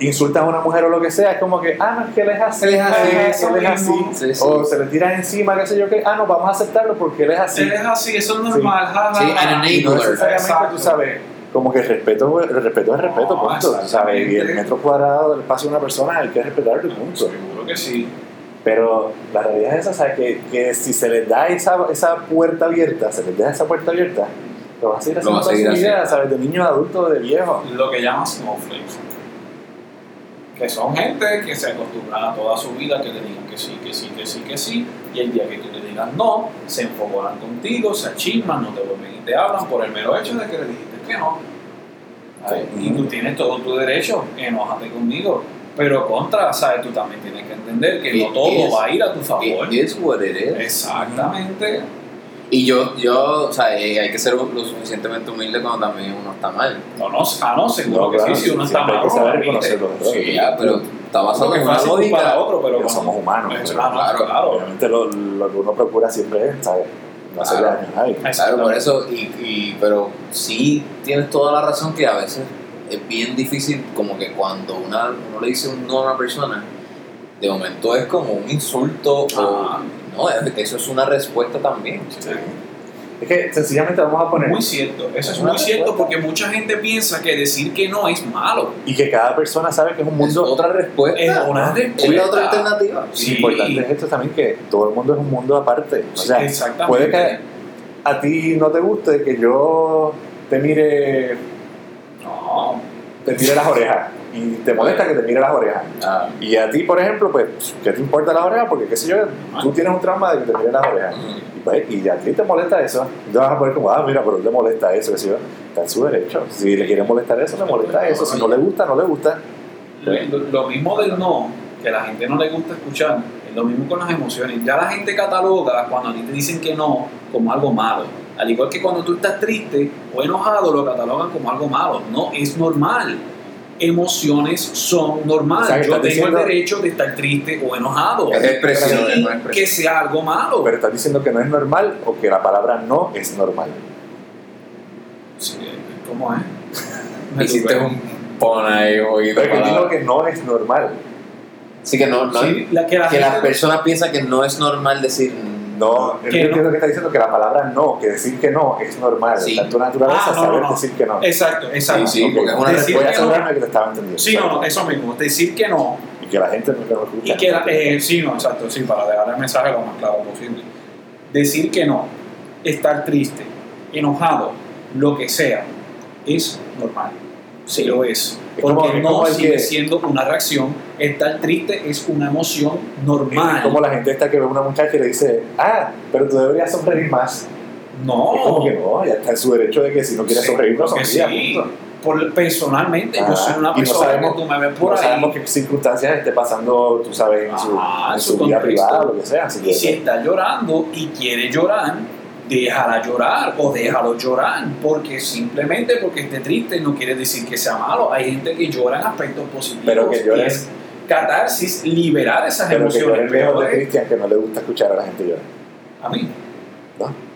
insultan a una mujer o lo que sea, es como que, ah, no, es que él es así, Él es así, él eso es así. Sí, sí. o se le tiran encima, qué sé yo, que, ah, no, vamos a aceptarlo porque él es así. él es así, eso es normal. ja, ja, Sí, ja. Y no necesariamente, Exacto. tú sabes, como que el respeto, el respeto es respeto, No, punto, sabes, y el metro cuadrado del espacio de una persona hay que respetarlo, punto. Seguro que sí. Pero la realidad es esa, ¿sabes? Que, que si se les da esa, esa puerta abierta, se les deja esa puerta abierta, lo van a seguir haciendo a toda su vida. ¿sabes? De niños, adultos, de viejos. Lo que llaman snowflakes. Que son gente que se acostumbran a toda su vida que le digan que sí, que sí, que sí, que sí. Y el día que tú le digas no, se enfocan contigo, se achisman, no te vuelven y te hablan por el mero hecho de que le dijiste que no. Y tú tienes todo tu derecho, enójate conmigo. Pero contra, ¿sabes? Tú también tienes que entender que no It todo is- va a ir a tu favor. It is what it is. Exactamente. Y yo, yo, o sea, eh, hay que ser lo suficientemente humilde cuando también uno está mal. No, no, ah, no, seguro No, que claro, sí, si uno está siempre hay mal, que saber lo admite. reconocer los errores. Sí, ya, pero está basado en una lógica. a otro, pero somos humanos. Pero claro. claro. Obviamente lo, lo que uno procura siempre es, ¿sabes? No hacerle Claro. daño a nadie. Claro, por eso, y, y, pero sí tienes toda la razón que a veces es bien difícil, como que cuando una, uno le dice un no a una persona, de momento es como un insulto, o no, es- eso es una respuesta también. Sí. Es que sencillamente vamos a poner Muy cierto, eso es muy cierto respuesta. porque mucha gente piensa que decir que no es malo. y que cada persona sabe que es un Es mundo. otra respuesta. Es una Es la respuesta. otra alternativa. Y Sí. lo importante es esto también que todo el mundo es un mundo aparte. O sea, Exactamente. puede que a ti no te guste que yo te mire, No, te mire las orejas y te molesta que te mire las orejas. Ah, Y a ti, por ejemplo, pues, ¿qué te importa las orejas? Porque, qué sé yo, tú tienes un trauma de que te mire las orejas. Y, pues, y a ti te molesta eso. Te vas a poner como, ah, mira, pero le molesta eso, qué sé yo. Está en su derecho. Si le quiere molestar eso, le molesta eso. Si no le gusta, no le gusta. lo, lo mismo del no, que a la gente no le gusta escuchar, es lo mismo con las emociones. Ya la gente cataloga cuando a ti te dicen que no como algo malo. Al igual que cuando tú estás triste o enojado, lo catalogan como algo malo. No, es normal. Emociones son O normales. sea, Yo tengo diciendo- el derecho de estar triste o enojado. Es expresión, es que sea algo malo. Pero estás diciendo que no es normal o que la palabra no es normal. Sí, ¿Cómo es? Me Hiciste tuve. un pon ahí poquito Pero que digo que no es normal. Sí, que no, no Sí, la, que la que gente- las personas piensan que no es normal decir No, yo entiendo que está diciendo que la palabra no, que decir que no es normal. Sí. En tu naturaleza Ah, no, saber no, decir que no. Exacto, exacto. Sí, sí, porque es una Decir Voy a que no. asegurarme que te estaba entendiendo. Sí, no, no, eso mismo. Decir que no Y que la gente no lo escucha. Y que la- eh, sí, no, exacto, sí, para dejar el mensaje lo más claro posible. Decir que no, estar triste, enojado, lo que sea, es normal. Sí lo es. Es como- Porque es no como sigue que- siendo una reacción. Estar triste es una emoción Es normal. como la gente esta que ve a una muchacha y le dice, ah, pero tú deberías sonreír más. No. Es como que no, ya está en su derecho de que si no quiere Sí, sonreír, no sonría. sí. Por, personalmente, yo Ah, soy una y no persona sabemos- que tú me ves por no ahí. sabemos qué circunstancias esté pasando, tú sabes, en su, Ah, en su su vida privada, lo que sea. Y si está llorando y quiere llorar, déjala llorar o déjalo llorar, porque simplemente porque esté triste no quiere decir que sea malo. Hay gente que llora en aspectos positivos. Pero que llore- es catarsis, liberar esas pero que yo emociones el viejo de. Cristian que no le gusta escuchar a la gente llorar. A mí. ¿No?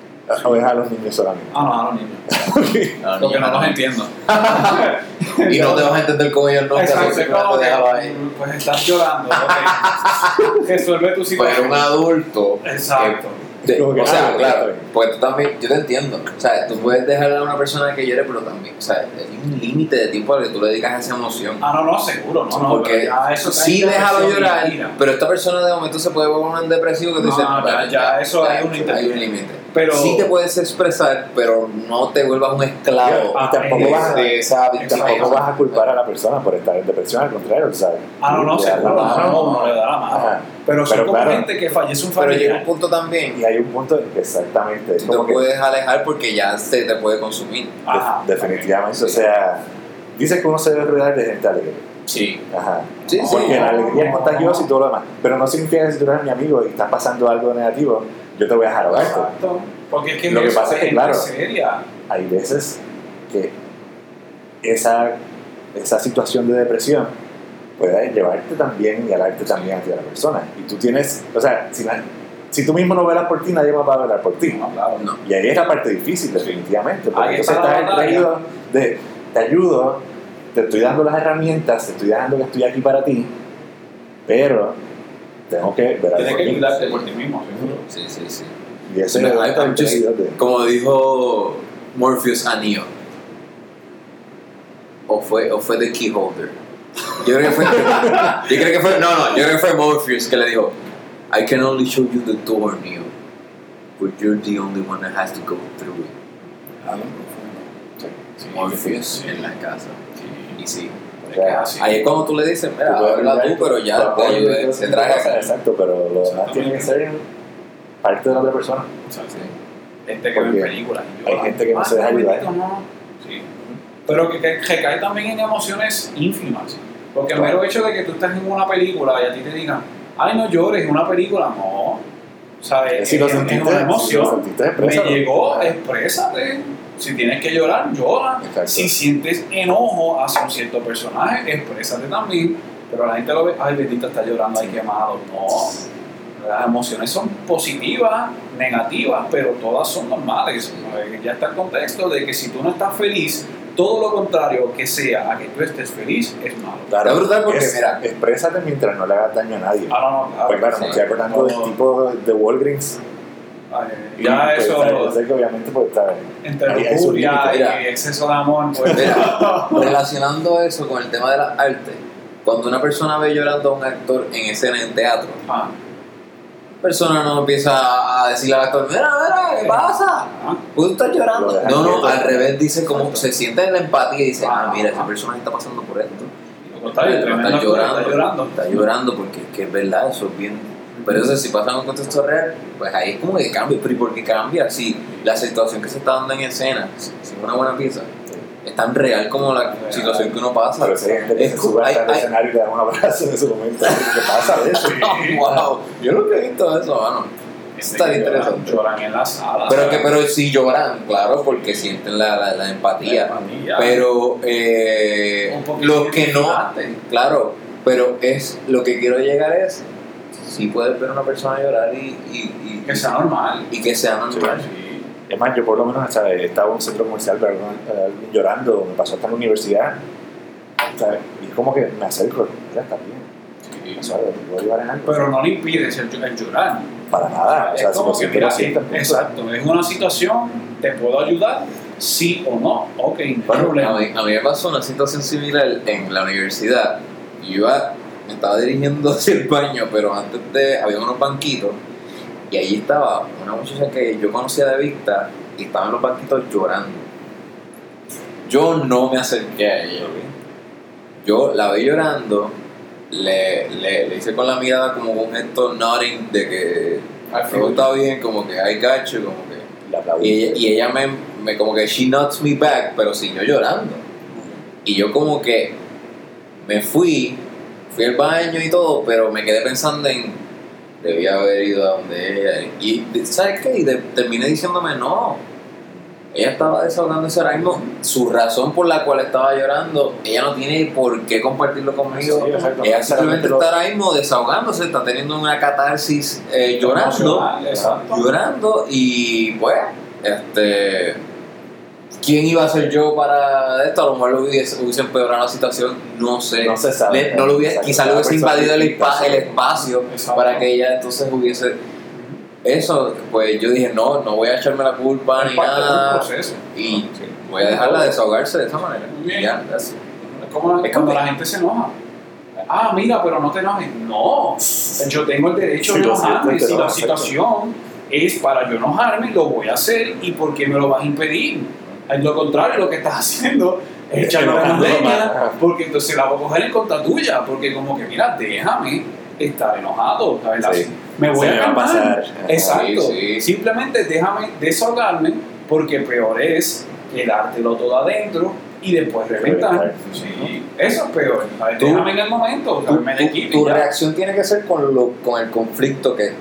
O es a los niños solamente. Ah, no, a los niños. Porque no los entiendo. Y no te vas a entender como ellos nunca, Exacto, no te ahí. Pues estás llorando. ok. Resuelve tu Pero situación. un adulto. Exacto. O sea, ah, claro, pues tú también, yo te entiendo. O sea, tú puedes dejar a una persona que llore, pero también, o sea, hay un límite de tiempo al que tú le dedicas a esa emoción. Ah, no, no, seguro. No, no, Porque ya eso sí déjalo llorar, pero esta persona de momento se puede volver un depresivo que tú No, dices, ya- "Bueno, ya eso hay un hay límite". Pero- sí te puedes expresar, pero no te vuelvas un esclavo Ah, tampoco, vas, a, de esa tampoco vas a culpar a la persona por estar en depresión, al contrario, ¿sabes? Ah, no, no, seguro, no, le da la mano. Pero son Pero claro. gente que fallece un Pero llega familiar. un punto también, Y hay un punto en que exactamente, es te como que puedes alejar porque ya se te puede consumir. Ajá. definitivamente, o sea, dice que uno se debe rodear de gente alegre. Sí. Ajá. Sí, sí. Porque la alegría es contagiosa y todo lo demás. Pero no significa que si tú eres mi amigo y estás pasando algo negativo, yo te voy a dejar ahogarte. Exacto. Porque es que Lo que pasa es que, claro. seria. Hay veces que esa, esa situación de depresión puede llevarte también y alarte también hacia la persona. Y tú tienes, o sea, si la- si tú mismo no velas por ti, nadie más va a velar por ti. No, claro. No. Y ahí es la parte difícil, definitivamente. Porque entonces estás peligro de te ayudo, te estoy dando las herramientas, te estoy dejando que estoy aquí para ti, pero tengo que ver Tienes que cuidarte por ti mismo, seguro. Sí, sí, sí. Y ese Me- es I- el I'm just- peligro de- como dijo Morpheus a Neo. O fue, o fue The Keyholder. Yo creo que fue. yo creo que fue. No, no, yo creo que fue Morpheus que le dijo: I can only show you the door, Neo. But you're the only one that has to go through it. Ah, no. Sí, Morpheus sí, en la casa. sí. Y sí. Así. Ahí es cuando tú le dices: Mira, Tú habla tú, pero ya yo brillar, se puedes- Exacto, pero lo demás tiene que ser parte de la otra persona. O sea, sí. Gente que ve películas y hay llora. gente que no Ah, se deja ayudar. no. Sí. Pero que, que, que cae también en emociones ínfimas. Porque el mero hecho de que tú estás en una película y a ti te digan, ay, no llores, en una película, no. ¿Sabes? Si lo Es- es sentiste, una si lo emoción. sentiste, Me llegó, exprésate. Si tienes que llorar, llora. Exacto. Si sientes enojo hacia un cierto personaje, exprésate también. Pero la gente lo ve, ay, bendito está llorando, ay, quemado. No. Las emociones son positivas, negativas, pero todas son normales. Eh, Ya está el contexto de que si tú no estás feliz, todo lo contrario que sea a que tú estés feliz es malo. Claro, Está brutal porque, es- mira. exprésate mientras no le hagas daño a nadie. Ah, no, no, claro. Pues claro, me sí. estoy acordando del No. tipo de Walgreens. Ay, ya Pues, eso, yo sé que obviamente entre lujuria límite, mira. y exceso de amor, pues. Mira, relacionando eso con el tema de las artes, cuando una persona ve llorando a un actor en escena en teatro, Ah, persona no empieza a decirle al actor, mira, mira, ¿qué pasa? ah, ¿Por qué estás llorando? No, no, al revés dice como se siente en la empatía y dice, ah, mira, esa persona está pasando por esto. tremendo está llorando, está llorando. Está llorando porque es que es verdad, eso es bien. Pero eso si pasa en un contexto real, pues ahí es como que cambia. Pero ¿y por qué cambia? Si la situación que se está dando en escena, si es una buena pieza, es tan real como la situación que uno pasa. Pero si hay gente que Es sube hay- hasta el hay- escenario y le da un abrazo en ese momento. ¿Qué pasa de eso? wow, yo nunca he visto eso, mano. Está lloran- interesante. Lloran en la sala. Pero, ¿sabes? que, pero sí lloran, claro, porque sienten la, la, la empatía. La empatía. Pero eh, Un poquito los que no, claro, pero es lo que quiero llegar es, si puedes ver a una persona llorar y, y, y, Que sea normal. y que sea normal. Sí. Es más, yo por lo menos ¿sabes? estaba en un centro comercial, pero alguien, alguien llorando, me pasó hasta en la universidad. ¿sabes? Y es como que me acerco, ya está bien. ¿sabes? ¿Te puedo ayudar en algo? Pero no le impides el, el llorar. Para nada. O sea, es si como lo que, mira, punto. exacto, es una situación, te puedo ayudar, sí o no, ok, no hay Bueno, problema. a, mí, a mí me pasó una situación similar en la universidad. Yo iba, me estaba dirigiendo hacia el baño, pero antes de, había unos banquitos y ahí estaba una muchacha que yo conocía de vista y estaba en los banquitos llorando. Yo no me acerqué a ella. Yo la vi llorando, le, le, le hice con la mirada como un gesto nodding de que todo está bien, como que hay gacho, como que y ella, y ella me, me como que she nods me back, pero siguió llorando. Y yo como que me fui, fui al baño y todo, pero me quedé pensando en debía haber ido a donde ella. Y ¿sabes qué? Y de- terminé diciéndome no. Ella estaba desahogándose ahora mismo. Su razón por la cual estaba llorando, ella no tiene por qué compartirlo conmigo. Sí, ella simplemente está ahora mismo desahogándose, está teniendo una catarsis eh, llorando Exacto. llorando y pues este quién iba a ser yo para esto a lo mejor lo hubiese, hubiese empeorado la situación no sé No se sabe. Le- no lo hubiese, Exacto. quizá le hubiese invadido el, espacio Exacto. para que ella entonces hubiese eso pues yo dije no no voy a echarme la culpa Es ni parte del nada proceso. y Sí. voy a dejarla desahogarse de esa manera bien. Ya. Es como Es cuando la gente se enoja. Ah, mira, pero no te enojes. No, yo tengo el derecho de enojarme. Si la situación es para yo enojarme, lo voy a hacer. ¿Y por qué me lo vas a impedir? Es lo contrario, lo que estás haciendo es la Enojando leña, más. porque entonces la voy a coger en contra tuya. Porque, como que, mira, déjame estar enojado. ¿sabes? Sí. Me voy Se a me calmar. pasar. Exacto. Sí, sí. Simplemente déjame desahogarme, porque peor es quedártelo todo adentro y después reventar. Sí, eso es peor. Déjame en el momento, tu, tu- tu reacción tiene que ser con, lo, con el conflicto que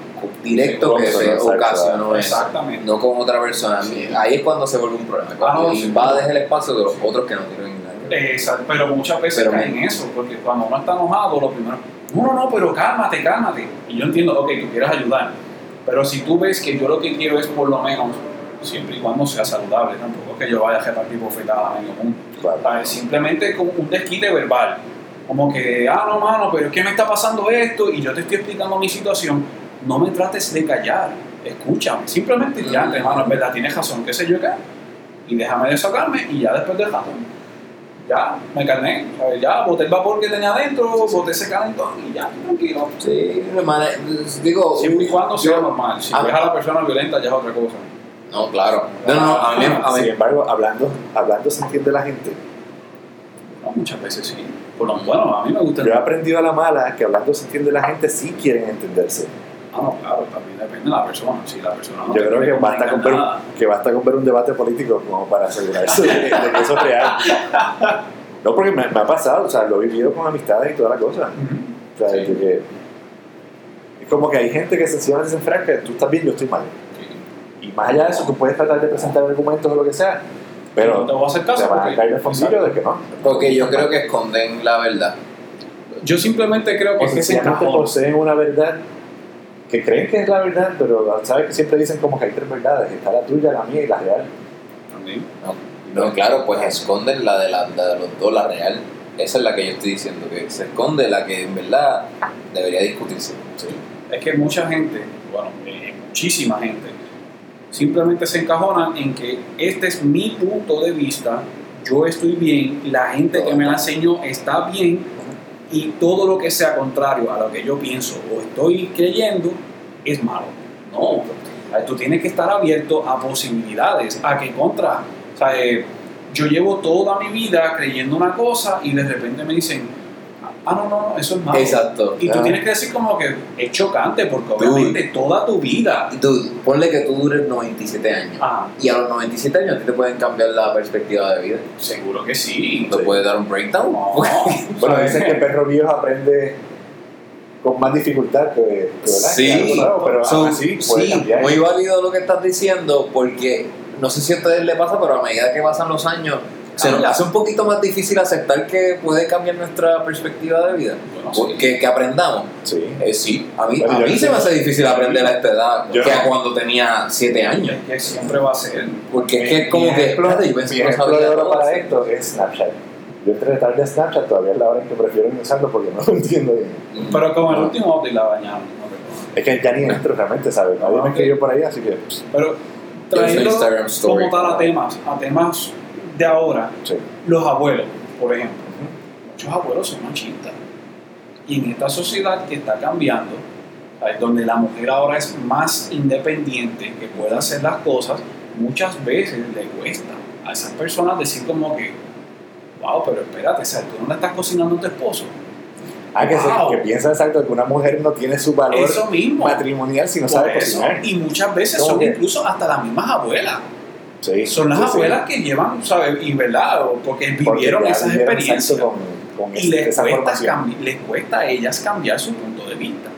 directo Sí, que se ocasionó. Exactamente. no con otra persona. Ahí es cuando se vuelve un problema. Cuando Ah, no, sí. invades el espacio de los otros que no tienen nada. Exacto, pero muchas veces Pero caen en eso, porque cuando uno está enojado, lo primero, no, no, no, pero cálmate, cálmate. Y yo entiendo, ok, tú quieres ayudar, Pero si tú ves que yo lo que quiero es por lo menos, siempre y cuando sea saludable, tampoco es que yo vaya a repartir bofetadas a medio mundo. Claro. Simplemente como un desquite verbal. Como que, ah, no, mano, pero es que me está pasando esto y yo te estoy explicando mi situación. No me trates de callar, escúchame. Simplemente ya, Mm. hermano, es verdad, tienes razón, qué sé yo qué. Y déjame desahogarme y ya después del rato, ya me calmé. ¿sabes? Ya boté el vapor que tenía adentro, boté ese calentón y ya, tranquilo. Sí, hermano, digo, Siempre y cuando yo- sea normal. Si a- ves a la persona violenta, ya es otra cosa. No, claro. No, no, a mí, a mí Sin embargo, hablando, hablando se entiende la gente. No, muchas veces sí. Por lo bueno, a mí me gusta. Yo he aprendido a la mala que hablando se entiende la gente sí quieren entenderse. Ah, no, claro, también depende de la persona. Si la persona no Yo creo que basta, con ver, que basta con ver un debate político como para asegurarse de, de que eso es real. No, porque me, me ha pasado, o sea, lo he vivido con amistades y toda la cosa. O sea, Sí. que- es como que hay gente que sencillamente se enfrasca que tú estás bien, yo estoy mal. sí. Y más allá de eso, tú puedes tratar de presentar argumentos o lo que sea, pero No te voy a hacer caso te van a porque- caer el fondillo de que no. porque yo creo que esconden la verdad. Yo simplemente creo que es que se sencillamente encajona. poseen una verdad que creen que es la verdad, pero sabes que siempre dicen como que hay tres verdades, está la tuya, la mía y la real. También. No, no, claro, pues esconden la de, la, la de los dos, la real. Esa es la que yo estoy diciendo, que se esconde la que en verdad debería discutirse. Es que mucha gente, bueno, eh, muchísima gente, simplemente se encajona en que este es mi punto de vista, yo estoy bien, la gente que me la enseñó está bien y todo lo que sea contrario a lo que yo pienso o estoy creyendo es malo. No, sea, tú tienes que estar abierto a posibilidades, a que contra, o sea, eh, yo llevo toda mi vida creyendo una cosa y de repente me dicen, ah, no, no, no, eso es malo. Exacto. Y tú Ah. tienes que decir como que es chocante porque obviamente toda tu vida. Y tú, ponle que tú dures 97 años. Ah, Y a los 97 años a ti te pueden cambiar la perspectiva de vida. seguro que sí. ¿Te puede dar un breakdown? No, Bueno, dicen que el perro viejo aprende con más dificultad que, que, ¿verdad? Sí, nuevo, pero So, así sí, cambiar. muy válido lo que estás diciendo porque no sé si a ustedes les pasa, pero a medida que pasan los años se nos hace un poquito más difícil aceptar que puede cambiar nuestra perspectiva de vida. Bueno, sí. Que, que aprendamos. Sí. Eh, sí, a mí, a mí se me hace difícil aprender a esta edad Yo que no. a cuando tenía 7 años. Es que siempre va a ser. Porque es que como mi que, ejemplo, espérate, yo pensé mi que no ejemplo sabía de oro todo para esto. es Snapchat. Yo entré tarde a Snapchat, todavía es la hora en que prefiero ni usarlo porque no lo entiendo bien. Pero como el último update la recuerdo. Es que ya ni entro realmente, ¿sabes? Nadie Ah, me escribió por ahí, así que Pero Story. como tal a temas, a temas de ahora, sí. los abuelos, por ejemplo. Muchos abuelos son machistas. Y en esta sociedad que está cambiando, ¿sabes? donde la mujer ahora es más independiente, que puede hacer las cosas, muchas veces le cuesta a esas personas decir como que, wow, pero espérate, sea, tú no le estás cocinando a tu esposo. Ah, que, se- Wow. que piensa exacto que una mujer no tiene su valor Eso mismo. matrimonial si no Por sabe eso, cocinar. y muchas veces ¿Cómo son que? incluso hasta las mismas abuelas. Sí, Son las sí, sí. abuelas que llevan, ¿sabes? Y verdad, porque vivieron esas experiencias. exacto con, con Y les esa cuesta, les cuesta a ellas cambiar su punto de vista.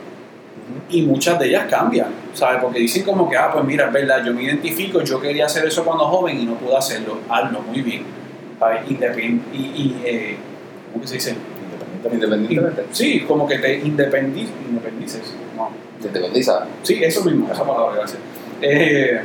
Y muchas de ellas cambian, ¿sabes? Porque dicen como que, ah, pues mira, es verdad, yo me identifico, yo quería hacer eso cuando joven y no pude hacerlo. Hazlo, muy bien. ¿Sabes? Independ y, y eh, ¿cómo que se dice? Independientemente. Independientemente. Sí, como que te independiz, independices. No. Te independiza. Sí, eso mismo, esa palabra, gracias. Eh,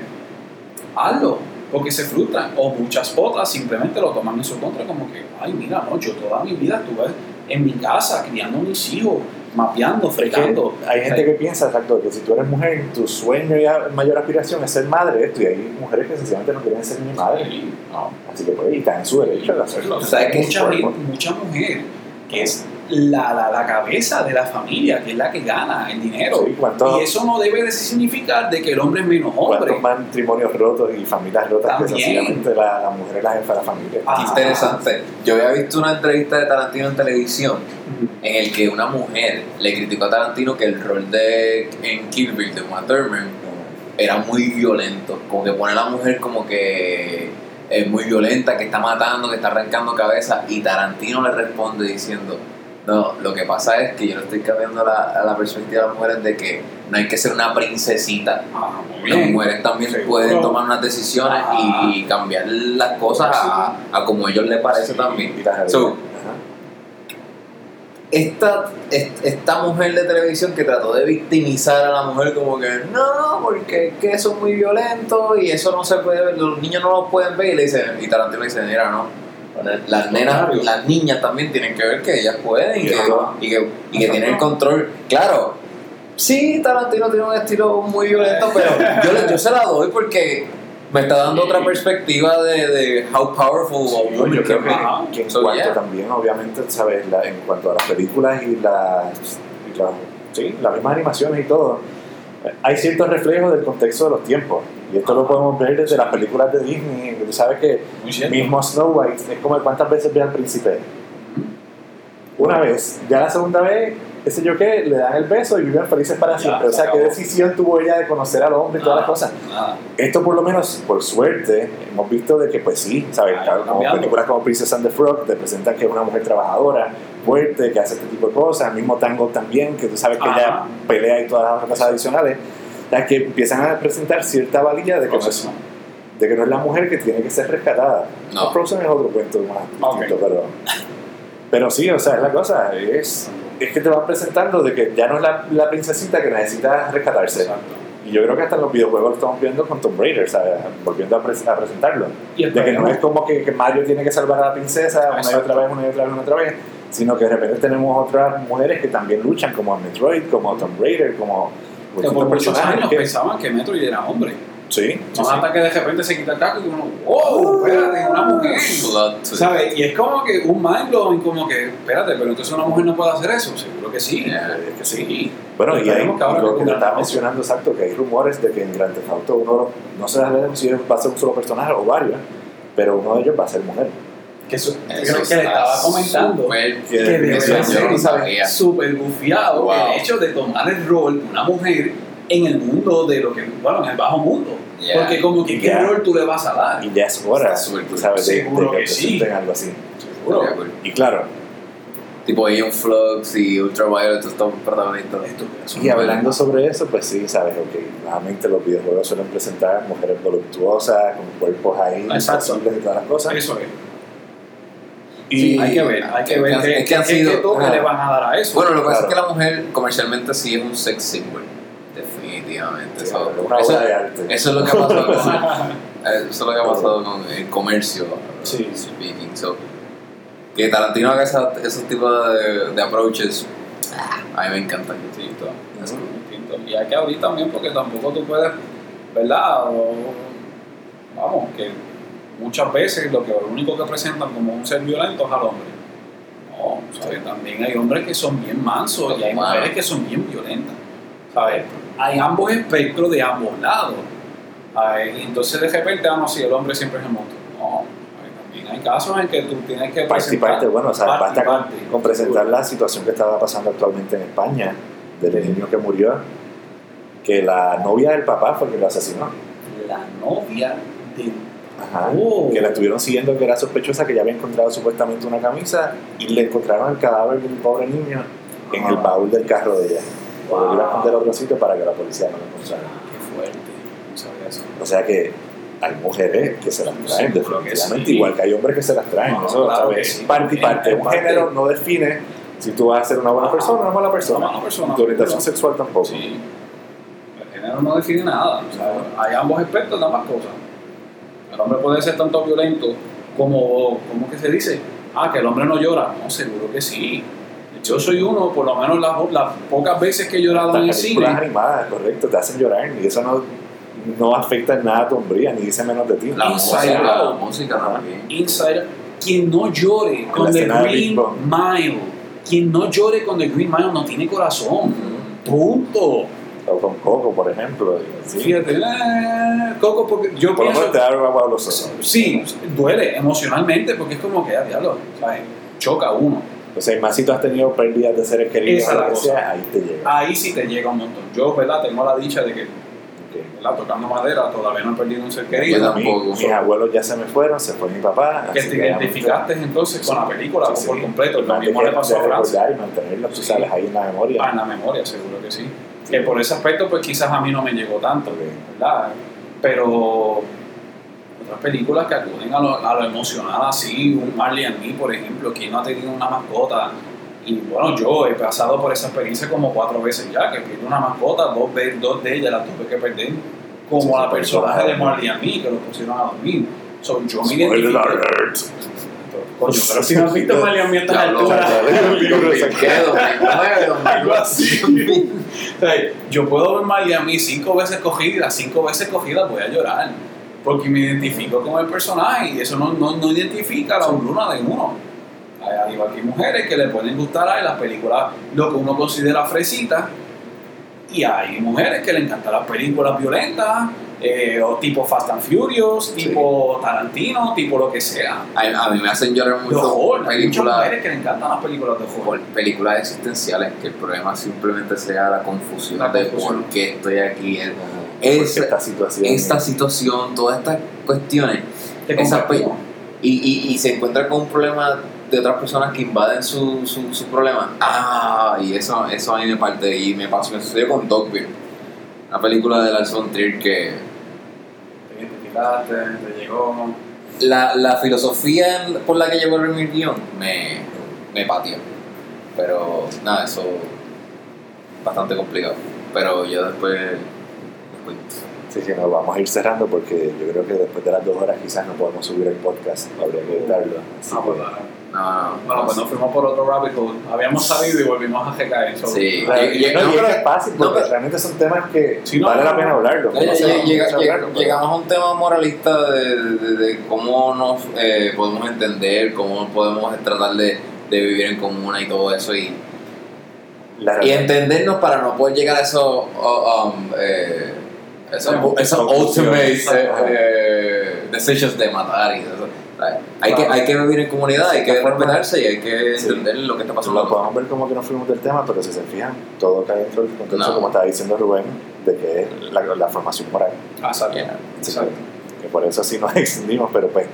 hazlo, porque se frustran. O muchas otras simplemente lo toman en su contra, como que, ay, mira, no, yo toda mi vida estuve en mi casa criando a mis hijos, mapeando, fregando. hay gente que piensa, exacto, que si tú eres mujer, tu sueño y mayor aspiración es ser madre, esto, y hay mujeres que sencillamente no quieren ser ni madre. Sí, no. Así que pues, y está en su derecho de hacerlo. Mucha, gente- mucha mujer que es la, la, la cabeza de la familia, que es la que gana el dinero. Sí, ¿cuántos- Y eso no debe de significar de que el hombre es menos hombre. ¿Cuántos matrimonios rotos y familias rotas que También. sencillamente la, la mujer es la jefa de la familia? Ah. Interesante. Yo había visto una entrevista de Tarantino en televisión en el que una mujer le criticó a Tarantino que el rol de en Kill Bill de Uma Thurman era muy violento, como que pone a la mujer como que es muy violenta, que está matando, que está arrancando cabeza y Tarantino le responde diciendo no, lo que pasa es que yo no estoy cambiando la, la perspectiva de las mujeres de que no hay que ser una princesita. Ah, Las mujeres también Seguro. pueden tomar unas decisiones Ah. y cambiar las cosas a, a como a ellos les parece también. So, esta, est- esta mujer de televisión que trató de victimizar a la mujer como que no, porque es que eso es muy violento y eso no se puede ver, los niños no lo pueden ver y le dice, y Tarantino le dice, mira, no, las nenas, las niñas también tienen que ver que ellas pueden y que, y que, y que tienen el control. Claro, sí, Tarantino tiene un estilo muy violento, pero yo, yo se la doy porque me está dando otra perspectiva de, de how powerful woman yo creo que, que en So, cuanto yeah. también, obviamente, ¿sabes? La- en cuanto a las películas y las, y las, sí, las mismas animaciones y todo, eh, hay ciertos reflejos del contexto de los tiempos. Y esto lo podemos ver desde las películas de Disney. Tú sabes que mismo Snow White es como cuántas veces ve al príncipe. Una vez, ya la segunda vez, qué sé yo qué, le dan el beso y viven felices para Ya, siempre. O se sea, ¿qué decisión tuvo ella de conocer al hombre y todas las cosas? Esto por lo menos, por suerte, hemos visto de que pues sí, ¿sabes? Ah, como películas como Princess and the Frog te presentan que es una mujer trabajadora, fuerte, que hace este tipo de cosas, el mismo Tango también, que tú sabes que ella pelea y todas las cosas adicionales, las que empiezan a presentar cierta valía de que, no es, de que no es la mujer que tiene que ser rescatada. No. Frozen es otro cuento más Ok. distinto, pero, pero sí, o sea, es la cosa, es, es que te van presentando de que ya no es la, la princesita que necesita rescatarse. Exacto. Y yo creo que hasta en los videojuegos lo estamos viendo con Tomb Raider, ¿sabes? Volviendo a, pres- a presentarlo. Y De que no es como que, que Mario tiene que salvar a la princesa una y otra vez, una y otra vez, una y otra vez, sino que de repente tenemos otras mujeres que también luchan, como Metroid, como Tomb Raider, como que distintos por muchos personajes años que- pensaban que Metroid era hombre. Sí, No sí. hasta que de repente se quita el casco y uno, wow, espérate, una mujer. ¿Sabes? Y es como que un mind blowing, como que, espérate, pero entonces una mujer no puede hacer eso. Seguro que sí. Yeah. Es que sí. Sí. Bueno, y hay, Esperemos que ahora lo que te estaba mencionando, exacto, que hay rumores de que en Grand Theft Auto uno, no se sabe si va a ser un solo personaje o varios, pero uno de ellos va a ser mujer. Que eso, Eso creo que le estaba comentando. súper- Que que debe eso yo ser no súper bufiado Wow. el hecho de tomar el rol de una mujer en el mundo de lo que, bueno, en el bajo mundo. Yeah. Porque como que, ¿qué rol tú le vas a dar? Y ya es hora. ¿sabes? De, de Seguro que que sí. presenten algo así. Seguro. Y claro, Tipo Ion Flux y Ultraviolet, estos protagonistas. Esto- Y hablando sobre eso, pues sí, sabes, ok, nuevamente los videojuegos suelen presentar mujeres voluptuosas, con cuerpos ahí, Exacto. imposibles y todas las cosas. Eso es. Y Sí, hay que ver, hay que ver que- qué, es que han qué- sido- qué toque ajá. le van a dar a eso. Bueno, lo que pasa Claro. es que la mujer comercialmente sí es un sex symbol. Definitivamente. Sí, Eso, de eso es lo que ha pasado con, eso es lo que ha pasado con el comercio. Sí. Speaking. So, que Tarantino haga esa- esos tipos de, de approaches, ah, a mí me encanta. Distinto, Es cool. distinto. Y hay que abrir también porque tampoco tú puedes, ¿verdad? O- vamos, que muchas veces lo que lo único que presentan como un ser violento es al hombre. No, ¿sabes? También hay hombres que son bien mansos y hay mujeres que son bien violentas. ¿Sabes? Hay ambos espectros de ambos lados. entonces de repente, ah, no, si el hombre siempre es el monstruo. No, ¿sabes? también hay casos en que tú tienes que presentar parte, bueno, o sea, basta con, presentar la situación que estaba pasando actualmente en España, del niño que murió, que la novia del papá fue quien lo asesinó. La novia de Ajá. Oh. Que la estuvieron siguiendo, que era sospechosa, que ya había encontrado supuestamente una camisa y le encontraron el cadáver del pobre niño en el baúl del carro de ella. Wow. Lo iba a esconder a otro sitio para que la policía no lo encontrara. Qué fuerte. No sabía eso. O sea que hay mujeres que se las traen, que definitivamente, sí. igual que hay hombres que se las traen. No, eso, claro que sí. Parte y parte. Es Un parte. género no define si tú vas a ser una buena persona o una mala persona. Una mala persona, Tu orientación sexual tampoco. Sí. El género no define nada. O sea, hay ambos aspectos de ambas cosas. El hombre puede ser tanto violento como, ¿cómo que se dice? Ah, que el hombre no llora. No, seguro que sí. Yo soy uno, por lo menos las, las pocas veces que he llorado en el cine. animadas, correcto, te hacen llorar y eso no, no afecta en nada a tu hombría, ni dice menos de ti. La Inside música, la Out. música también. Inside, quien no llore con la The Green. Mile, quien no llore con The Green Mile no tiene corazón. Punto. O con Coco, por ejemplo. Sí. Fíjate, eh, Coco, porque yo Por lo pienso. menos te da agua a los ojos. Sí, duele emocionalmente porque es como que, a diablo, ¿sabes? Choca uno. O sea, y más si tú has tenido pérdidas de seres queridos, Esa la que cosa. sea, ahí te llega. Ahí sí te llega un montón. Yo, ¿verdad? Tengo la dicha de que. ¿verdad? Tocando madera, todavía no he perdido un ser querido. Tampoco. mis abuelos ya se me fueron, se fue mi papá. Que te obviamente, identificaste entonces con la película sí, por sí. completo. Lo mismo le que- pasó a Francia. y mantenerlo, tú Sí. sabes, ahí en la memoria. Ah, en la memoria, seguro que sí. Que por ese aspecto, pues quizás a mí no me llegó tanto. ¿verdad? Pero otras películas que acuden a lo, a lo emocional así, un Marley and Me, por ejemplo, quien no ha tenido una mascota Y bueno, yo he pasado por esa experiencia como cuatro veces ya, que pierdo una mascota, dos, ve- dos de ellas las tuve que perder, como Sí, la personaje de Marley and Me, que lo pusieron a dormir. So, yo me identifico. Coño, pero si no has visto Marley and Me a estas alturas. ¿Qué? 2009, Algo así. Yo puedo ver Marley a mí cinco veces cogida y las cinco veces cogidas voy a llorar. Porque me identifico con el personaje y eso no, no, no identifica la luna de uno. Hay, hay mujeres que le pueden gustar a las películas, lo que uno considera fresita. Y hay mujeres que le encantan las películas violentas, eh, o tipo Fast and Furious, tipo Tarantino, tipo lo que sea. A, a mí me hacen llorar De mucho horror. Hay muchas mujeres que le encantan las películas de horror. películas existenciales, que el problema simplemente sea la confusión La de confusión. por qué estoy aquí. Es- esta situación. esta situación, todas estas cuestiones, y, y, y se encuentra con un problema de otras personas que invaden su, su, su problema. Ah, y eso, eso a mí me parte y me pasó, me sucedió con Dogville, una película de Lars von Trier que Te identificaste, te llegó. la, la filosofía por la que llevó el guion me, me pateó. Pero nada, eso bastante complicado. Pero yo después, Sí, sí, nos vamos a ir cerrando porque yo creo que después de las dos horas quizás no podemos subir el podcast, habría que editarlo. Así Ah, que- pues, nada. no, no, Bueno, pues nos fuimos por otro rabbit hole. Habíamos salido y volvimos a recaer. Sí. O sea, Y- y- no, no, es fácil no, porque pero- realmente son temas que Sí, no, vale no, la pena no. hablarlo. Llega- No llega- a hablarlo, pero- llegamos a un tema moralista de, de- de cómo nos eh, podemos entender, cómo podemos tratar de, de vivir en comuna y todo eso y, y entendernos para no poder llegar a esos, um, eh, esos, esos ultimate eh, eh, decisions de matar y eso. Hay, que, hay que vivir en comunidad, hay que respetarse y hay que Sí. entender lo que está Lo pasando. podemos ver como que nos fuimos del tema, pero si se fijan, todo cae dentro del contexto, No. como estaba diciendo Rubén, de que es la, la formación moral. Ah. Yeah. Exacto. que, que por eso sí nos extendimos, pero pues,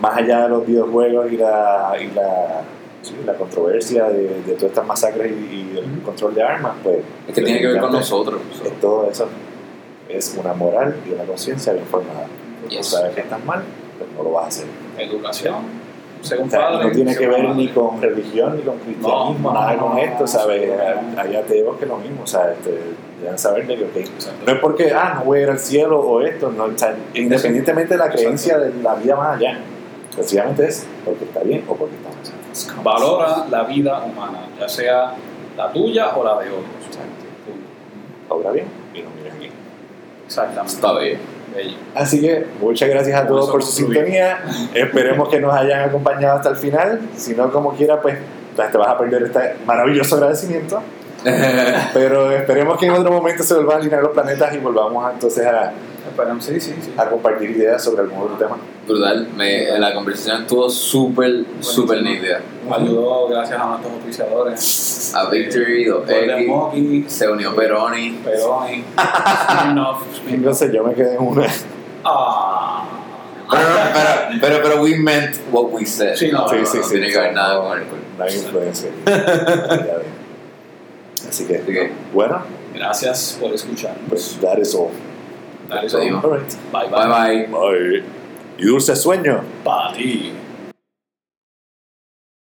más allá de los videojuegos y la, y la, sí, la controversia de, de todas estas masacres y, y el control de armas, pues. Es que tiene que ver con nosotros. es todo eso es una moral y una conciencia bien formada. Si tú Yes. sabes que estás mal, pues no lo vas a hacer. Educación. O Según sea, padre. no tiene que ver madre. ni con religión ni con cristianismo, No, nada no, con esto, ¿sabes? no. Hay ateos que lo mismo, o sea, este, deben saber de que, ok, Exacto. no es porque, ah, no voy a ir al cielo o esto, no, o sea, independientemente de la creencia de la vida más allá, sencillamente es porque está bien o porque está mal. Valora la vida humana, ya sea la tuya o la de otros. Obra bien y no mires aquí. Exactamente. Está bien. Bello. Así que muchas gracias a todos por su sintonía. Esperemos que nos hayan acompañado hasta el final. Si no, como quiera, pues te vas a perder este maravilloso agradecimiento. Pero esperemos que en otro momento se vuelvan a alinear los planetas y volvamos entonces a, Esperamos, sí, sí, sí. a compartir ideas sobre algún otro tema. Brutal, me, la conversación estuvo súper, súper nítida. Ayudó gracias a nuestros auspiciadores. A Victory, Golden 2X, Monkey, se unió Peroni. Peroni, Smirnoff. Entonces yo me quedé en una. Ah. Pero, pero, pero, pero we meant what we said. Sí, no, Sí, no, sí, no sí. tiene que ver nada con el. No hay influencia. Así que, bueno, Gracias por escuchar. pues that is all. Dale, Despedimos. All right. Bye, bye bye. bye. Bye. Y dulce sueño. Para ti.